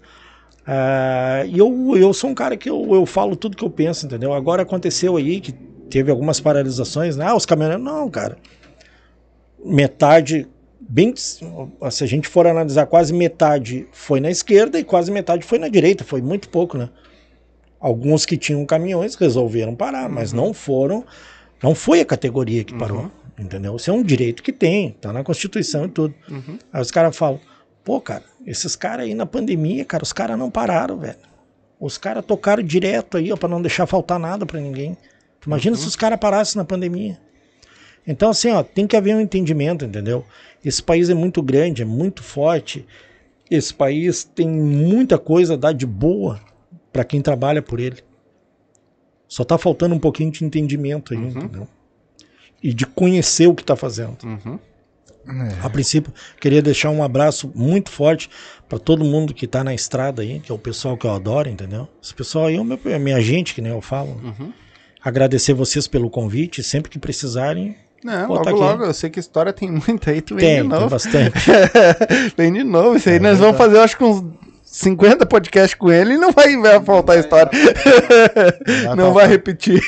Ah, E eu, eu sou um cara que eu, eu falo tudo que eu penso, entendeu? Agora aconteceu aí que teve algumas paralisações, né? Ah, os caminhoneiros. Não, cara. Metade, bem. Se a gente for analisar, quase metade foi na esquerda e quase metade foi na direita. Foi muito pouco, né? Alguns que tinham caminhões resolveram parar, mas não foram. Não foi a categoria que parou. Entendeu? Isso é um direito que tem, tá na Constituição e tudo. Uhum. Aí os caras falam, pô, cara, esses caras aí na pandemia, cara, os caras não pararam, velho. Os caras tocaram direto aí, ó, pra não deixar faltar nada pra ninguém. Imagina se os caras parassem na pandemia. Então, assim, ó, tem que haver um entendimento, entendeu? Esse país é muito grande, é muito forte. Esse país tem muita coisa a dar de boa pra quem trabalha por ele. Só tá faltando um pouquinho de entendimento aí, entendeu? E de conhecer o que tá fazendo. Uhum. A princípio, queria deixar um abraço muito forte para todo mundo que tá na estrada aí, que é o pessoal que eu adoro, entendeu? Esse pessoal aí é, o meu, é minha gente, que nem eu falo. Uhum. Agradecer vocês pelo convite, sempre que precisarem, Não, Botar logo, aqui. logo. Eu sei que história tem [LAUGHS] muita aí. Tu vem Tem, de tem novo. bastante. [LAUGHS] vem de novo. Isso aí É nós vamos verdade. fazer, acho que uns 50 podcasts com ele e não vai, vai faltar história. Vai [LAUGHS] não vai repetir.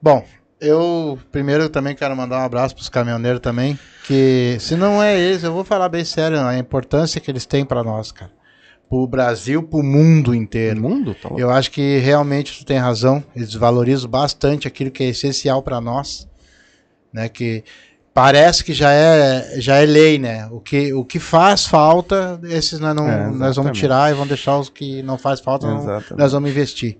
Bom, eu primeiro também quero mandar um abraço pros caminhoneiros também, que se não é eles, eu vou falar bem sério, a importância que eles têm para nós, cara. Pro Brasil, pro mundo inteiro. mundo? Tá Eu acho que realmente tu tem razão, eles valorizam bastante aquilo que é essencial para nós, né, que parece que já é já é lei, né? O que o que faz falta, esses nós não É, nós vamos tirar e vamos deixar os que não faz falta, não, nós vamos investir,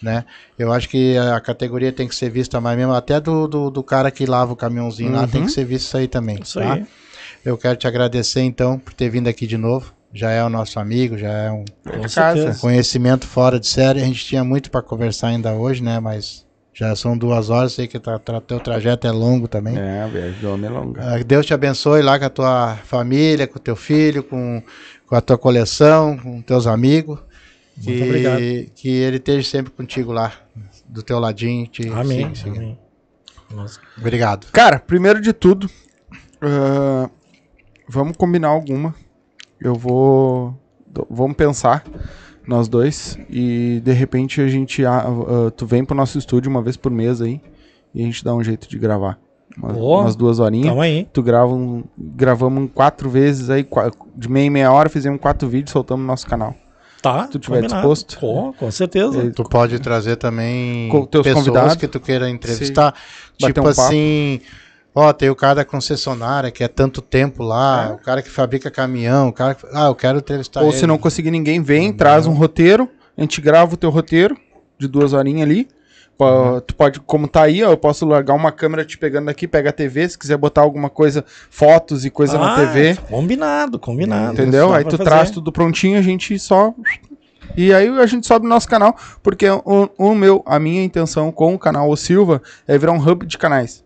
né? Eu acho que a categoria tem que ser vista mais mesmo, até do, do, do cara que lava o caminhãozinho lá Uhum. tem que ser visto isso aí também, Isso tá? aí. Eu quero te agradecer então por ter vindo aqui de novo. Já é o nosso amigo, já é um casa. conhecimento fora de série. A gente tinha muito para conversar ainda hoje, né? Mas já são duas horas, sei que o teu trajeto é longo também. É, viagem do homem é longa. Ah, Deus te abençoe lá com a tua família, com o teu filho, com, com a tua coleção, com teus amigos. Muito que, obrigado. que ele esteja sempre contigo lá, do teu ladinho. Te Amém. siga, siga. amém. Nossa. Obrigado. Cara, primeiro de tudo, ah, vamos combinar alguma. Eu vou. Vamos pensar, nós dois. E de repente a gente. ah, tu vem pro nosso estúdio uma vez por mês aí. E a gente dá um jeito de gravar. Uma- umas duas horinhas. Tamo aí. Tu grava um, gravamos quatro vezes aí, de meia em meia hora, fizemos quatro vídeos, soltamos no nosso canal. Tá. Se tu tiver combinado. disposto. Com, com certeza. E- Tu pode trazer também Com teus pessoas convidados. que tu queira entrevistar. Bater Tipo um papo. Ó, tem o cara da concessionária que é tanto tempo lá, É. o cara que fabrica caminhão, o cara que... Ah, eu quero entrevistar Ou ele. se não conseguir ninguém, vem, traz um roteiro, a gente grava o teu roteiro de duas horinhas ali. Pô, Tu pode, como tá aí, ó, eu posso largar uma câmera te pegando daqui, pega a TV, se quiser botar alguma coisa, fotos e coisa na Ah, TV, Combinado, combinado. entendeu? Aí tu fazer. traz tudo prontinho, a gente só. E aí a gente sobe no nosso canal, porque o, o meu, a minha intenção com o canal O Silva é virar um hub de canais.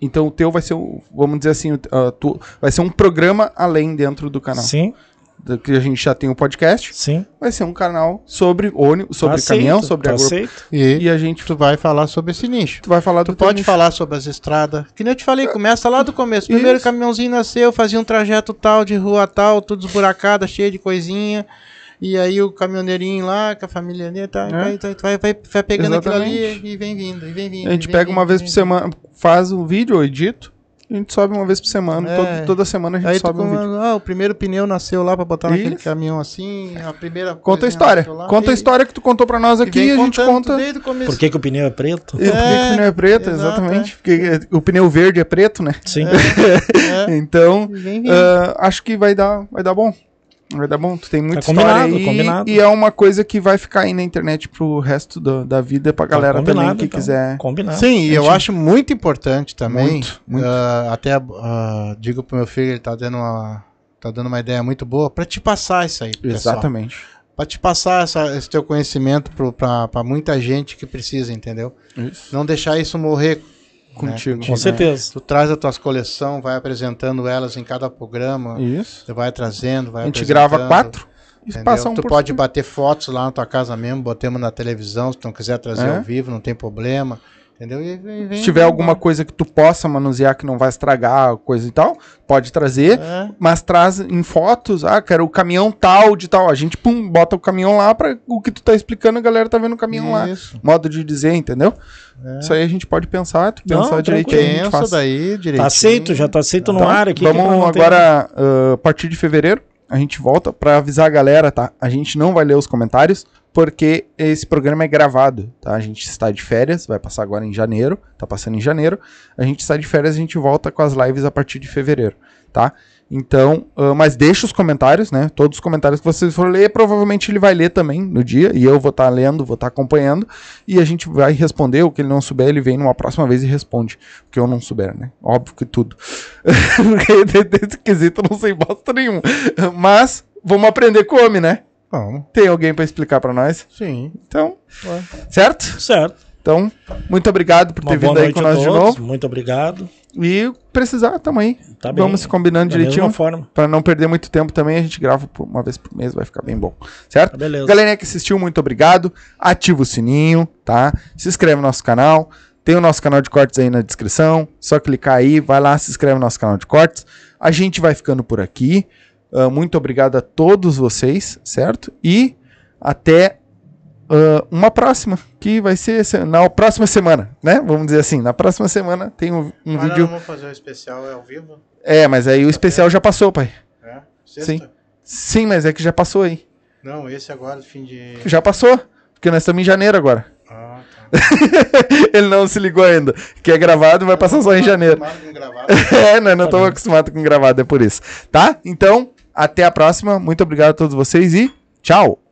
Então o teu vai ser, o- vamos dizer assim, o- ah, tu, vai ser um programa além dentro do canal. Sim, Do que a gente já tem o podcast sim. vai ser um canal sobre ônibus, sobre Aceito, caminhão, sobre tá agro... aceito. E, E a gente tu vai falar sobre esse nicho. tu vai falar Tu pode nicho. falar sobre as estradas. Que nem eu te falei, começa lá do começo. Primeiro Isso. caminhãozinho nasceu, fazia um trajeto tal, de rua tal, tudo esburacada, cheio de coisinha. E aí o caminhoneirinho lá, com a família dele, tá, É. vai, vai, vai, vai, pegando aquilo ali Exatamente. e vem vindo, e vem vindo. A gente vem pega uma vindo, vez vem por semana, faz um vídeo, eu edito, e a gente sobe uma vez por semana. É. todo- toda semana a gente Aí sobe um vídeo. ah, o primeiro pneu nasceu lá pra botar naquele Isso. caminhão assim, a primeira Conta a história. Conta a história que tu contou pra nós aqui e a gente conta. Desde o começo. Por que, que o pneu é preto? E por que que É, o pneu é preto, exato, exatamente. Porque o pneu verde é preto, né? Sim. [LAUGHS] É, Então, ah, acho que vai dar, vai dar bom. Vai dar bom. Tu tem muita Tá história combinado, aí. combinado. E é uma coisa que vai ficar aí na internet pro resto do- da vida, pra galera também Combinado, que então. quiser. Combinado. Sim, e eu acho muito importante também. Muito, muito. ah, até ah, digo pro meu filho, ele tá dando uma, tá dando uma ideia muito boa pra te passar isso aí, pessoal. Exatamente. Pra te passar essa- esse teu conhecimento pro, pra, pra muita gente que precisa, entendeu? Isso. Não deixar isso morrer Contigo. né, Com certeza. Tu traz as tuas coleções, vai apresentando elas em cada programa, Isso. você vai trazendo, vai A gente grava quatro e passa um Tu pode cima. bater fotos lá na tua casa mesmo, botemos na televisão, se tu não quiser trazer É. ao vivo, não tem problema. Entendeu? E vem- vem- Se tiver vem alguma embora. coisa que tu possa manusear que não vai estragar, coisa e tal, pode trazer, É. mas traz em fotos, ah, quero o caminhão tal de tal. A gente, pum, bota o caminhão lá para o que tu tá explicando, a galera tá vendo o caminhão lá. Isso. Modo de dizer, entendeu? É. Isso aí a gente pode pensar, tu Não, pensar direitinho. a gente Pensa faz. daí direitinho. Tá aceito, já tá aceito no Então, ar aqui. que Vamos não agora, ah, a partir de fevereiro, a gente volta pra avisar a galera, tá? A gente não vai ler os comentários, porque esse programa é gravado, tá? A gente está de férias, vai passar agora em janeiro, tá passando em janeiro. A gente está de férias, a gente volta com as lives a partir de fevereiro, tá? Então, ah, mas deixa os comentários, né? Todos os comentários que vocês for ler, provavelmente ele vai ler também no dia, e eu vou estar lendo, vou estar acompanhando, e a gente vai responder. O que ele não souber, ele vem numa próxima vez e responde. O que eu não souber, né? Óbvio que tudo. [LAUGHS] Porque de- [LAUGHS] desse quesito eu não sei bosta nenhum. Mas vamos aprender com o homem, né? Vamos. Tem alguém pra explicar pra nós? Sim. Então, Ué. certo? Certo. Então, muito obrigado por Uma ter vindo aí com nós de novo. Muito obrigado. E precisar, tamo aí. Tá bem. Vamos se combinando Da mesma direitinho. forma. Pra não perder muito tempo também, a gente grava por uma vez por mês, vai ficar bem bom. Certo? Tá beleza. Galerinha que assistiu, muito obrigado. Ativa o sininho, tá? Se inscreve no nosso canal. Tem o nosso canal de cortes aí na descrição. Só clicar aí, vai lá, se inscreve no nosso canal de cortes. A gente vai ficando por aqui. Ah, muito obrigado a todos vocês, certo? E até ah, uma próxima, que vai ser se- na próxima semana, né? Vamos dizer assim, na próxima semana tem um, um Mas vídeo. nós vamos fazer um especial ao vivo? É, mas aí o especial já passou, pai. É? Sexta? Sim. Sim, mas é que já passou aí. Não, esse agora, fim de. Já passou. Porque nós estamos em janeiro agora. Ah, tá. [LAUGHS] Ele não se ligou ainda. Que é gravado e vai passar só em janeiro. Acostumado com gravado. [LAUGHS] É, nós não estamos acostumados com gravado, é por isso. Tá? Então, até a próxima. Muito obrigado a todos vocês e tchau!